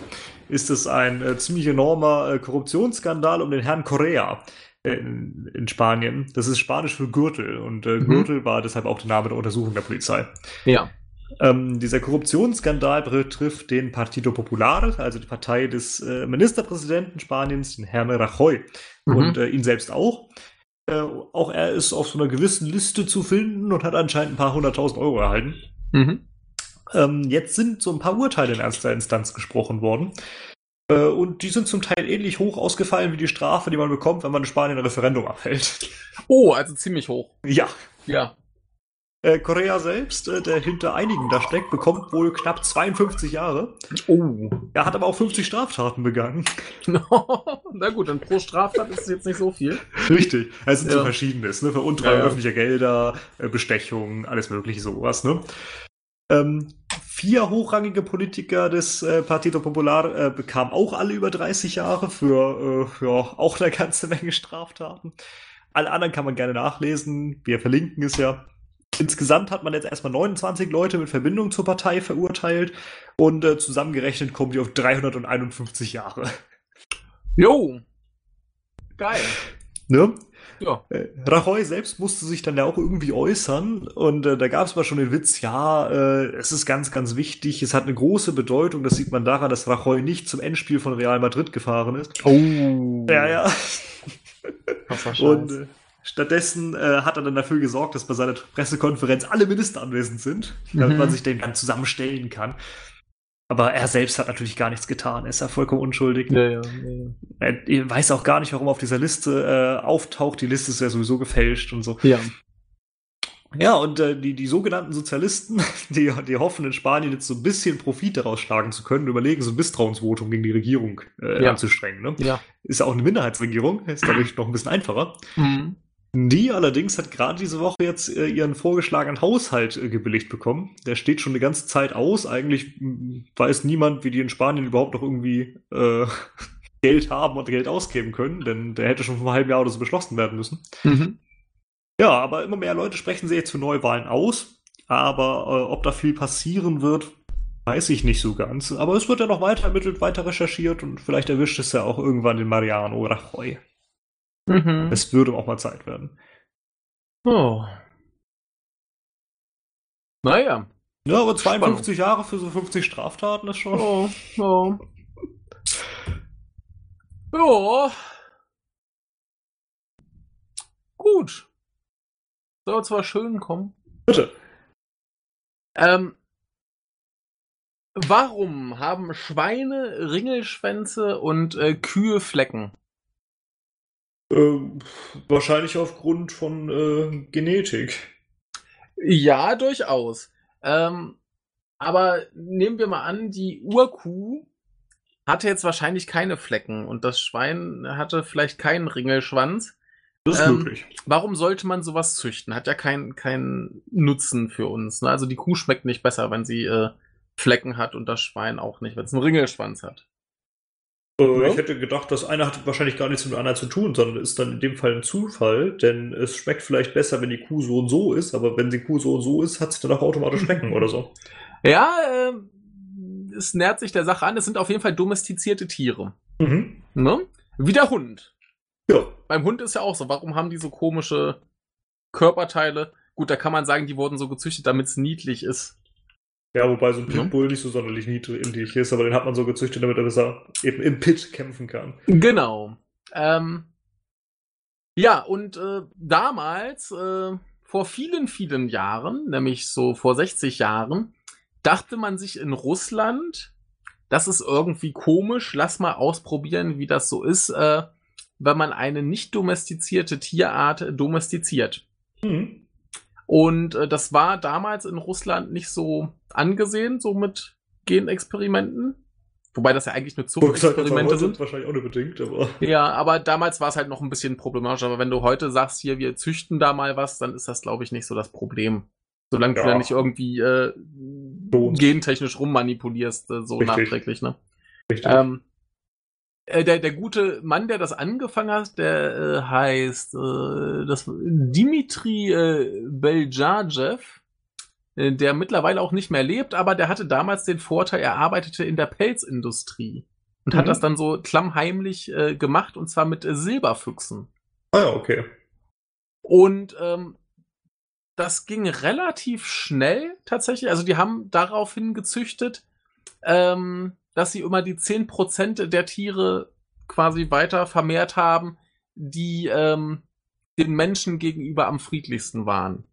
ist es ein äh, ziemlich enormer äh, Korruptionsskandal um den Herrn Correa äh, in, in, Spanien. Das ist Spanisch für Gürtel und äh, mhm. Gürtel war deshalb auch der Name der Untersuchung der Polizei. Ja. Ähm, dieser Korruptionsskandal betrifft den Partido Popular, also die Partei des äh, Ministerpräsidenten Spaniens, den Herrn Rajoy, mhm. und äh, ihn selbst auch. Äh, auch er ist auf so einer gewissen Liste zu finden und hat anscheinend ein paar hunderttausend Euro erhalten. Mhm. Ähm, jetzt sind so ein paar Urteile in erster Instanz gesprochen worden. Äh, und die sind zum Teil ähnlich hoch ausgefallen wie die Strafe, die man bekommt, wenn man in Spanien ein Referendum abhält. Oh, also ziemlich hoch. Ja. Ja. Äh, Korea selbst, äh, der hinter einigen da steckt, bekommt wohl knapp 52 Jahre. Oh. Er hat aber auch 50 Straftaten begangen. *laughs* Na gut, dann pro Straftat ist es jetzt nicht so viel. Richtig. Es sind Ja. so verschiedenes, ne? Veruntreuen Ja, ja. öffentlicher Gelder, äh, Bestechung, alles mögliche sowas, ne? Ähm, vier hochrangige Politiker des äh, Partido Popular äh, bekamen auch alle über 30 Jahre für äh, ja, auch eine ganze Menge Straftaten. Alle anderen kann man gerne nachlesen. Wir verlinken es ja. Insgesamt hat man jetzt erstmal 29 Leute mit Verbindung zur Partei verurteilt und äh, zusammengerechnet kommen die auf 351 Jahre. Jo. Geil. Ne? Ja. Äh, Rajoy selbst musste sich dann ja auch irgendwie äußern und äh, da gab es mal schon den Witz, ja, äh, es ist ganz, ganz wichtig, es hat eine große Bedeutung, das sieht man daran, dass Rajoy nicht zum Endspiel von Real Madrid gefahren ist. Oh. Ja, ja. Scheiß. Und stattdessen äh, hat er dann dafür gesorgt, dass bei seiner Pressekonferenz alle Minister anwesend sind, damit Mhm. man sich den dann zusammenstellen kann. Aber er selbst hat natürlich gar nichts getan, er ist ja vollkommen unschuldig. ja, ja, ja. Er, weiß auch gar nicht, warum er auf dieser Liste äh, auftaucht. Die Liste ist ja sowieso gefälscht und so. Ja. Ja, und äh, die, die sogenannten Sozialisten, *laughs* die, die hoffen in Spanien jetzt so ein bisschen Profit daraus schlagen zu können, überlegen, so ein Misstrauensvotum gegen die Regierung äh, Ja. anzustrengen. Ne? Ja. Ist ja auch eine Minderheitsregierung, ist dadurch noch ein bisschen einfacher. Mhm. Die allerdings hat gerade diese Woche jetzt äh, ihren vorgeschlagenen Haushalt äh, gebilligt bekommen. Der steht schon eine ganze Zeit aus. Eigentlich mh, weiß niemand, wie die in Spanien überhaupt noch irgendwie äh, *laughs* Geld haben und Geld ausgeben können, denn der hätte schon vor einem halben Jahr oder so beschlossen werden müssen. Mhm. Ja, aber immer mehr Leute sprechen sich jetzt für Neuwahlen aus. Aber äh, ob da viel passieren wird, weiß ich nicht so ganz. Aber es wird ja noch weiter ermittelt, weiter recherchiert und vielleicht erwischt es ja auch irgendwann den Mariano Rajoy. Mhm. Es würde auch mal Zeit werden. Oh. Naja. Ja, aber 52 Jahre für so 50 Straftaten ist schon. Oh, *laughs* oh. Ja. Gut. Soll zwar schön kommen. Bitte. Ähm, warum haben Schweine Ringelschwänze und äh, Kühe Flecken? Ähm, wahrscheinlich aufgrund von äh, Genetik. Ja, durchaus. Ähm, aber nehmen wir mal an, die Urkuh hatte jetzt wahrscheinlich keine Flecken und das Schwein hatte vielleicht keinen Ringelschwanz. Das ist Ähm, möglich. Warum sollte man sowas züchten? Hat ja keinen keinen Nutzen für uns. Ne? Also die Kuh schmeckt nicht besser, wenn sie äh, Flecken hat und das Schwein auch nicht, wenn es einen Ringelschwanz hat. Ja. Ich hätte gedacht, das eine hat wahrscheinlich gar nichts mit dem anderen zu tun, sondern ist dann in dem Fall ein Zufall, denn es schmeckt vielleicht besser, wenn die Kuh so und so ist, aber wenn die Kuh so und so ist, hat sie dann auch automatisch *laughs* Schmecken oder so. Ja, äh, es nähert sich der Sache an. Es sind auf jeden Fall domestizierte Tiere. Mhm. Ne? Wie der Hund. Ja. Beim Hund ist ja auch so. Warum haben die so komische Körperteile? Gut, da kann man sagen, die wurden so gezüchtet, damit es niedlich ist. Ja, wobei so ein Ja. Pitbull nicht so sonderlich niedrig ist, aber den hat man so gezüchtet, damit er besser eben im Pit kämpfen kann. Genau. Ähm, ja, und äh, damals, äh, vor vielen, vielen Jahren, nämlich so vor 60 Jahren, dachte man sich in Russland, das ist irgendwie komisch, lass mal ausprobieren, wie das so ist, äh, wenn man eine nicht domestizierte Tierart domestiziert. Mhm. Und äh, das war damals in Russland nicht so angesehen, so mit Genexperimenten. Wobei das ja eigentlich nur Zuchtexperimente sind. wahrscheinlich auch nur bedingt, aber. *laughs* Ja, aber damals war es halt noch ein bisschen problematisch. Aber wenn du heute sagst, hier, wir züchten da mal was, dann ist das, glaube ich, nicht so das Problem. Solange du Ja. da nicht irgendwie äh, gentechnisch rummanipulierst, äh, so Richtig. nachträglich, ne? Richtig. Ähm, äh, der, der gute Mann, der das angefangen hat, der äh, heißt äh, das, Dimitri äh, Beljajev, äh, der mittlerweile auch nicht mehr lebt, aber der hatte damals den Vorteil, er arbeitete in der Pelzindustrie und hat Mhm. das dann so klammheimlich äh, gemacht und zwar mit äh, Silberfüchsen. ah ja, okay. Und ähm, das ging relativ schnell tatsächlich. Also die haben daraufhin gezüchtet, ähm, dass sie immer die 10% der Tiere quasi weiter vermehrt haben, die ähm, den Menschen gegenüber am friedlichsten waren.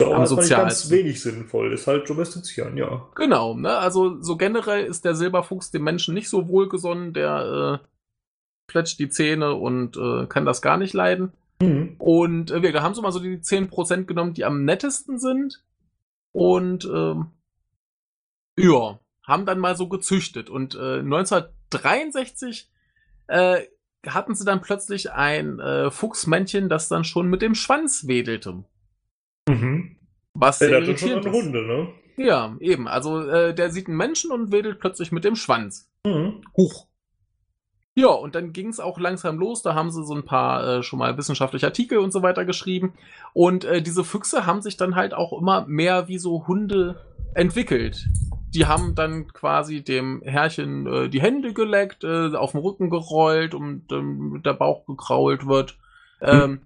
Ja, Am das ich ganz wenig sinnvoll. Ist halt domestizieren, ja. Genau, ne? Also so generell ist der Silberfuchs dem Menschen nicht so wohlgesonnen, der äh, fletscht die Zähne und äh, kann das gar nicht leiden. Mhm. Und äh, wir haben so mal so die 10% genommen, die am nettesten sind. Und ähm, ja, haben dann mal so gezüchtet. Und äh, 1963 äh, hatten sie dann plötzlich ein äh, Fuchsmännchen, das dann schon mit dem Schwanz wedelte. Mhm. Was Der sehr hat schon eine ist. Hunde, ne? Ja, eben. Also äh, der sieht einen Menschen und wedelt plötzlich mit dem Schwanz. Mhm. Huch. Ja, und dann ging es auch langsam los. Da haben sie so ein paar äh, schon mal wissenschaftliche Artikel und so weiter geschrieben. Und äh, diese Füchse haben sich dann halt auch immer mehr wie so Hunde entwickelt. Die haben dann quasi dem Herrchen äh, die Hände geleckt, äh, auf den Rücken gerollt und ähm, der Bauch gekrault wird. Ähm,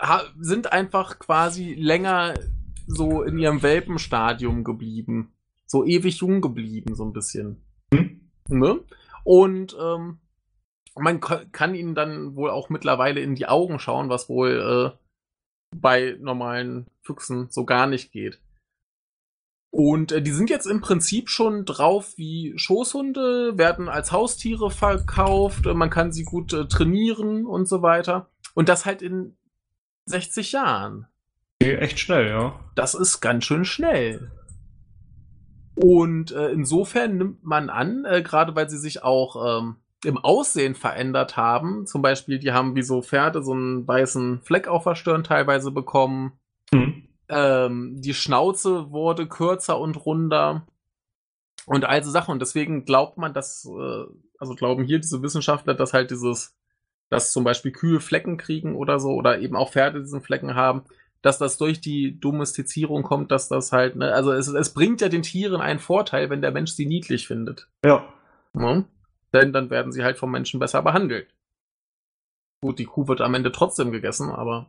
ha sind einfach quasi länger so in ihrem Welpenstadium geblieben. So ewig jung geblieben, so ein bisschen. Hm? Ne? Und ähm, man ka- kann ihnen dann wohl auch mittlerweile in die Augen schauen, was wohl äh, bei normalen Füchsen so gar nicht geht. Und äh, die sind jetzt im Prinzip schon drauf wie Schoßhunde, werden als Haustiere verkauft, äh, man kann sie gut äh, trainieren und so weiter. Und das halt in 60 Jahren. Echt schnell, ja. Das ist ganz schön schnell. Und äh, insofern nimmt man an, äh, gerade weil sie sich auch ähm, im Aussehen verändert haben, zum Beispiel, die haben wie so Pferde so einen weißen Fleck auf der Stirn teilweise bekommen. Mhm. Ähm, die Schnauze wurde kürzer und runder. Und all so Sachen. Und deswegen glaubt man, dass, äh, also glauben hier diese Wissenschaftler, dass halt dieses, dass zum Beispiel Kühe Flecken kriegen oder so, oder eben auch Pferde diesen Flecken haben, dass das durch die Domestizierung kommt, dass das halt, ne, also es, es bringt ja den Tieren einen Vorteil, wenn der Mensch sie niedlich findet. Ja. Ne? Denn dann werden sie halt vom Menschen besser behandelt. Gut, die Kuh wird am Ende trotzdem gegessen, aber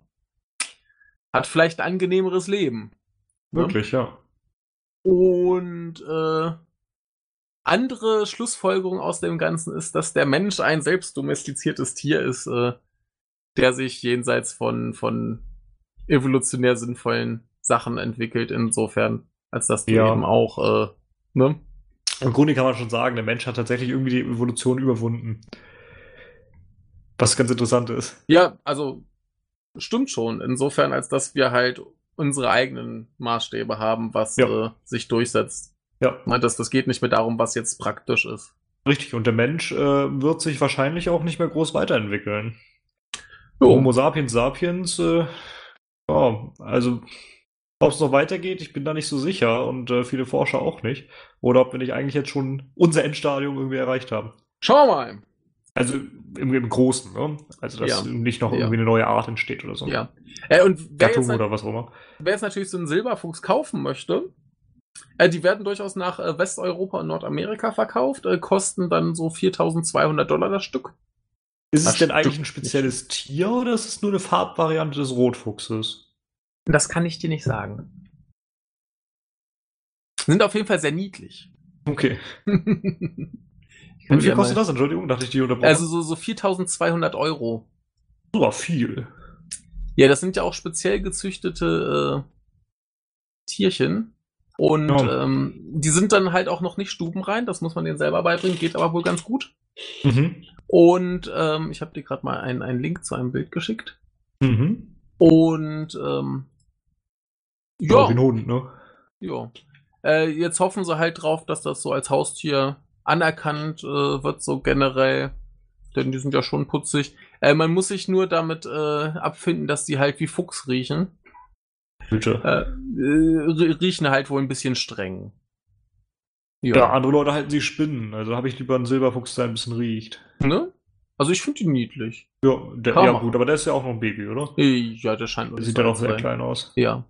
hat vielleicht ein angenehmeres Leben. Ne? Wirklich, ja. Und äh, andere Schlussfolgerung aus dem Ganzen ist, dass der Mensch ein selbst domestiziertes Tier ist, äh, der sich jenseits von, von evolutionär sinnvollen Sachen entwickelt, insofern, als dass du Ja. eben auch, äh, ne? Im Grunde kann man schon sagen, der Mensch hat tatsächlich irgendwie die Evolution überwunden. Was ganz interessant ist. Ja, also stimmt schon, insofern, als dass wir halt unsere eigenen Maßstäbe haben, was Ja. äh, sich durchsetzt. Ja, Das, das geht nicht mehr darum, was jetzt praktisch ist. richtig. Und der Mensch äh, wird sich wahrscheinlich auch nicht mehr groß weiterentwickeln. Jo. Homo sapiens sapiens, äh, ja, also ob es noch weitergeht, ich bin da nicht so sicher und äh, viele Forscher auch nicht. Oder ob wir nicht eigentlich jetzt schon unser Endstadium irgendwie erreicht haben. Schauen wir mal. Also im, im Großen, ne? Also dass Ja. nicht noch Ja. irgendwie eine neue Art entsteht oder so. Ja. Äh, und Gattung oder was auch immer. wer jetzt natürlich so einen Silberfuchs kaufen möchte, äh, die werden durchaus nach äh, Westeuropa und Nordamerika verkauft, äh, kosten dann so 4200 Dollar das Stück. Ist es denn eigentlich ein spezielles Tier oder ist es nur eine Farbvariante des Rotfuchses? Das kann ich dir nicht sagen. Sind auf jeden Fall sehr niedlich. Okay. *laughs* Wie viel kostet das? Entschuldigung, dachte ich die unterbrochen. Also so, so 4200 Euro. super viel. Ja, das sind ja auch speziell gezüchtete äh, Tierchen. Und Ja. ähm, die sind dann halt auch noch nicht stubenrein, das muss man denen selber beibringen, geht aber wohl ganz gut. Mhm. Und ähm, ich habe dir gerade mal einen, einen Link zu einem Bild geschickt. Mhm. Und ähm, Ja, ja, wie ein Hund, ne? ja. Äh, jetzt hoffen sie halt drauf, dass das so als Haustier anerkannt äh, wird, so generell. Denn die sind ja schon putzig. Äh, man muss sich nur damit äh, abfinden, dass die halt wie Fuchs riechen. Bitte. Äh, äh, rie- riechen halt wohl ein bisschen streng. Ja. andere Leute halten sie Spinnen. Also habe ich lieber einen Silberfuchs, der ein bisschen riecht. Ne? Also ich finde die niedlich. Ja, der, Kann ja gut, aber der ist ja auch noch ein Baby, oder? Äh, Ja, der scheint Der sieht ja noch zu sehr sein. klein aus. Ja.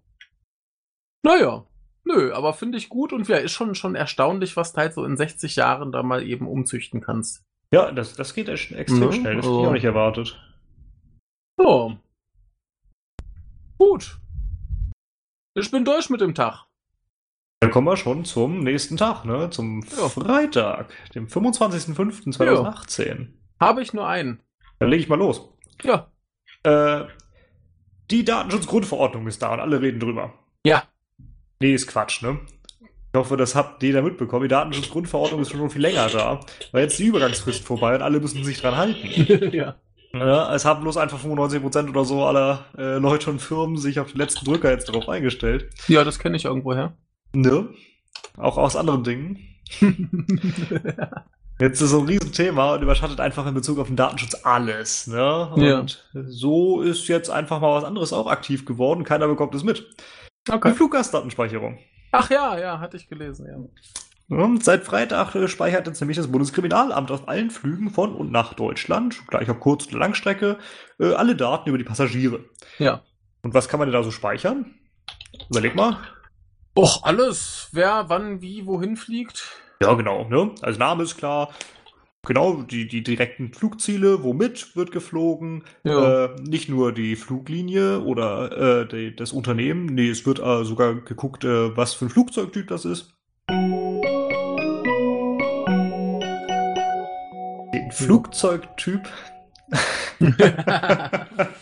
Naja. Nö, aber finde ich gut und ja, ist schon, schon erstaunlich, was du halt so in 60 Jahren da mal eben umzüchten kannst. Ja, das, das geht echt extrem Ne? schnell. Das hätte ich Also- auch nicht erwartet. Ja. Gut. Ich bin durch mit dem Tag. Dann kommen wir schon zum nächsten Tag, ne? Zum Ja. Freitag, dem 25.05.2018. Habe ich nur einen. Dann lege ich mal los. Ja. Äh, die Datenschutzgrundverordnung ist da und alle reden drüber. Ja. Nee, ist Quatsch, ne? Ich hoffe, das habt jeder mitbekommen. Die Datenschutzgrundverordnung ist schon viel länger da. Weil jetzt die Übergangsfrist vorbei und alle müssen sich dran halten. *laughs* ja. Ja, es haben bloß einfach 95% oder so aller äh, Leute und Firmen sich auf den letzten Drücker jetzt darauf eingestellt. Ja, das kenne ich irgendwoher. Ne? Auch aus anderen Dingen. *laughs* Jetzt ist so ein Riesenthema und überschattet einfach in Bezug auf den Datenschutz alles. Ne? Und Ja. so ist jetzt einfach mal was anderes auch aktiv geworden. Keiner bekommt es mit. Die okay. Fluggastdatenspeicherung. Ach ja, ja, hatte ich gelesen, ja. Ja, seit Freitag äh, speichert jetzt nämlich das Bundeskriminalamt auf allen Flügen von und nach Deutschland, gleich auf Kurz- und Langstrecke, äh, alle Daten über die Passagiere. Ja. Und was kann man denn da so speichern? Überleg mal. Och, alles. Wer, wann, wie, wohin fliegt. Ja, genau. Ne? Also Name ist klar. Genau, die, die direkten Flugziele, womit wird geflogen. Ja. Äh, nicht nur die Fluglinie oder äh, die, das Unternehmen. Nee, es wird äh, sogar geguckt, äh, was für ein Flugzeugtyp das ist. Den Flugzeugtyp. *laughs*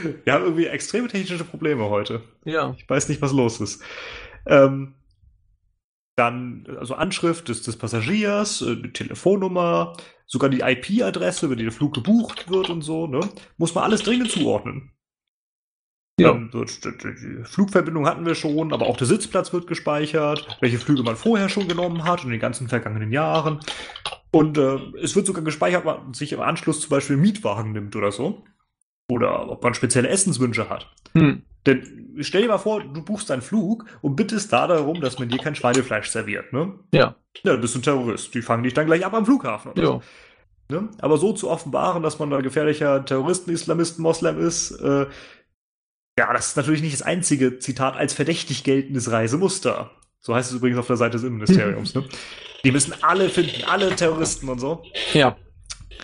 *laughs* Wir haben irgendwie extreme technische Probleme heute. ja. Ich weiß nicht, was los ist. Ähm, dann, also Anschrift des, des Passagiers, äh, die Telefonnummer, sogar die IP-Adresse, über die der Flug gebucht wird und so, ne? Muss man alles dringend zuordnen. Ja. Die Flugverbindung hatten wir schon, aber auch der Sitzplatz wird gespeichert, welche Flüge man vorher schon genommen hat in den ganzen vergangenen Jahren. Und äh, es wird sogar gespeichert, ob man sich im Anschluss zum Beispiel einen Mietwagen nimmt oder so. Oder ob man spezielle Essenswünsche hat. Hm. Denn stell dir mal vor, du buchst einen Flug und bittest da darum, dass man dir kein Schweinefleisch serviert, ne? Ja. Ja, du bist ein Terrorist. Die fangen dich dann gleich ab am Flughafen. Oder Ja. ne? Aber so zu offenbaren, dass man ein gefährlicher Terroristen, Islamisten, Moslem ist, äh, ja, das ist natürlich nicht das einzige Zitat als verdächtig geltendes Reisemuster. So heißt es übrigens auf der Seite des Innenministeriums, ne? *laughs* Die müssen alle finden, alle Terroristen und so. Ja.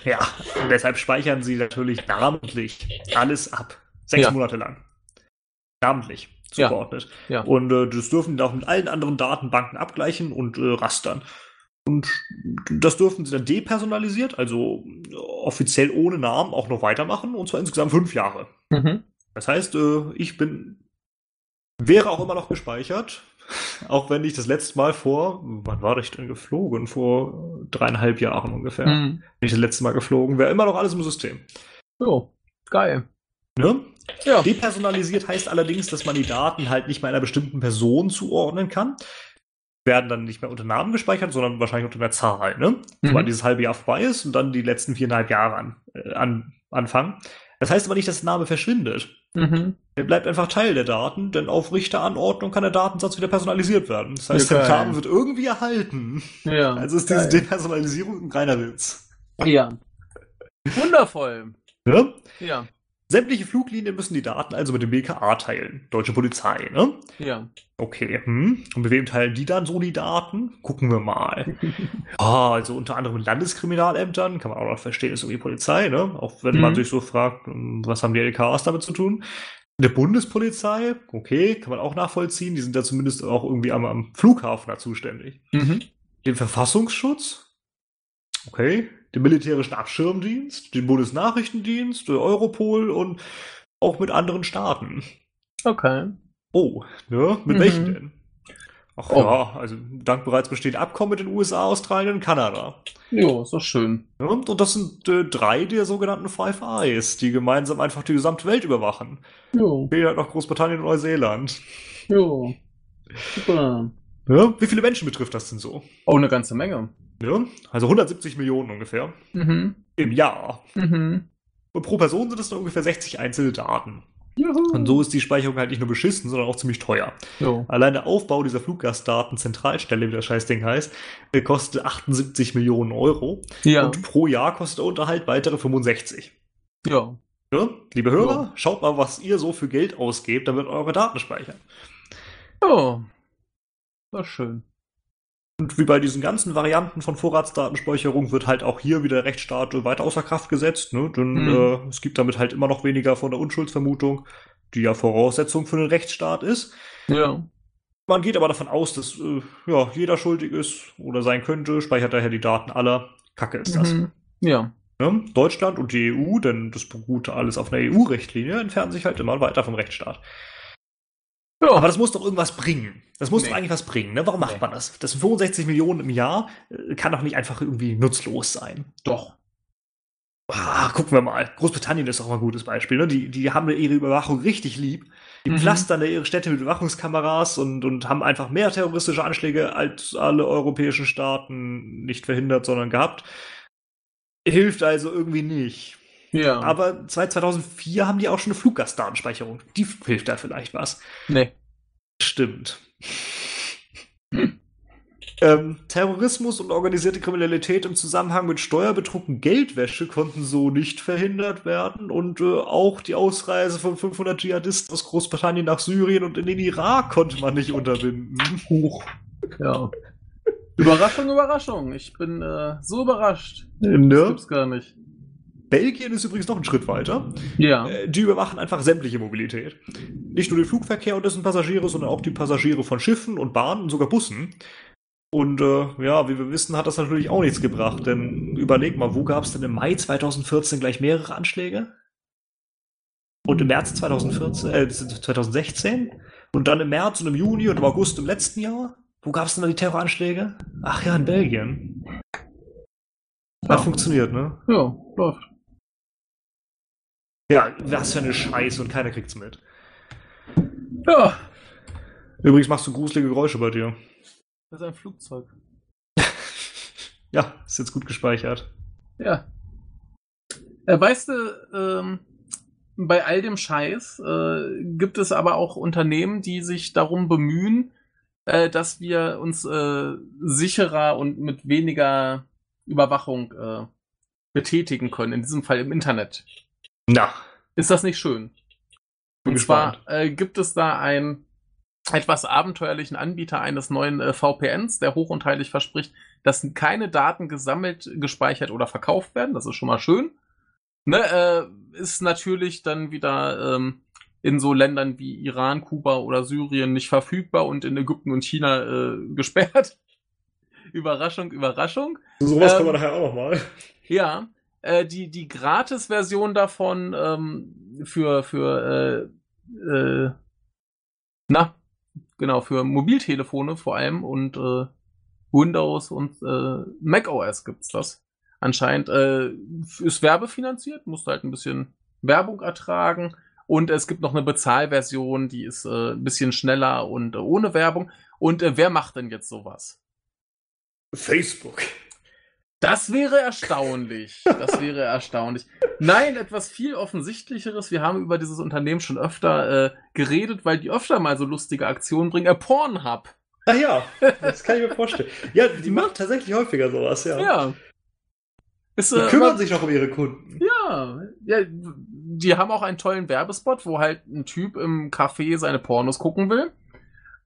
Ja, und deshalb speichern sie natürlich namentlich alles ab. Sechs Ja. Monate lang. Namentlich Ja. zugeordnet. Ja. Und äh, das dürfen die auch mit allen anderen Datenbanken abgleichen und äh, rastern. Und das dürfen sie dann depersonalisiert, also äh, offiziell ohne Namen, auch noch weitermachen, und zwar insgesamt fünf Jahre. Mhm. Das heißt, äh, ich bin, wäre auch immer noch gespeichert, auch wenn ich das letzte Mal vor, wann war ich denn geflogen? Vor dreieinhalb Jahren ungefähr. Mhm. Bin ich das letzte Mal geflogen, wäre immer noch alles im System. Jo. Geil. Ne? Ja. Depersonalisiert heißt allerdings, dass man die Daten halt nicht mehr einer bestimmten Person zuordnen kann. Werden dann nicht mehr unter Namen gespeichert, sondern wahrscheinlich unter einer Zahl, ne? Mhm. Sobald dieses halbe Jahr vorbei ist und dann die letzten viereinhalb Jahre an, äh, an, anfangen. Das heißt aber nicht, dass der Name verschwindet. Mhm. Er bleibt einfach Teil der Daten, denn auf Richteranordnung kann der Datensatz wieder personalisiert werden. Das heißt, Ja, der. Name wird irgendwie erhalten. Ja. Also ist diese Geil. Depersonalisierung ein reiner Witz. Ja. Wundervoll. Ne? Ja. Sämtliche Fluglinien müssen die Daten also mit dem BKA teilen. Deutsche Polizei, ne? Ja. Okay, hm. Und mit wem teilen die dann so die Daten? Gucken wir mal. Ja, *laughs* also unter anderem mit Landeskriminalämtern, kann man auch noch verstehen, ist irgendwie Polizei, ne? Auch wenn man Mhm. sich so fragt, hm, was haben die LKAs damit zu tun? Der Bundespolizei, okay, kann man auch nachvollziehen, die sind ja zumindest auch irgendwie am, am Flughafen da zuständig. Mhm. Den Verfassungsschutz, okay, den militärischen Abschirmdienst, den Bundesnachrichtendienst, Europol und auch mit anderen Staaten. Okay. Oh, ne? Mit Mhm. welchen denn? Ach Oh. ja, also dank bereits bestehender Abkommen mit den USA, Australien und Kanada. Jo, ist doch schön. Ja, und das sind äh, drei der sogenannten Five Eyes, die gemeinsam einfach die gesamte Welt überwachen. Jo. Fehlt halt noch Großbritannien und Neuseeland. Jo. Super. Ja, wie viele Menschen betrifft das denn so? Oh, eine ganze Menge. Ja, also 170 Millionen ungefähr Mhm. im Jahr. Mhm. Und pro Person sind es dann ungefähr 60 einzelne Daten. Juhu. Und so ist die Speicherung halt nicht nur beschissen, sondern auch ziemlich teuer. Jo. Allein der Aufbau dieser Fluggastdatenzentralstelle, wie das Scheißding heißt, äh, kostet 78 Millionen Euro. Ja. Und pro Jahr kostet der Unterhalt weitere 65. Ja. Ja? Liebe Hörer, Ja. schaut mal, was ihr so für Geld ausgebt, damit eure Daten speichern. Ja. War schön. Und wie bei diesen ganzen Varianten von Vorratsdatenspeicherung wird halt auch hier wieder der Rechtsstaat weiter außer Kraft gesetzt. Ne? Denn Mhm. äh, es gibt damit halt immer noch weniger von der Unschuldsvermutung, die ja Voraussetzung für einen Rechtsstaat ist. Ja. Man geht aber davon aus, dass äh, ja, jeder schuldig ist oder sein könnte, speichert daher die Daten aller. Kacke ist das. Mhm. Ja. Ne? Deutschland und die EU, denn das beruht alles auf einer EU-Richtlinie, entfernen sich halt immer weiter vom Rechtsstaat. Ja. Aber das muss doch irgendwas bringen. Das muss Nee. doch eigentlich was bringen. Ne? Warum macht Nee. man das? Das sind 65 Millionen im Jahr, äh, kann doch nicht einfach irgendwie nutzlos sein. Doch. Ah, gucken wir mal. Großbritannien ist auch mal ein gutes Beispiel. Ne? Die, die haben ihre Überwachung richtig lieb. Die Mhm. pflastern ihre Städte mit Überwachungskameras und, und haben einfach mehr terroristische Anschläge als alle europäischen Staaten nicht verhindert, sondern gehabt. Hilft also irgendwie nicht. Ja. Aber seit 2004 haben die auch schon eine Fluggastdatenspeicherung. Die hilft da vielleicht was. nee. Stimmt. Ähm, Terrorismus und organisierte Kriminalität im Zusammenhang mit Steuerbetrug und Geldwäsche konnten so nicht verhindert werden und äh, auch die Ausreise von 500 Dschihadisten aus Großbritannien nach Syrien und in den Irak konnte man nicht unterbinden. Huch. Ja. Überraschung, Überraschung. Ich bin äh, so überrascht. Das Ne? gibt's gar nicht. Belgien ist übrigens noch einen Schritt weiter. Ja. Äh, Die überwachen einfach sämtliche Mobilität. Nicht nur den Flugverkehr und dessen Passagiere, sondern auch die Passagiere von Schiffen und Bahnen und sogar Bussen. Und äh, ja, wie wir wissen, hat das natürlich auch nichts gebracht. Denn überleg mal, wo gab es denn im Mai 2014 gleich mehrere Anschläge? Und im März 2014, äh, 2016? Und dann im März und im Juni und im August im letzten Jahr? Wo gab es denn da die Terroranschläge? Ach ja, in Belgien. Hat Ja. funktioniert, ne? Ja, läuft. Ja, was für eine Scheiße und keiner kriegt's mit. Ja. Übrigens machst du gruselige Geräusche bei dir. Das ist ein Flugzeug. *laughs* Ja, ist jetzt gut gespeichert. Ja. Äh, weißt du, ähm, bei all dem Scheiß äh, gibt es aber auch Unternehmen, die sich darum bemühen, äh, dass wir uns äh, sicherer und mit weniger Überwachung äh, betätigen können, in diesem Fall im Internet. Na, Ist das nicht schön? bin Und zwar gespannt. äh, gibt es da einen etwas abenteuerlichen Anbieter eines neuen äh, VPNs, der hoch und heilig verspricht, dass keine Daten gesammelt, gespeichert oder verkauft werden. Das ist schon mal schön. Ne, äh, ist natürlich dann wieder ähm, in so Ländern wie Iran, Kuba oder Syrien nicht verfügbar und in Ägypten und China äh, *laughs* gesperrt. Überraschung, Überraschung. Sowas Ähm, kommen wir nachher auch noch mal. Ja, äh, die, die Gratis-Version davon ähm, für, für äh, äh, na, genau, für Mobiltelefone vor allem und äh, Windows und äh, macOS gibt's das. Anscheinend äh, ist werbefinanziert, musst halt ein bisschen Werbung ertragen. Und es gibt noch eine Bezahlversion, die ist äh, ein bisschen schneller und äh, ohne Werbung. Und äh, wer macht denn jetzt sowas? Facebook. Das wäre erstaunlich. Das wäre erstaunlich. Nein, etwas viel offensichtlicheres. Wir haben über dieses Unternehmen schon öfter äh, geredet, weil die öfter mal so lustige Aktionen bringen. Äh, Pornhub. Ah ja, das kann ich mir vorstellen. Ja, die macht tatsächlich häufiger sowas, ja. Ja. Ist, Die äh, kümmern immer- sich noch um ihre Kunden. ja, ja, die haben auch einen tollen Werbespot, wo halt ein Typ im Café seine Pornos gucken will.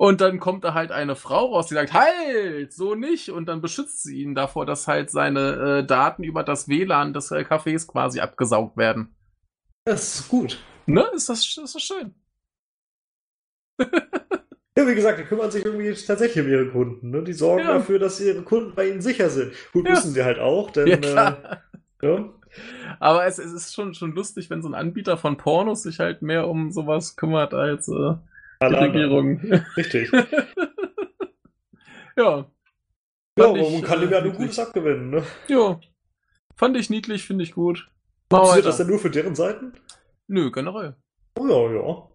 Und dann kommt da halt eine Frau raus, die sagt, halt, so nicht. Und dann beschützt sie ihn davor, dass halt seine äh, Daten über das WLAN des äh, Cafés quasi abgesaugt werden. Das ist gut. Ne? Ist das, ist das schön. *laughs* Ja, wie gesagt, die kümmern sich irgendwie tatsächlich um ihre Kunden. Ne? Die sorgen Ja. dafür, dass ihre Kunden bei ihnen sicher sind. Gut, Ja. müssen sie halt auch, denn Ja, äh, ja, Aber es, es ist schon, schon lustig, wenn so ein Anbieter von Pornos sich halt mehr um sowas kümmert als äh. Regierung. Richtig. *laughs* ja. Ja, aber man ich, kann äh, dem ja nur niedlich. Gutes abgewinnen. Ne? Ja. Fand ich niedlich, finde ich gut. Passiert das denn nur für deren Seiten? Nö, generell. Oh ja, ja.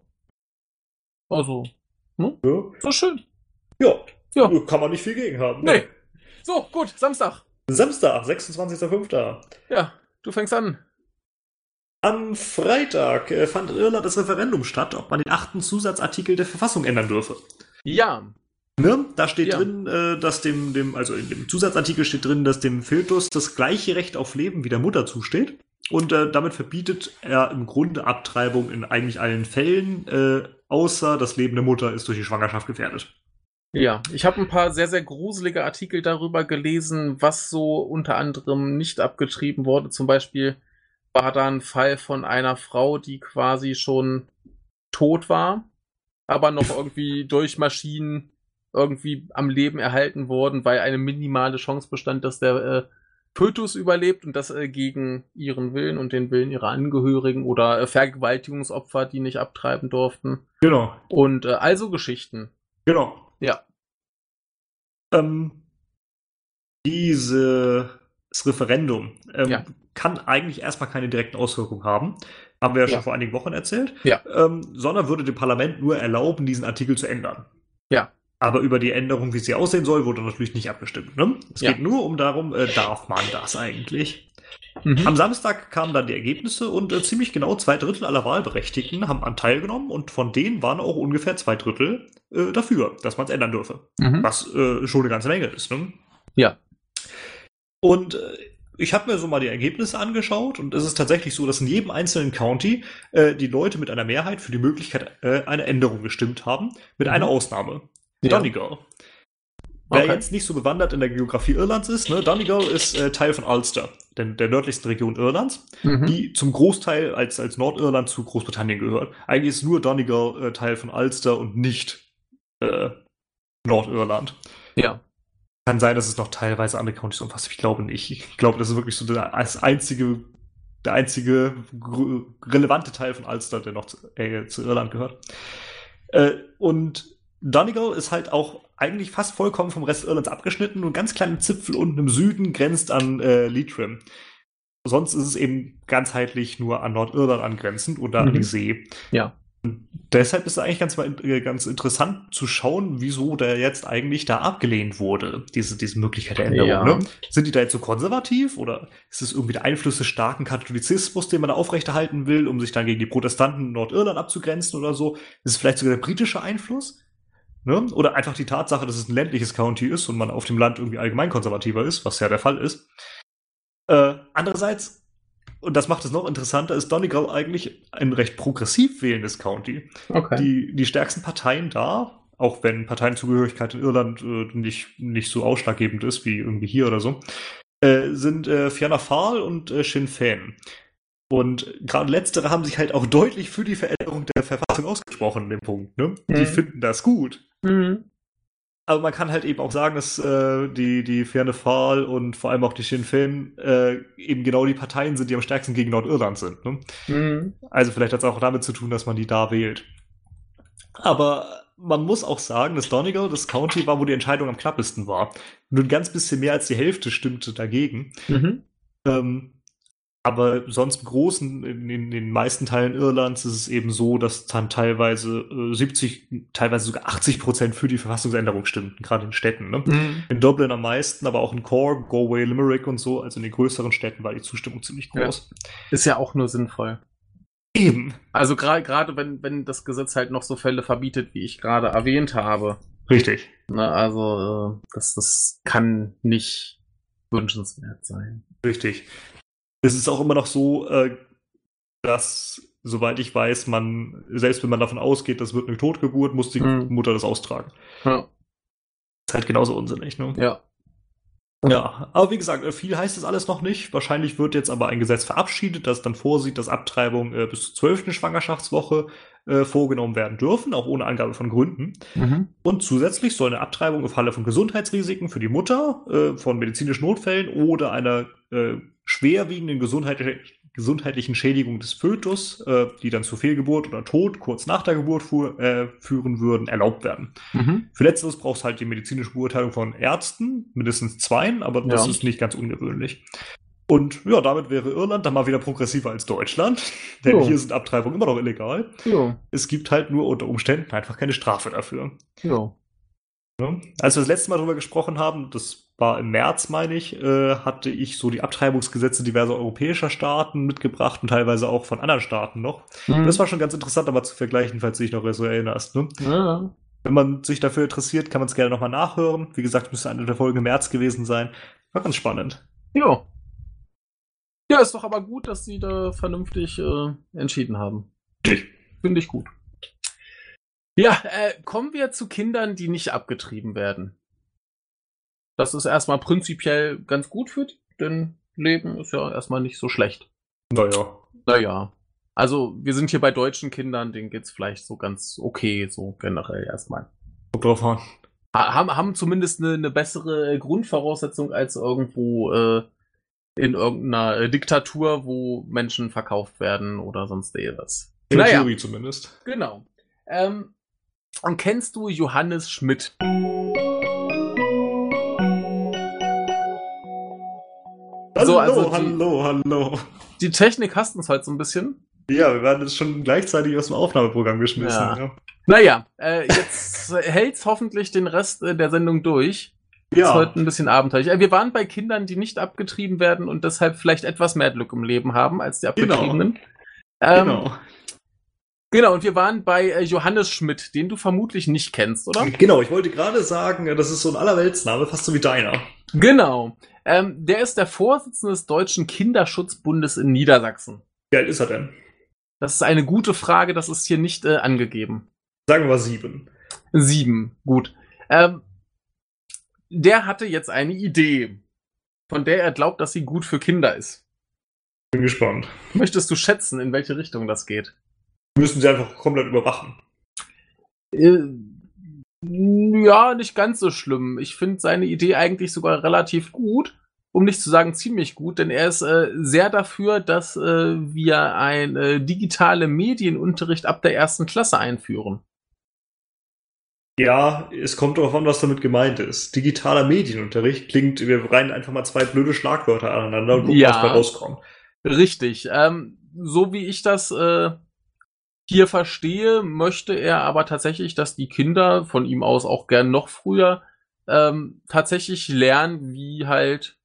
Also, Ja, so schön. ja. Ja. kann man nicht viel gegen haben. Nee. So, gut, Samstag. Samstag, 26.05. Ja, du fängst an. Am Freitag äh, fand in Irland das Referendum statt, ob man den achten Zusatzartikel der Verfassung ändern dürfe. Ja. Ne? Da steht Ja. drin, äh, dass dem, dem, also in dem Zusatzartikel steht drin, dass dem Fötus das gleiche Recht auf Leben wie der Mutter zusteht. Und äh, damit verbietet er im Grunde Abtreibung in eigentlich allen Fällen, äh, außer das Leben der Mutter ist durch die Schwangerschaft gefährdet. Ja, ich habe ein paar sehr, sehr gruselige Artikel darüber gelesen, was so unter anderem nicht abgetrieben wurde. Zum Beispiel war da ein Fall von einer Frau, die quasi schon tot war, aber noch *laughs* irgendwie durch Maschinen irgendwie am Leben erhalten worden, weil eine minimale Chance bestand, dass der äh, Fötus überlebt und das äh, gegen ihren Willen und den Willen ihrer Angehörigen oder äh, Vergewaltigungsopfer, die nicht abtreiben durften. Genau. Und äh, also Geschichten. Genau. Ja. Ähm, diese, das Referendum. Ähm, Ja. Kann eigentlich erstmal keine direkten Auswirkungen haben. Haben wir ja, schon vor einigen Wochen erzählt. Ja. Ähm, sondern würde dem Parlament nur erlauben, diesen Artikel zu ändern. Ja. Aber über die Änderung, wie sie aussehen soll, wurde natürlich nicht abgestimmt. Ne? Es ja. geht nur um darum, äh, darf man das eigentlich? Mhm. Am Samstag kamen dann die Ergebnisse und äh, ziemlich genau zwei Drittel aller Wahlberechtigten haben an teilgenommen und von denen waren auch ungefähr zwei Drittel äh, dafür, dass man es ändern dürfe. Mhm. Was äh, schon eine ganze Menge ist. Ne? Ja. Und äh, ich habe mir so mal die Ergebnisse angeschaut und es ist tatsächlich so, dass in jedem einzelnen County äh, die Leute mit einer Mehrheit für die Möglichkeit äh, einer Änderung gestimmt haben, mit mhm. einer Ausnahme. Ja. Donegal. Wer okay. jetzt nicht so bewandert in der Geografie Irlands ist, ne, Donegal ist äh, Teil von Ulster, der, der nördlichsten Region Irlands, mhm. die zum Großteil als, als Nordirland zu Großbritannien gehört. Eigentlich ist nur Donegal äh, Teil von Ulster und nicht äh, Nordirland. Ja. Kann sein, dass es noch teilweise andere Countys umfasst. Ich glaube nicht. Ich glaube, das ist wirklich so der, das einzige, der einzige relevante Teil von Ulster, der noch zu, äh, zu Irland gehört. Äh, und Donegal ist halt auch eigentlich fast vollkommen vom Rest Irlands abgeschnitten und ganz kleinen Zipfel unten im Süden grenzt an äh, Leitrim. Sonst ist es eben ganzheitlich nur an Nordirland angrenzend oder mhm. an die See. Ja. Deshalb ist es eigentlich ganz, äh, ganz interessant zu schauen, wieso der jetzt eigentlich da abgelehnt wurde, diese, diese Möglichkeit der Änderung. Ja. Ne? Sind die da jetzt so konservativ oder ist es irgendwie der Einfluss des starken Katholizismus, den man da aufrechterhalten will, um sich dann gegen die Protestanten in Nordirland abzugrenzen oder so? Ist es vielleicht sogar der britische Einfluss? Ne? Oder einfach die Tatsache, dass es ein ländliches County ist und man auf dem Land irgendwie allgemein konservativer ist, was ja der Fall ist. Äh, andererseits, und das macht es noch interessanter, ist Donegal eigentlich ein recht progressiv wählendes County. Okay. Die, die stärksten Parteien da, auch wenn Parteienzugehörigkeit in Irland äh, nicht, nicht so ausschlaggebend ist wie irgendwie hier oder so, äh, sind äh, Fianna Fáil und äh, Sinn Féin. Und gerade letztere haben sich halt auch deutlich für die Veränderung der Verfassung ausgesprochen, in dem Punkt. Ne? Mhm. Die finden das gut. Mhm. Aber man kann halt eben auch sagen, dass äh, die, die Ferne Fall und vor allem auch die Sinn Féin äh, eben genau die Parteien sind, die am stärksten gegen Nordirland sind. Ne? Mhm. Also vielleicht hat es auch damit zu tun, dass man die da wählt. Aber man muss auch sagen, dass Donegal das County war, wo die Entscheidung am knappesten war. Nur ein ganz bisschen mehr als die Hälfte stimmte dagegen. Mhm. Ähm, aber sonst im Großen, in, in, den meisten Teilen Irlands ist es eben so, dass dann teilweise äh, 70, teilweise sogar 80 Prozent für die Verfassungsänderung stimmten, gerade in Städten. Ne? Mhm. In Dublin am meisten, aber auch in Cork, Galway, Limerick und so, also in den größeren Städten war die Zustimmung ziemlich groß. Ja. Ist ja auch nur sinnvoll. Eben. Also gerade gerade wenn, wenn das Gesetz halt noch so Fälle verbietet, wie ich gerade erwähnt habe. Richtig. Ne, also äh, das, das kann nicht wünschenswert sein. Richtig. Es ist auch immer noch so, äh, dass, soweit ich weiß, man, selbst wenn man davon ausgeht, das wird eine Totgeburt, muss die mhm. Mutter das austragen. Ja. Ist halt genauso unsinnig, ne? Ja. Ja, aber wie gesagt, äh, viel heißt das alles noch nicht. Wahrscheinlich wird jetzt aber ein Gesetz verabschiedet, das dann vorsieht, dass Abtreibungen äh, bis zur zwölften Schwangerschaftswoche äh, vorgenommen werden dürfen, auch ohne Angabe von Gründen. Mhm. Und zusätzlich soll eine Abtreibung im Falle von Gesundheitsrisiken für die Mutter, äh, von medizinischen Notfällen oder einer äh, schwerwiegenden gesundheitlich, gesundheitlichen Schädigung des Fötus, äh, die dann zu Fehlgeburt oder Tod kurz nach der Geburt fuhr, äh, führen würden, erlaubt werden. Mhm. Für letzteres braucht es halt die medizinische Beurteilung von Ärzten, mindestens zweien, aber das ja. ist nicht ganz ungewöhnlich. Und ja, damit wäre Irland dann mal wieder progressiver als Deutschland, *laughs* denn jo. hier sind Abtreibungen immer noch illegal. Jo. Es gibt halt nur unter Umständen einfach keine Strafe dafür. Jo. Ja. Als wir das letzte Mal darüber gesprochen haben, das war im März, meine ich, äh, hatte ich so die Abtreibungsgesetze diverser europäischer Staaten mitgebracht und teilweise auch von anderen Staaten noch. Mhm. Das war schon ganz interessant, aber zu vergleichen, falls du dich noch so erinnerst. Ne? Ja. Wenn man sich dafür interessiert, kann man es gerne nochmal nachhören. Wie gesagt, müsste eine der Folgen im März gewesen sein. War ganz spannend. Ja. Ja, ist doch aber gut, dass sie da vernünftig äh, entschieden haben. Finde ich gut. Ja, äh, kommen wir zu Kindern, die nicht abgetrieben werden. Das ist erstmal prinzipiell ganz gut für die, denn Leben ist ja erstmal nicht so schlecht. Naja. Naja. Also, wir sind hier bei deutschen Kindern, denen geht's vielleicht so ganz okay, so generell erstmal. Kommt drauf an. Haben, haben zumindest eine, eine bessere Grundvoraussetzung als irgendwo äh, in irgendeiner äh, Diktatur, wo Menschen verkauft werden oder sonst irgendwas. In naja. Theorie zumindest. Genau. Ähm, und kennst du Johannes Schmidt? Hallo, so, also die, hallo, hallo. die Technik hasst uns halt so ein bisschen. Ja, wir werden jetzt schon gleichzeitig aus dem Aufnahmeprogramm geschmissen. Ja. Ja, Naja, äh, jetzt *laughs* hält's hoffentlich den Rest äh, der Sendung durch. Ist ja. heute ein bisschen abenteuerlich. Äh, Wir waren bei Kindern, die nicht abgetrieben werden und deshalb vielleicht etwas mehr Glück im Leben haben als die Genau. Abgetriebenen. Ähm, genau. genau, und wir waren bei äh, Johannes Schmidt, den du vermutlich nicht kennst, oder? Genau, ich wollte gerade sagen, das ist so ein Allerweltsname, fast so wie deiner. Genau. Ähm, der ist der Vorsitzende des Deutschen Kinderschutzbundes in Niedersachsen. Wie alt ist er denn? Das ist eine gute Frage, das ist hier nicht äh, angegeben. Sagen wir mal sieben. Sieben, gut. Ähm, der hatte jetzt eine Idee, von der er glaubt, dass sie gut für Kinder ist. Bin gespannt. Möchtest du schätzen, in welche Richtung das geht? Müssen sie einfach komplett überwachen. Äh, ja, nicht ganz so schlimm. Ich finde seine Idee eigentlich sogar relativ gut, um nicht zu sagen ziemlich gut, denn er ist äh, sehr dafür, dass äh, wir ein äh, digitale Medienunterricht ab der ersten Klasse einführen. Ja, es kommt darauf an, was damit gemeint ist. Digitaler Medienunterricht klingt, wir reihen einfach mal zwei blöde Schlagwörter aneinander und gucken, Ja. was da rauskommt. Richtig. Ähm, so wie ich das äh, hier verstehe, möchte er aber tatsächlich, dass die Kinder von ihm aus auch gern noch früher ähm, tatsächlich lernen, wie halt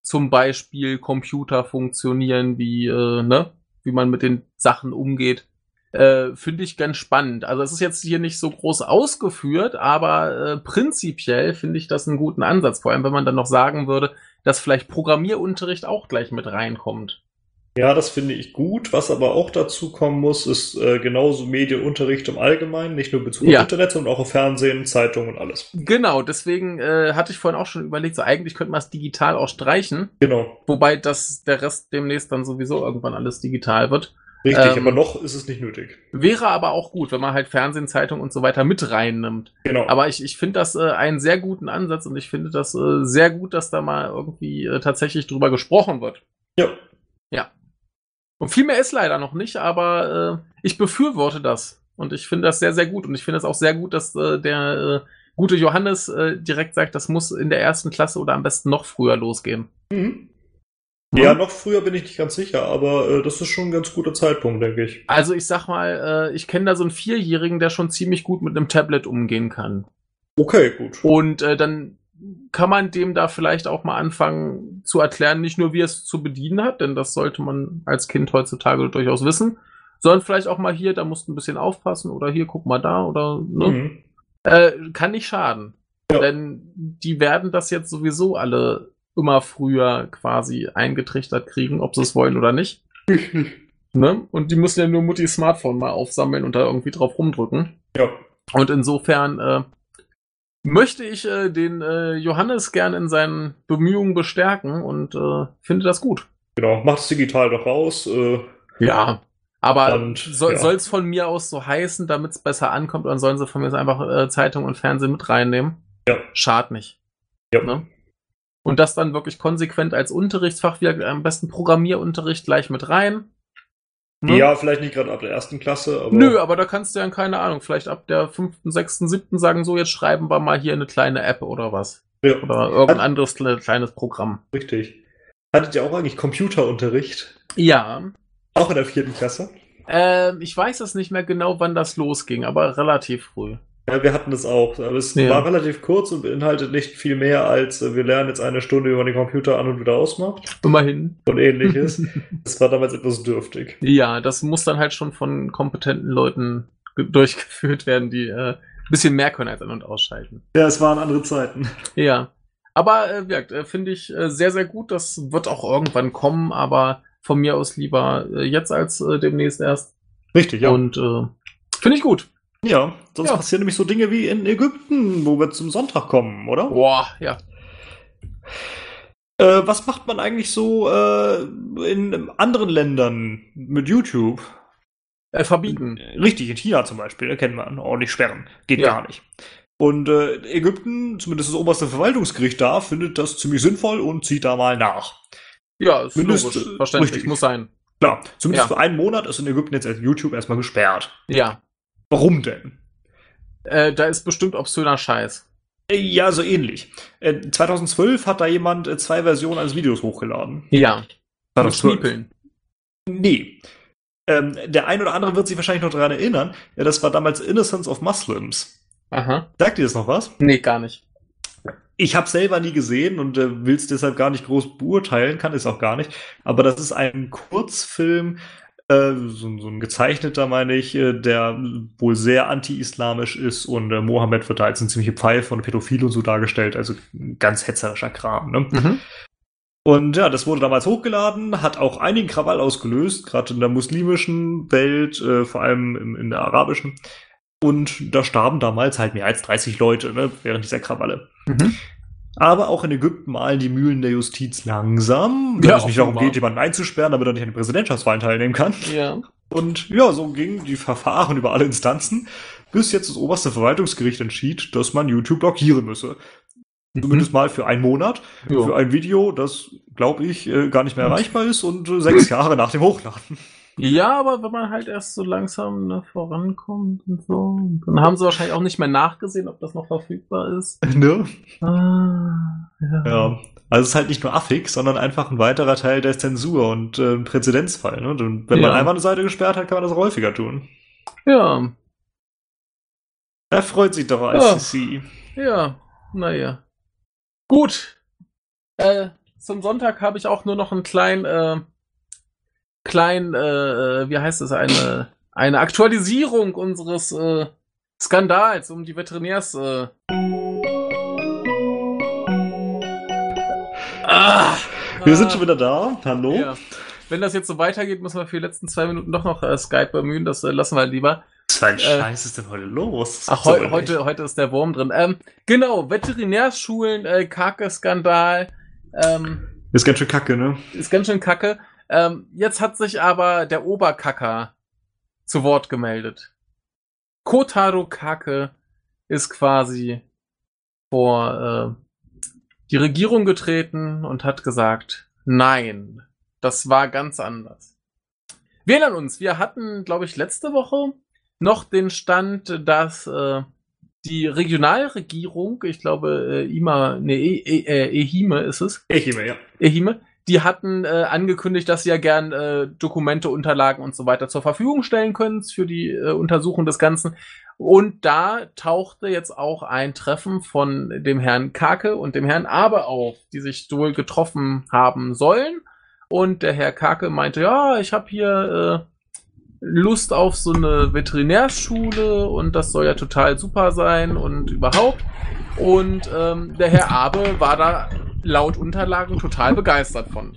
zum Beispiel Computer funktionieren, wie äh, ne, wie man mit den Sachen umgeht. Äh, Finde ich ganz spannend. Also es ist jetzt hier nicht so groß ausgeführt, aber äh, prinzipiell finde ich das einen guten Ansatz. Vor allem, wenn man dann noch sagen würde, dass vielleicht Programmierunterricht auch gleich mit reinkommt. Ja, das finde ich gut. Was aber auch dazu kommen muss, ist äh, genauso Medienunterricht im Allgemeinen, nicht nur Bezug Ja. auf Internet, sondern auch auf Fernsehen, Zeitungen und alles. Genau, deswegen äh, hatte ich vorhin auch schon überlegt, so eigentlich könnte man es digital auch streichen, Genau, wobei das der Rest demnächst dann sowieso irgendwann alles digital wird. Richtig. Ähm, aber noch ist es nicht nötig. Wäre aber auch gut, wenn man halt Fernsehen, Zeitung und so weiter mit reinnimmt. Genau. Aber ich, ich finde das äh, einen sehr guten Ansatz und ich finde das äh, sehr gut, dass da mal irgendwie äh, tatsächlich drüber gesprochen wird. ja, Und viel mehr ist leider noch nicht, aber äh, ich befürworte das. Und ich finde das sehr, sehr gut. Und ich finde es auch sehr gut, dass äh, der äh, gute Johannes äh, direkt sagt, das muss in der ersten Klasse oder am besten noch früher losgehen. Mhm. Ja, noch früher bin ich nicht ganz sicher, aber äh, das ist schon ein ganz guter Zeitpunkt, denke ich. Also ich sag mal, äh, ich kenne da so einen Vierjährigen, der schon ziemlich gut mit einem Tablet umgehen kann. Okay, gut. Und äh, dann kann man dem da vielleicht auch mal anfangen zu erklären, nicht nur wie er es zu bedienen hat, denn das sollte man als Kind heutzutage durchaus wissen, sondern vielleicht auch mal hier, da musst du ein bisschen aufpassen oder hier, guck mal da oder ne? Mhm. Äh, kann nicht schaden. Ja. Denn die werden das jetzt sowieso alle immer früher quasi eingetrichtert kriegen, ob sie es wollen oder nicht. Ne? Und die müssen ja nur Muttis Smartphone mal aufsammeln und da irgendwie drauf rumdrücken. ja. Und insofern äh, möchte ich äh, den äh, Johannes gern in seinen Bemühungen bestärken und äh, finde das gut. Genau, macht es digital doch raus. Äh, Ja. Aber Und, soll ja. es von mir aus so heißen, damit es besser ankommt, dann sollen sie von mir einfach äh, Zeitung und Fernsehen mit reinnehmen. Ja. Schad nicht. Ja. Ne? Und das dann wirklich konsequent als Unterrichtsfach, wieder am besten Programmierunterricht gleich mit rein. Ne? Ja, vielleicht nicht gerade ab der ersten Klasse, aber. Nö, aber da kannst du ja, keine Ahnung, vielleicht ab der fünften, sechsten, siebten sagen, so, jetzt schreiben wir mal hier eine kleine App oder was. Ja, Oder irgendein anderes kle- kleines Programm. richtig. Hattet ihr auch eigentlich Computerunterricht? Ja. Auch in der vierten Klasse? Ähm, ich weiß es nicht mehr genau, wann das losging, aber relativ früh. Ja, wir hatten das auch. Aber es Ja. war relativ kurz und beinhaltet nicht viel mehr als äh, wir lernen jetzt eine Stunde, wie man den Computer an und wieder ausmacht Immerhin. und ähnliches. *laughs* das war damals etwas dürftig. Ja, das muss dann halt schon von kompetenten Leuten ge- durchgeführt werden, die äh, ein bisschen mehr können als an- und ausschalten. Ja, es waren andere Zeiten. Ja. Aber äh, gesagt, äh, finde ich äh, sehr, sehr gut. Das wird auch irgendwann kommen, aber von mir aus lieber äh, jetzt als äh, demnächst erst. Richtig, ja. Und äh, finde ich gut. Ja, sonst Ja. passieren nämlich so Dinge wie in Ägypten, wo wir zum Sonntag kommen, oder? Boah, ja. Äh, was macht man eigentlich so äh, in anderen Ländern mit YouTube? Äh, verbieten. Richtig, in China zum Beispiel, da kennen wir ordentlich sperren. Geht Ja. gar nicht. Und äh, Ägypten, zumindest das oberste Verwaltungsgericht da, findet das ziemlich sinnvoll und zieht da mal nach. Ja, ist Mindest- logisch. Verständlich. richtig. Muss sein. Klar, zumindest Ja. für einen Monat ist in Ägypten jetzt YouTube erstmal gesperrt. Ja. Warum denn? Äh, da ist bestimmt obszöner Scheiß. Äh, Ja, so ähnlich. Äh, 2012 hat da jemand äh, zwei Versionen eines Videos hochgeladen. Ja. 2012. Schniepeln. Nee. Ähm, der ein oder andere wird sich wahrscheinlich noch daran erinnern. Ja, das war damals Innocence of Muslims. Aha. Sagt ihr das noch was? Nee, gar nicht. Ich habe selber nie gesehen und äh, will es deshalb gar nicht groß beurteilen, kann es auch gar nicht. Aber das ist ein Kurzfilm, äh, so, so ein gezeichneter, meine ich, äh, der wohl sehr anti-islamisch ist und äh, Mohammed wird da als ein ziemliche Pfeife und Pädophil und so dargestellt, also ein ganz hetzerischer Kram. Ne? Mhm. Und ja, das wurde damals hochgeladen, hat auch einigen Krawall ausgelöst, gerade in der muslimischen Welt, äh, vor allem in, in der arabischen. Und da starben damals halt mehr als 30 Leute ne, während dieser Krawalle. Mhm. Aber auch in Ägypten malen die Mühlen der Justiz langsam, wenn Ja, es nicht darum geht, jemanden einzusperren, damit er nicht an den Präsidentschaftswahlen teilnehmen kann. Ja. Und ja, so gingen die Verfahren über alle Instanzen, bis jetzt das oberste Verwaltungsgericht entschied, dass man YouTube blockieren müsse. Zumindest mal für einen Monat, Mhm. Ja. für ein Video, das, glaube ich, äh, gar nicht mehr erreichbar ist und äh, sechs Jahre nach dem Hochladen. Ja, aber wenn man halt erst so langsam ne, vorankommt und so, dann haben sie wahrscheinlich auch nicht mehr nachgesehen, ob das noch verfügbar ist. *laughs* ne? Ah, ja. Ja. Also es ist halt nicht nur affig, sondern einfach ein weiterer Teil der Zensur und äh, ein Präzedenzfall. Ne? Und wenn man Ja. einmal eine Seite gesperrt hat, kann man das häufiger tun. Ja, Da freut sich doch Ja. ICC. ja, naja. Gut. Äh, zum Sonntag habe ich auch nur noch einen kleinen, äh, kleinen, äh, wie heißt es, eine, eine Aktualisierung unseres äh, Skandals um die Veterinärs. Äh. Ah, Wir sind schon wieder da. Hallo. Ja. Wenn das jetzt so weitergeht, müssen wir für die letzten zwei Minuten doch noch äh, Skype bemühen. Das äh, lassen wir lieber. Was für ein Äh, Scheiß ist denn heute los? Ach, heu heute, heute ist der Wurm drin. Ähm, genau, Veterinärschulen, äh, Kacke-Skandal. Ähm. Ist ganz schön kacke, ne? ist ganz schön kacke. Ähm, jetzt hat sich aber der Oberkacker zu Wort gemeldet. Kotaro Kake ist quasi vor äh, die Regierung getreten und hat gesagt, nein, das war ganz anders. Wir erinnern uns, wir hatten, glaube ich, letzte Woche noch den Stand, dass äh, die Regionalregierung, ich glaube, äh, IMA, nee, e, e, äh, EHIME ist es, Ich immer, ja. Ehime, die hatten äh, angekündigt, dass sie ja gern äh, Dokumente, Unterlagen und so weiter zur Verfügung stellen können für die äh, Untersuchung des Ganzen. Und da tauchte jetzt auch ein Treffen von dem Herrn Kake und dem Herrn Abe auf, die sich wohl getroffen haben sollen. Und der Herr Kake meinte, ja, ich habe hier äh, Lust auf so eine Veterinärschule und das soll ja total super sein und überhaupt. Und ähm, der Herr Abe war da laut Unterlagen total begeistert von.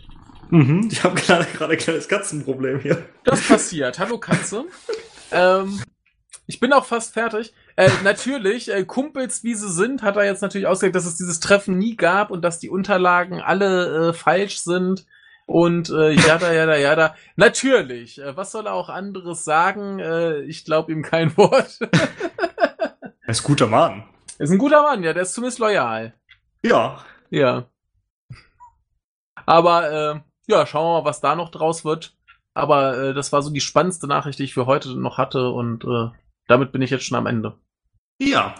Mhm. Ich habe gerade gerade ein kleines Katzenproblem hier. Das passiert. Hallo Katze. ähm, ich bin auch fast fertig. Äh, natürlich, äh, Kumpels wie sie sind, hat er jetzt natürlich ausgelegt, dass es dieses Treffen nie gab und dass die Unterlagen alle äh, falsch sind. Und äh, jada, jada, jada. Natürlich. Äh, was soll er auch anderes sagen? Äh, ich glaube ihm kein *laughs* Wort. Er ist ein guter Mann. ist ein guter Mann, ja, der ist zumindest loyal. Ja. Ja. Aber äh, ja, schauen wir mal, was da noch draus wird. Aber äh, das war so die spannendste Nachricht, die ich für heute noch hatte und äh, damit bin ich jetzt schon am Ende. Ja.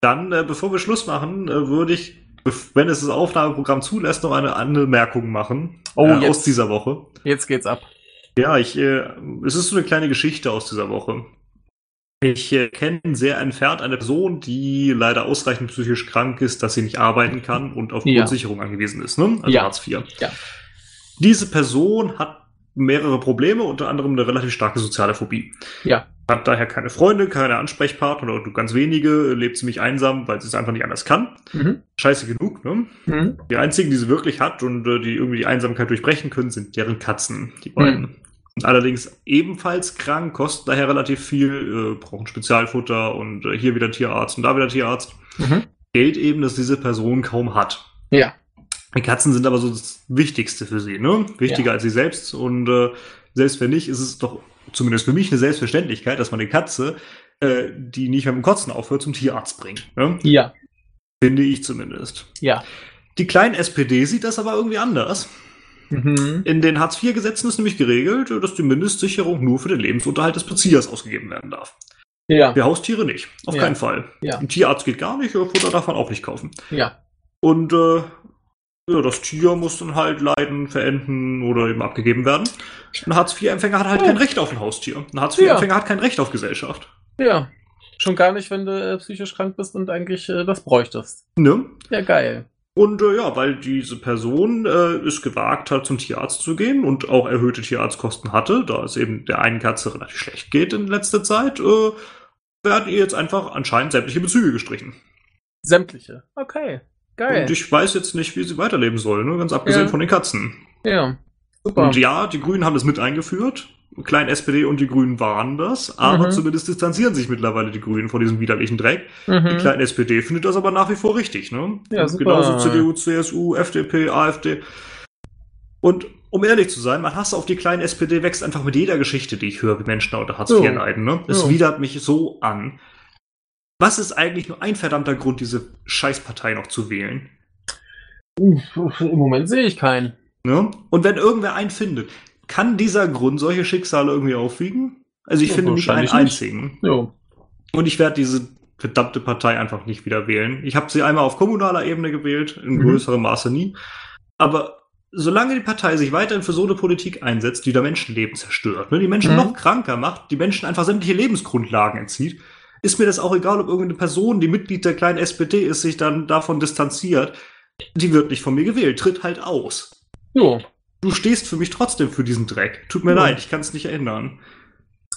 Dann, äh, bevor wir Schluss machen, äh, würde ich, wenn es das Aufnahmeprogramm zulässt, noch eine Anmerkung machen. Oh, äh, jetzt. aus dieser Woche. Jetzt geht's ab. Ja, ich, äh, es ist so eine kleine Geschichte aus dieser Woche. Ich äh, kenne sehr entfernt eine Person, die leider ausreichend psychisch krank ist, dass sie nicht arbeiten kann und auf Ja. Grundsicherung angewiesen ist, ne? Also Ja. Hartz IV. Ja. Diese Person hat mehrere Probleme, unter anderem eine relativ starke soziale Phobie. Ja. Hat daher keine Freunde, keine Ansprechpartner oder nur ganz wenige, lebt ziemlich einsam, weil sie es einfach nicht anders kann. Mhm. Scheiße genug, ne? Mhm. Die einzigen, die sie wirklich hat und äh, die irgendwie die Einsamkeit durchbrechen können, sind deren Katzen, die beiden. Und allerdings ebenfalls krank, kosten daher relativ viel, äh, brauchen Spezialfutter und äh, hier wieder Tierarzt und da wieder Tierarzt. Mhm. Geld eben, das diese Person kaum hat. Ja. Die Katzen sind aber so das Wichtigste für sie, ne? Wichtiger Ja. als sie selbst. Und äh, selbst wenn nicht, ist es doch zumindest für mich eine Selbstverständlichkeit, dass man eine Katze, äh, die nicht mehr mit dem Kotzen aufhört, zum Tierarzt bringt. Ne? Ja. Finde ich zumindest. Ja. Die kleine SPD sieht das aber irgendwie anders. Mhm. In den Hartz-IV-Gesetzen ist nämlich geregelt, dass die Mindestsicherung nur für den Lebensunterhalt des Beziehers ausgegeben werden darf. Ja. Für Haustiere nicht. Auf Ja. keinen Fall. Ja. Ein Tierarzt geht gar nicht, Futter darf man auch nicht kaufen. Ja. Und äh, ja, das Tier muss dann halt leiden, verenden oder eben abgegeben werden. Ein Hartz-IV-Empfänger hat halt Oh. kein Recht auf ein Haustier. Ein Hartz-IV-Empfänger hat kein Recht auf Gesellschaft. Ja. Schon gar nicht, wenn du äh, psychisch krank bist und eigentlich äh, das bräuchtest. Ne? Ja, geil. Und äh, ja, weil diese Person äh, es gewagt hat, zum Tierarzt zu gehen und auch erhöhte Tierarztkosten hatte, da es eben der einen Katze relativ schlecht geht in letzter Zeit, äh, werden ihr jetzt einfach anscheinend sämtliche Bezüge gestrichen. Sämtliche. Okay. Geil. Und ich weiß jetzt nicht, wie sie weiterleben soll, ne? ganz abgesehen Ja. von den Katzen. ja. Super. Und ja, die Grünen haben das mit eingeführt. Klein SPD und die Grünen waren das, aber Mhm. zumindest distanzieren sich mittlerweile die Grünen von diesem widerlichen Dreck. Die mhm. kleine SPD findet das aber nach wie vor richtig, ne? Ja, super. Genauso CDU, CSU, FDP, AfD. Und um ehrlich zu sein, mein Hass auf die kleine SPD wächst einfach mit jeder Geschichte, die ich höre, wie Menschen unter Hartz IV leiden, ne? Es Ja. widert mich so an. Was ist eigentlich nur ein verdammter Grund, diese Scheißpartei noch zu wählen? Im Moment sehe ich keinen. Ne? Und wenn irgendwer einen findet, kann dieser Grund solche Schicksale irgendwie aufwiegen? Also ich Ja, finde nicht einen nicht. einzigen. Jo. Und ich werde diese verdammte Partei einfach nicht wieder wählen. Ich habe sie einmal auf kommunaler Ebene gewählt, in Mhm. größerem Maße nie. Aber solange die Partei sich weiterhin für so eine Politik einsetzt, die da Menschenleben zerstört, ne, die Menschen Mhm. noch kranker macht, die Menschen einfach sämtliche Lebensgrundlagen entzieht, ist mir das auch egal, ob irgendeine Person, die Mitglied der kleinen SPD ist, sich dann davon distanziert. Die wird nicht von mir gewählt, tritt halt aus. Jo. Du stehst für mich trotzdem für diesen Dreck. Tut mir Ja. leid, ich kann es nicht ändern.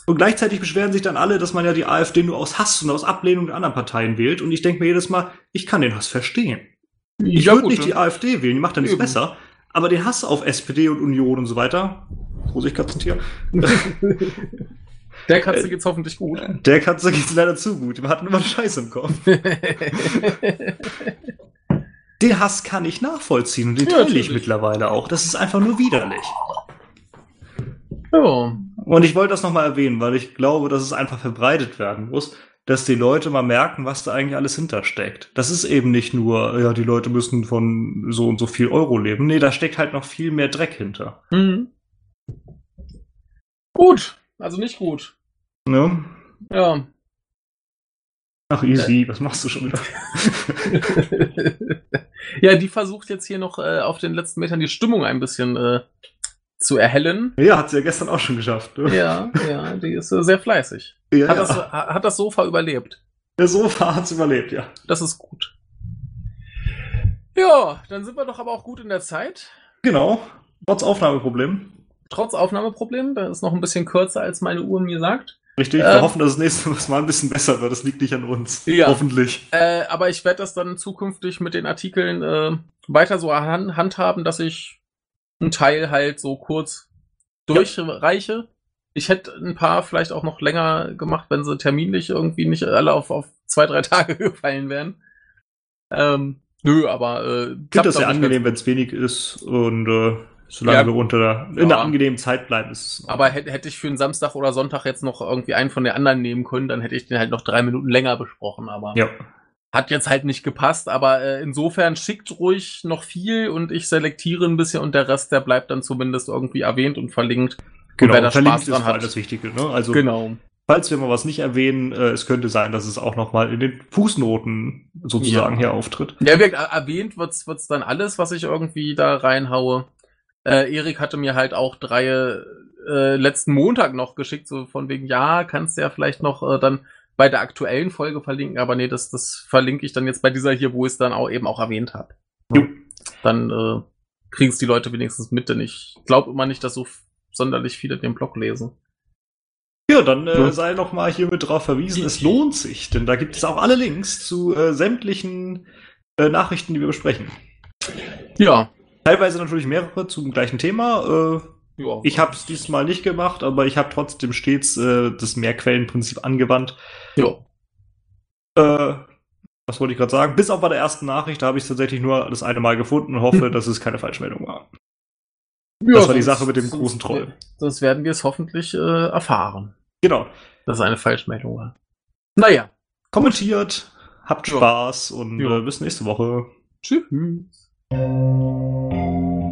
Und gleichzeitig beschweren sich dann alle, dass man ja die AfD nur aus Hass und aus Ablehnung der anderen Parteien wählt. Und ich denke mir jedes Mal, ich kann den Hass verstehen. Ich ja, würde nicht die ne? AfD wählen, die macht ja nichts besser. Aber den Hass auf SPD und Union und so weiter, Vorsicht Katzentier, *laughs* Der Katze geht's hoffentlich gut. der Katze geht's leider zu gut. Die hat immer einen Scheiß im Kopf. *laughs* Den Hass kann ich nachvollziehen und den Ja, teile ich mittlerweile auch. Das ist einfach nur widerlich. ja. Und ich wollte das nochmal erwähnen, weil ich glaube, dass es einfach verbreitet werden muss, dass die Leute mal merken, was da eigentlich alles hintersteckt. Das ist eben nicht nur, ja, die Leute müssen von so und so viel Euro leben. Nee, da steckt halt noch viel mehr Dreck hinter. Mhm. Gut. Also nicht gut. Ne? Ja. Ach, easy, was machst du schon wieder? *laughs* ja, die versucht jetzt hier noch äh, auf den letzten Metern die Stimmung ein bisschen äh, zu erhellen. ja, hat sie ja gestern auch schon geschafft. Ne? Ja, ja, die ist äh, sehr fleißig. ja, Hat, ja. das, ha- hat das Sofa überlebt. Der Sofa hat's überlebt, ja. Das ist gut. Ja, dann sind wir doch aber auch gut in der Zeit. Genau. Trotz Aufnahmeproblem. Trotz Aufnahmeproblemen. Da ist noch ein bisschen kürzer, als meine Uhr mir sagt. Richtig. Wir Ähm. hoffen, dass das nächste *laughs* Mal ein bisschen besser wird. Das liegt nicht an uns. Ja. Hoffentlich. Äh, aber ich werde das dann zukünftig mit den Artikeln äh, weiter so han handhaben, dass ich einen Teil halt so kurz durchreiche. Ich hätte ein paar vielleicht auch noch länger gemacht, wenn sie terminlich irgendwie nicht alle auf, auf zwei, drei *laughs* Tage gefallen wären. Ähm, nö, aber äh, Ich finde klappt das nicht angenehm, wenn es wenig ist und äh, solange Ja. wir unter der, in Ja. einer angenehmen Zeit bleiben, ist es. Aber hätte, hätte ich für einen Samstag oder Sonntag jetzt noch irgendwie einen von den anderen nehmen können, dann hätte ich den halt noch drei Minuten länger besprochen. Aber ja. hat jetzt halt nicht gepasst. Aber äh, insofern schickt ruhig noch viel und ich selektiere ein bisschen und der Rest, der bleibt dann zumindest irgendwie erwähnt und verlinkt. Genau, wer da verlinkt Spaß ist dran hat. das Wichtige. Ne? Also, Genau. falls wir mal was nicht erwähnen, äh, es könnte sein, dass es auch nochmal in den Fußnoten sozusagen Ja. hier auftritt. Ja, wie gesagt, erwähnt wird's, wird's dann alles, was ich irgendwie da reinhaue. Äh, Erik hatte mir halt auch drei äh, letzten Montag noch geschickt, so von wegen, ja, kannst du ja vielleicht noch äh, dann bei der aktuellen Folge verlinken, aber nee, das, das verlinke ich dann jetzt bei dieser hier, wo ich es dann auch eben auch erwähnt habe. Jo. Dann äh, kriegen es die Leute wenigstens mit, denn ich glaube immer nicht, dass so sonderlich viele den Blog lesen. Ja, dann äh, Ja. sei noch mal hiermit drauf verwiesen, es lohnt sich, denn da gibt es auch alle Links zu äh, sämtlichen äh, Nachrichten, die wir besprechen. Ja. Teilweise natürlich mehrere zum gleichen Thema. Äh, ja. ich habe es diesmal nicht gemacht, aber ich habe trotzdem stets äh, das Mehrquellenprinzip angewandt. ja. Äh, was wollte ich gerade sagen? Bis auf bei der ersten Nachricht, da habe ich tatsächlich nur das eine Mal gefunden und hoffe, dass es keine Falschmeldung war. Das war die Sache mit dem sonst- großen Troll. Sonst werden wir es hoffentlich äh, erfahren, Genau. dass es eine Falschmeldung war. Naja. Kommentiert, habt Ja. Spaß und Ja. äh, bis nächste Woche. Tschüss. Thank you.